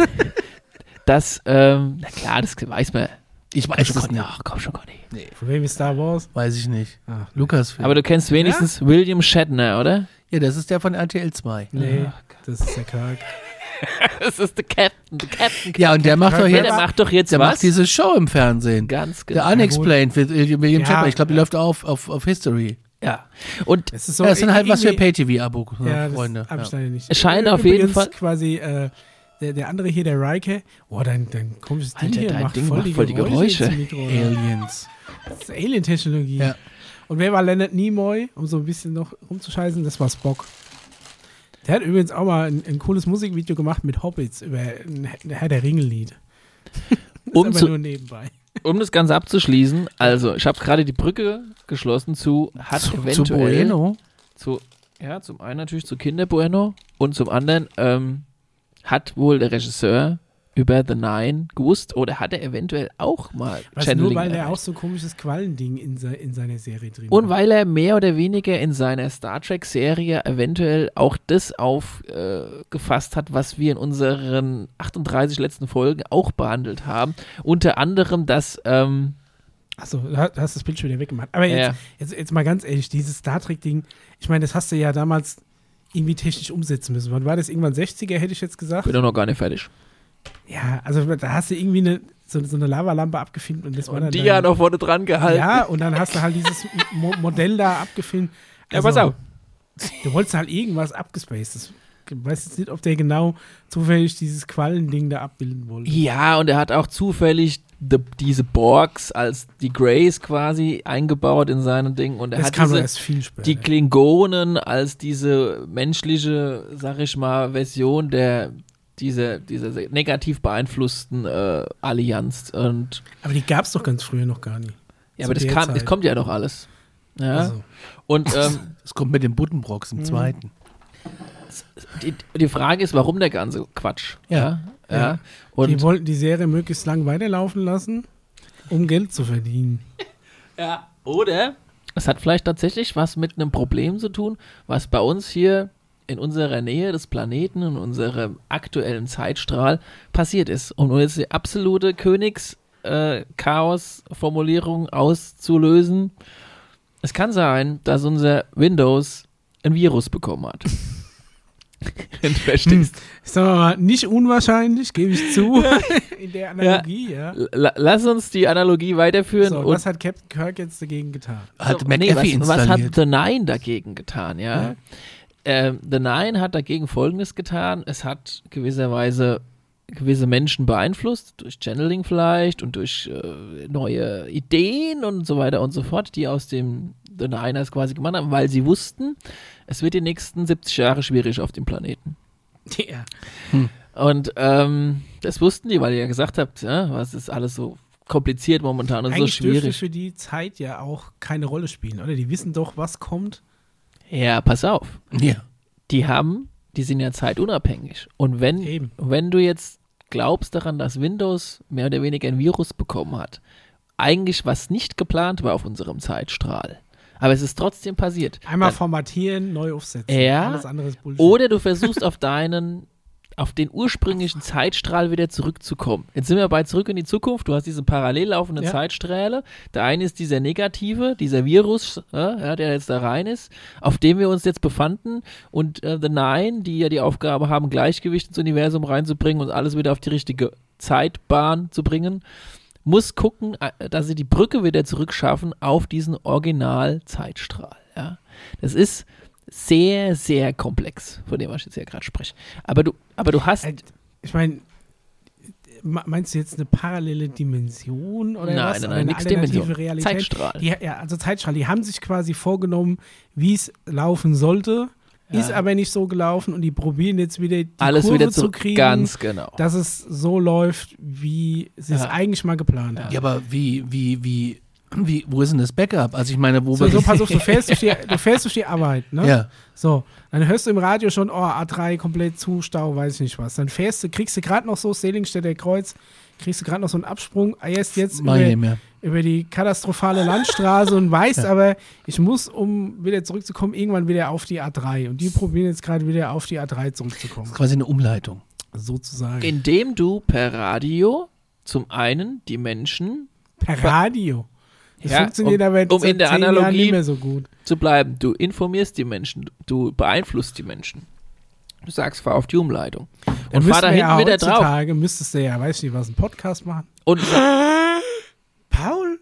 dass ähm, na klar, das weiß man. Ich Komm weiß schon, es nicht. Ach, komm schon, Conny. Von wem ist Star Wars? Weiß ich nicht. Ah, Lukas. Aber du kennst wenigstens William Shatner, oder? Ja, das ist der von RTL 2. nee, Ach, das ist der Kirk. Das ist der Captain, der Captain. Ja, und der macht doch jetzt der macht doch jetzt der was. macht diese Show im Fernsehen. Ganz Der genau. Unexplained mit William Ja. Shatner. Ich glaube, die läuft auf, auf, auf History. Ja. Und Es ist so das sind halt was für Pay-TV-Abo, Ja, das Freunde. ich Ja. leider nicht. Es scheint auf jeden Fall- quasi äh, der, der andere hier, der Reike. Boah, dein, dein komisches Ding Alter, hier dein macht Ding voll, macht die voll die Geräusche. Geräusche. Aliens. Das ist Alien-Technologie. Ja. Und wer war Leonard Nimoy, um so ein bisschen noch rumzuscheißen? Das war Spock. Der hat übrigens auch mal ein, ein cooles Musikvideo gemacht mit Hobbits über ein Herr der Ringe-Lied. Um zu- nur nebenbei. um das Ganze abzuschließen, also ich habe gerade die Brücke geschlossen zu hat Zu, zu eventuell Bueno. zu ja zum einen natürlich zu Kinder Bueno und zum anderen ähm, hat wohl der Regisseur über The Nine gewusst oder hat er eventuell auch mal Was Channeling nur, weil er erreicht. auch so ein komisches Quallending in, se in seiner Serie drin und hat. weil er mehr oder weniger in seiner Star Trek Serie eventuell auch das aufgefasst äh, hat, was wir in unseren 38 letzten Folgen auch behandelt haben. Unter anderem, dass ähm, Achso, du hast du hast das Bild schon wieder weggemacht. Aber jetzt, Ja. jetzt, jetzt mal ganz ehrlich, dieses Star Trek-Ding, ich meine, das hast du ja damals irgendwie technisch umsetzen müssen. Wann war das? Irgendwann 60er, hätte ich jetzt gesagt. bin doch noch gar nicht fertig. Ja, also da hast du irgendwie eine, so, so eine Lavalampe abgefilmt und das war dann. Und die ja noch vorne dran gehalten. Ja, und dann hast du halt dieses Mo Modell da abgefilmt. Ja, pass auf. Du wolltest halt irgendwas abgespaced. Ich weiß jetzt nicht, ob der genau zufällig dieses Quallending da abbilden wollte. Ja, und er hat auch zufällig the, diese Borgs als die Greys quasi eingebaut in seine Ding. Und er Das hat kam diese, erst viel später. die Klingonen als diese menschliche, sag ich mal, Version der dieser, dieser negativ beeinflussten äh, Allianz. Und aber die gab es doch ganz früher noch gar nicht. ja, aber das, kam, Zeit. das kommt ja doch alles. Ja. Also, Und ähm, Das kommt mit den Buddenbrocks im Mhm. zweiten. die, die Frage ist, warum der ganze Quatsch? Ja. Ja. ja. Ja. Und die wollten die Serie möglichst lang weiterlaufen lassen, um Geld zu verdienen. Ja. Oder es hat vielleicht tatsächlich was mit einem Problem zu tun, was bei uns hier in unserer Nähe des Planeten, in unserem aktuellen Zeitstrahl passiert ist. Um jetzt die absolute Königs-Chaos-Formulierung auszulösen. Es kann sein, dass unser Windows ein Virus bekommen hat. Wenn du verstehst. Sagen wir mal, nicht unwahrscheinlich, gebe ich zu, in der Analogie, ja. L- Lass uns die Analogie weiterführen. So, und was hat Captain Kirk jetzt dagegen getan? Hat So, McAfee was, was hat installiert. The Nine dagegen getan, ja? Ja. Ähm, The Nine hat dagegen Folgendes getan. Es hat gewisserweise gewisse Menschen beeinflusst, durch Channeling vielleicht und durch äh, neue Ideen und so weiter und so fort, die aus dem The Niners quasi gemacht haben, weil sie wussten, es wird die nächsten 70 Jahre schwierig auf dem Planeten. Ja. Und ähm, das wussten die, weil ihr ja gesagt habt, ja, was ist alles so kompliziert momentan und Eigentlich so dürfte schwierig. für die Zeit ja auch keine Rolle spielen, oder? Die wissen doch, was kommt. Ja, pass auf. Ja. die haben, die sind ja zeitunabhängig. Und wenn, Eben. wenn du jetzt glaubst daran, dass Windows mehr oder weniger ein Virus bekommen hat, eigentlich was nicht geplant war auf unserem Zeitstrahl, aber es ist trotzdem passiert. Einmal Dann- formatieren, neu aufsetzen. Ja. Alles andere ist Bullshit. oder du versuchst auf deinen, auf den ursprünglichen Zeitstrahl wieder zurückzukommen. Jetzt sind wir bei Zurück in die Zukunft. Du hast diese parallel laufenden Ja. Zeitstrahle. Der eine ist dieser negative, dieser Virus, ja, der jetzt da rein ist, auf dem wir uns jetzt befanden. Und äh, The Nine, die ja die Aufgabe haben, Gleichgewicht ins Universum reinzubringen und alles wieder auf die richtige Zeitbahn zu bringen, muss gucken, äh, dass sie die Brücke wieder zurückschaffen auf diesen Original-Zeitstrahl. Ja? Das ist sehr, sehr komplex, von dem was ich jetzt ja gerade spreche. Aber du, aber du hast. Äh, Ich meine, meinst du jetzt eine parallele Dimension oder Nein, was? nein, nein, alternative Dimension. Realität? Zeitstrahl. Die, ja, also Zeitstrahl. Die haben sich quasi vorgenommen, wie es laufen sollte, Ja. ist aber nicht so gelaufen und die probieren jetzt wieder die alles Kurve wieder zu zu kriegen, Ganz genau. dass es so läuft, wie sie es Ja. eigentlich mal geplant haben. Ja, aber wie, wie, wie Wie, wo ist denn das Backup? Also ich meine, wo So, so pass auf, du fährst durch die, du fährst durch die Arbeit, ne? Ja. So, dann hörst du im Radio schon, oh, A3 komplett zu, Stau, weiß ich nicht was. Dann fährst du, kriegst du gerade noch so, Selingstädter Kreuz, kriegst du gerade noch so einen Absprung, eierst jetzt ich nicht über, über die katastrophale Landstraße und weißt aber, ich muss, um wieder zurückzukommen, irgendwann wieder auf die A3. Und die probieren jetzt gerade wieder auf die A3 zurückzukommen. Das ist quasi eine Umleitung. Sozusagen. Indem du per Radio zum einen die Menschen per Radio. Das Ja, funktioniert um- aber um seit in der Analogie- nicht mehr so gut. zu bleiben. Du informierst die Menschen, du beeinflusst die Menschen. Du sagst, fahr auf die Umleitung. Und fahr da hinten ja wieder drauf. heutzutage, müsstest du ja, weiß ich nicht, was, einen Podcast machen. Und Paul,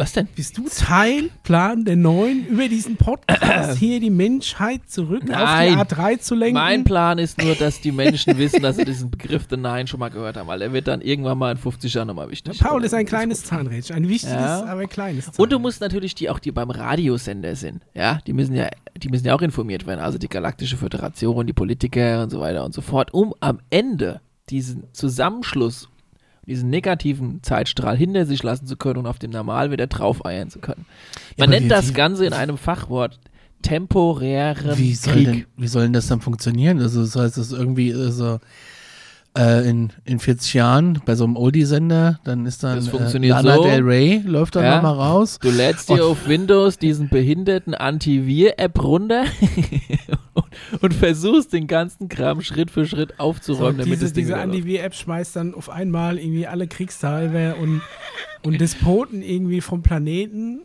was denn? bist du Teil, Plan der Neuen, über diesen Podcast hier die Menschheit zurück Nein. auf die A3 zu lenken? Mein Plan ist nur, dass die Menschen wissen, dass sie diesen Begriff The Nine schon mal gehört haben, weil er wird dann irgendwann mal in 50 Jahren nochmal wichtig. Paul Oder ist ein in kleines Zahnrädchen, ein wichtiges, Ja. aber kleines Zahnrädchen. Und du musst natürlich die auch, die beim Radiosender sind, ja, die müssen ja, die müssen ja auch informiert werden, also die Galaktische Föderation, die Politiker und so weiter und so fort, um am Ende diesen Zusammenschluss, diesen negativen Zeitstrahl hinter sich lassen zu können und auf dem Normal wieder draufeiern zu können. Ja, Man aber nennt das Ganze in einem Fachwort temporären Wie soll, Krieg. denn, wie soll denn das dann funktionieren? Also das heißt, das ist irgendwie äh, so äh, in, in 40 Jahren bei so einem Oldie-Sender, dann ist dann Das äh, funktioniert Lana so. Del Rey, läuft dann Ja. nochmal raus. Du lädst dir auf Windows diesen behinderten Antivir-App runter und, und versuchst den ganzen Kram Schritt für Schritt so, aufzuräumen, damit diese, das Ding diese. Antivir-App schmeißt dann auf einmal irgendwie alle Kriegsteilwehr und, und Despoten irgendwie vom Planeten.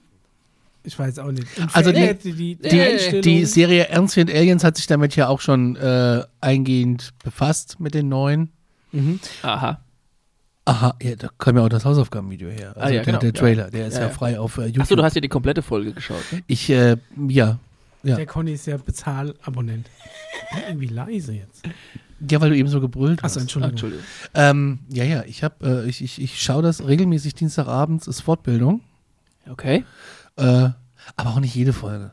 Ich weiß auch nicht. Und Also die- die, die, die- Serie Ernstfield Aliens hat sich damit ja auch schon äh, eingehend befasst mit den neuen. Mhm. Aha. Aha, ja, da kam ja auch das Hausaufgabenvideo her. Also Ah, ja, der, genau, der ja. Trailer, der ist Ja, ja, ja. frei auf äh, YouTube. Achso, du hast ja die komplette Folge geschaut, ne? ich, äh, ja. Ja. Der Conny ist ja Bezahlabonnent. Ja, irgendwie leise jetzt. ja, weil du eben so gebrüllt Achso, hast. Ah, Entschuldigung. Entschuldigung. Ähm, ja, ja, ich habe, äh, ich, ich, ich schaue das regelmäßig Dienstagabends, ist Fortbildung, Okay. Äh, aber auch nicht jede Folge.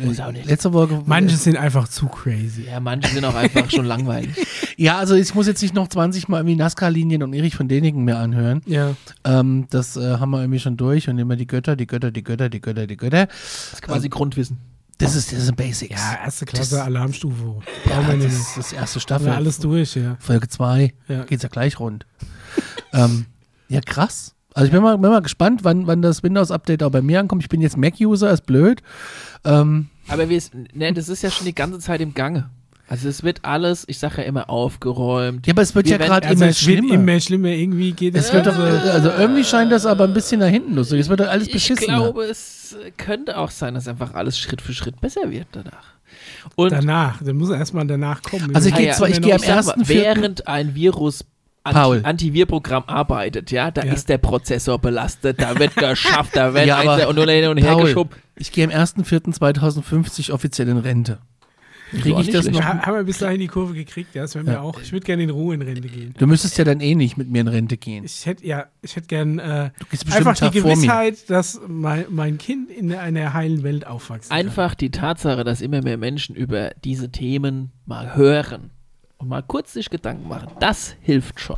Muss auch nicht. Letzte Woche. Manche sind einfach zu crazy. Ja, manche sind auch einfach schon langweilig. Ja, also ich muss jetzt nicht noch 20 Mal irgendwie NASCAR-Linien und Erich von Däniken mehr anhören. Ja. Ähm, das äh, haben wir irgendwie schon durch und immer die Götter, die Götter, die Götter, die Götter, die Götter. Das ist quasi Grundwissen. Das ist, das sind Basics. Ja, erste Klasse Das- Alarmstufe. ja Brauchen wir das nicht. ist das erste Staffel. wir alles durch, ja. Folge 2 Ja. geht's ja gleich rund. ähm, ja, krass. Also ich bin mal, bin mal gespannt, wann, wann das Windows-Update auch bei mir ankommt. Ich bin jetzt Mac-User, ist blöd. Ähm, Aber wir, ne, das ist ja schon die ganze Zeit im Gange. Also es wird alles, ich sage ja immer, aufgeräumt. ja, aber es wird Wir ja gerade Also immer es wird schlimmer. immer schlimmer. Irgendwie geht es. wird doch, also, also irgendwie scheint das aber ein bisschen nach hinten lustig. Es wird doch alles Ich beschissener. glaube, es äh, könnte auch sein, dass einfach alles Schritt für Schritt besser wird danach. Und danach. Dann muss er erstmal danach kommen. Also ich Ah gehe ja, zwar, ich gehe am ich ersten während ein Virus. Anti Antivirprogramm arbeitet, ja, da Ja. ist der Prozessor belastet, da wird geschafft, da werden Ja, aber und hin und her Paul, geschoben. ich gehe am 1.4.2050 offiziell in Rente. Kriege ich das noch? Ha- haben wir bis dahin die Kurve gekriegt, ja, das wäre mir Ja. auch. Ich würde gerne in Ruhe in Rente gehen. Du müsstest ja dann eh nicht mit mir in Rente gehen. Ich hätte ja, ich hätte gern äh, einfach die. Gewissheit, dass mein, mein Kind in einer heilen Welt aufwachsen kann. Einfach die Tatsache, dass immer mehr Menschen über diese Themen mal hören und mal kurz sich Gedanken machen, das hilft schon.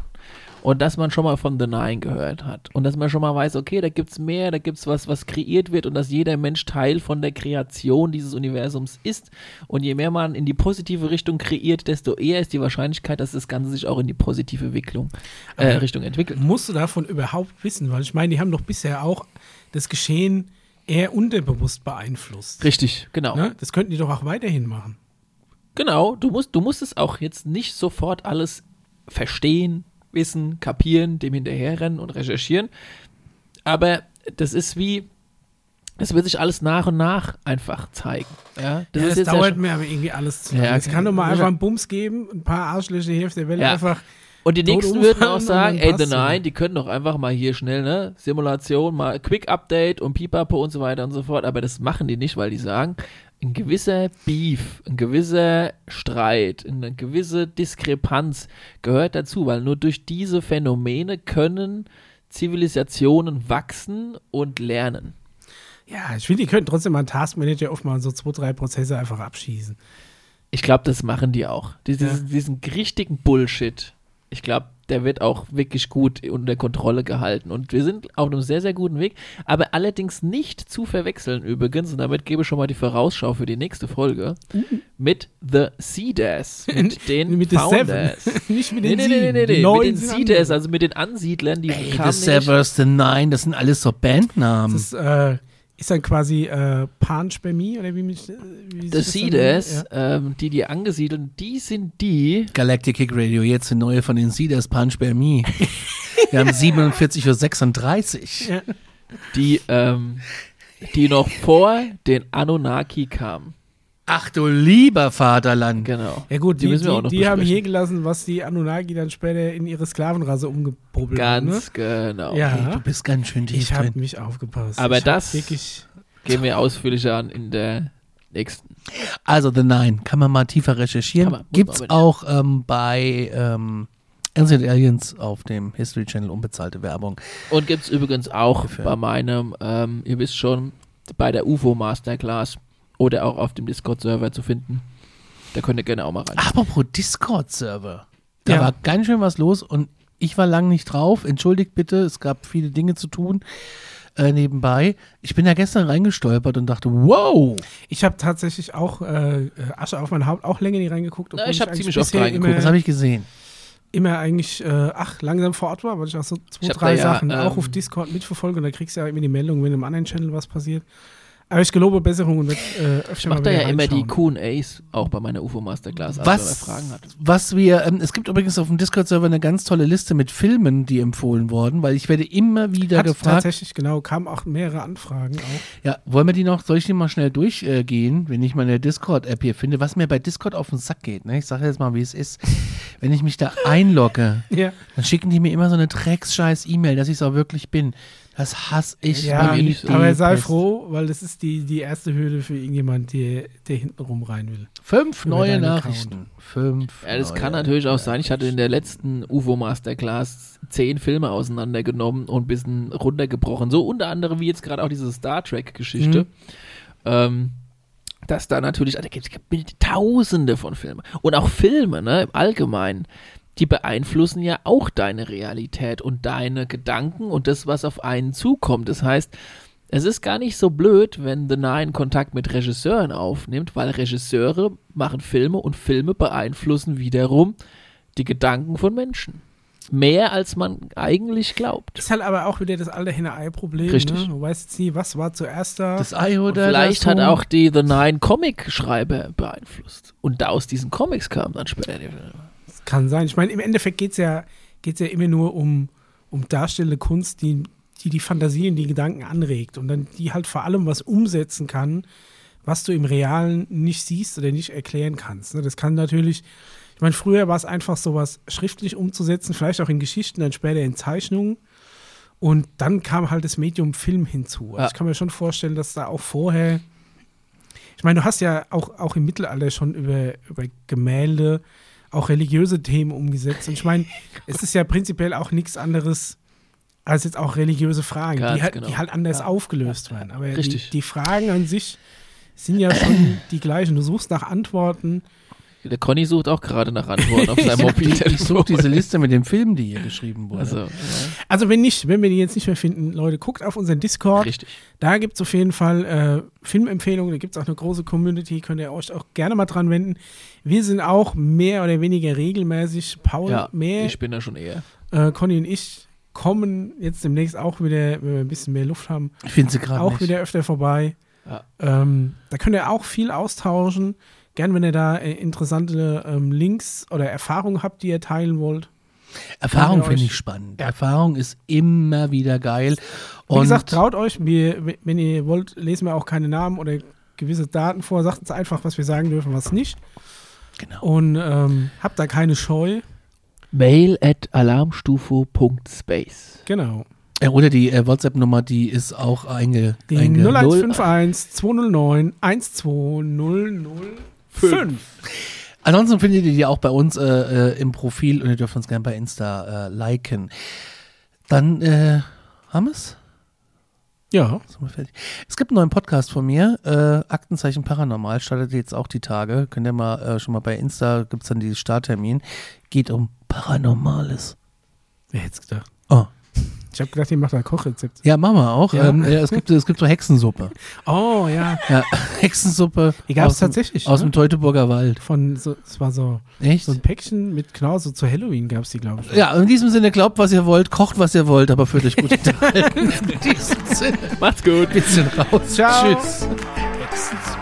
Und dass man schon mal von The Nine gehört hat. Und dass man schon mal weiß, okay, da gibt's mehr, da gibt's was, was kreiert wird und dass jeder Mensch Teil von der Kreation dieses Universums ist. Und je mehr man in die positive Richtung kreiert, desto eher ist die Wahrscheinlichkeit, dass das Ganze sich auch in die positive Entwicklung, äh, Richtung entwickelt. Musst du davon überhaupt wissen? Weil ich meine, die haben doch bisher auch das Geschehen eher unterbewusst beeinflusst. Richtig, genau. Ne? Das könnten die doch auch weiterhin machen. Genau, du musst, du musst es auch jetzt nicht sofort alles verstehen, wissen, kapieren, dem hinterherrennen und recherchieren. Aber das ist wie, es wird sich alles nach und nach einfach zeigen. Ja, das ja, ist ja dauert schon, mir aber irgendwie alles zu Ja, lange. Es kann doch mal ja. einfach einen Bums geben, ein paar Arschlöcher hier auf der Welt Ja. einfach. und die nächsten würden auch sagen, ey, es. die können doch einfach mal hier schnell, ne, Simulation, mal Quick Update und Pipapo und so weiter und so fort. Aber das machen die nicht, weil die sagen, ein gewisser Beef, ein gewisser Streit, eine gewisse Diskrepanz gehört dazu, weil nur durch diese Phänomene können Zivilisationen wachsen und lernen. Ja, ich finde, die könnten trotzdem mal einen Taskmanager aufmachen, so zwei, drei Prozesse einfach abschießen. Ich glaube, das machen die auch. Die, Ja. diesen, diesen richtigen Bullshit. Ich glaube, der wird auch wirklich gut unter Kontrolle gehalten. Und wir sind auf einem sehr, sehr guten Weg, aber allerdings nicht zu verwechseln übrigens, und damit gebe ich schon mal die Vorausschau für die nächste Folge, mit The Cedars, mit den mit den Founders. Seven. Nicht mit Nee, den nee, nee, nee, nee, nee. Neun mit den Cedars, also mit den Ansiedlern, die Ey, kamen The Severs, The Nine, das sind alles so Bandnamen. Das ist, äh, ist dann quasi äh, Panspermie oder wie mich. äh, Wie das dann Cedars, nennt? ähm, die die angesiedelten, die sind die, Galactic Kick Radio, jetzt die neue von den Cedars Punch by Me. Wir haben 47.36 Uhr. Ja. die, ähm, die noch vor den Anunnaki kamen. Ach du lieber Vaterland. Genau. Ja gut, Die die, müssen die, wir auch noch die haben hier gelassen, was die Anunnaki dann später in ihre Sklavenrasse umgepubbelt haben. Ne? Ganz genau. Ja. Hey, du bist ganz schön tief Ich habe mich aufgepasst. Aber ich das- wirklich. Gehen wir ausführlicher an in der nächsten. Also The Nine, kann man mal tiefer recherchieren. Man, Gibt's man aber auch ähm, bei ähm, Ancient Aliens auf dem History Channel unbezahlte Werbung. Und gibt es übrigens auch Ungefähr. bei meinem, ähm, ihr wisst schon, bei der UFO Masterclass oder auch auf dem Discord-Server zu finden. Da könnt ihr gerne auch mal rein. Apropos Discord-Server. Da Ja. war ganz schön was los und ich war lang nicht drauf. Entschuldigt bitte, es gab viele Dinge zu tun äh, nebenbei. Ich bin da gestern reingestolpert und dachte, wow, Ich habe tatsächlich auch äh, Asche auf mein Haupt auch länger nicht reingeguckt. Na, ich hab eigentlich ziemlich oft reingeguckt. Immer, das habe ich gesehen. immer eigentlich, äh, ach, langsam vor Ort war, weil ich auch so zwei, drei da ja, Sachen auch ähm, auf Discord mitverfolge und da kriegst du ja immer die Meldung, wenn im anderen Channel was passiert. Aber ich gelobe Besserung und werde äh, öfter Ich mal mache da wieder ja immer die. Q's auch bei meiner UFO Masterclass, also Was, wenn man Fragen hat. was wir, ähm, es gibt übrigens auf dem Discord-Server eine ganz tolle Liste mit Filmen, die empfohlen wurden, weil ich werde immer wieder Hat gefragt, tatsächlich, genau, kamen auch mehrere Anfragen auch. ja, wollen wir die noch, soll ich die mal schnell durchgehen, wenn ich meine Discord-App hier finde, was mir bei Discord auf den Sack geht, ne? Ich sage jetzt mal, wie es ist. Wenn ich mich da einlogge, Ja, dann schicken die mir immer so eine dreckscheiß E-Mail, dass ich es auch wirklich bin. Das hasse ich. ja die aber sei Pest. froh, weil das ist die, die erste Hürde für irgendjemand, der, der hintenrum rein will. Fünf Über neue Nachrichten. Fünf. Ja, das neue kann natürlich auch sein. Ich hatte in der letzten UFO Masterclass zehn Filme auseinandergenommen und ein bisschen runtergebrochen. So unter anderem wie jetzt gerade auch diese Star Trek-Geschichte. Mhm. Ähm, dass da natürlich, da gibt es tausende von Filmen. Und auch Filme, ne, im Allgemeinen, die beeinflussen ja auch deine Realität und deine Gedanken und das, was auf einen zukommt. Das heißt, es ist gar nicht so blöd, wenn The Nine Kontakt mit Regisseuren aufnimmt, weil Regisseure machen Filme und Filme beeinflussen wiederum die Gedanken von Menschen. Mehr als man eigentlich glaubt. Ist halt aber auch wieder das alte Henne-Ei-Problem. Richtig. Ne? Du weißt jetzt nie, was war zuerst da. Das Ei oder vielleicht das hat auch die The Nine Comic-Schreiber beeinflusst. Und da aus diesen Comics kam dann später die Filme. Kann sein. Ich meine, im Endeffekt geht es ja, geht's ja immer nur um, um darstellende Kunst, die, die die Fantasie und die Gedanken anregt und dann die halt vor allem was umsetzen kann, was du im Realen nicht siehst oder nicht erklären kannst. Ne? Das kann natürlich, ich meine, früher war es einfach sowas schriftlich umzusetzen, vielleicht auch in Geschichten, dann später in Zeichnungen. Und dann kam halt das Medium Film hinzu. Also Ja. Ich kann mir schon vorstellen, dass da auch vorher, ich meine, du hast ja auch, auch im Mittelalter schon über, über Gemälde auch religiöse Themen umgesetzt. Und ich meine, es ist ja prinzipiell auch nichts anderes als jetzt auch religiöse Fragen, die, halt, genau. die halt anders Ja. aufgelöst werden. Aber die, die Fragen an sich sind ja schon die gleichen. Du suchst nach Antworten. Der Conny sucht auch gerade nach Antworten auf seinem Ich Mobiltelefon. suche diese Liste mit den Filmen, die hier geschrieben wurden. Also, ja, Also wenn nicht, wenn wir die jetzt nicht mehr finden, Leute, guckt auf unseren Discord. richtig. Da gibt es auf jeden Fall äh, Filmempfehlungen, da gibt es auch eine große Community, könnt ihr euch auch gerne mal dran wenden. Wir sind auch mehr oder weniger regelmäßig, Paul Ja, mehr, ich bin da schon eher. äh, Conny und ich kommen jetzt demnächst auch wieder, wenn wir ein bisschen mehr Luft haben, Ich finde sie gerade auch nicht. wieder öfter vorbei. Ja. Ähm, da könnt ihr auch viel austauschen. Gern, wenn ihr da äh, interessante ähm, Links oder Erfahrungen habt, die ihr teilen wollt. Erfahrung finde ich spannend. Erfahrung ist immer wieder geil. Wie Und gesagt, traut euch, wir, wenn ihr wollt, lesen wir auch keine Namen oder gewisse Daten vor. Sagt uns einfach, was wir sagen dürfen, was nicht. genau. Und ähm, habt da keine Scheu. Mail at alarmstufo.space. Genau. Äh, Oder die äh, WhatsApp-Nummer, die ist auch einge, Die einge 0151 209 12005. Ansonsten findet ihr die auch bei uns äh, äh, im Profil und ihr dürft uns gerne bei Insta äh, liken. Dann äh, haben wir es. Ja. Wir. Es gibt einen neuen Podcast von mir, äh, Aktenzeichen Paranormal, startet jetzt auch die Tage. Könnt ihr mal äh, schon mal bei Insta, gibt es dann diesen Starttermin. Geht um Paranormales. Wer hätte es gedacht? Ich habe gedacht, ihr macht da Kochrezept. Ja, machen wir auch. Ja. Ähm, ja, es, gibt, es gibt so Hexensuppe. Oh, ja. Ja, Hexensuppe Die gab es tatsächlich. aus ne? dem Teutoburger Wald. Von so, es war so, Echt? so ein Päckchen mit, genau, so zu Halloween gab es die, glaube ich. Ja, in diesem Sinne, glaubt, was ihr wollt, kocht, was ihr wollt, aber fühlt euch gut in diesem Sinne, Macht's gut. bisschen raus. Ciao. Tschüss. Hexensuppe.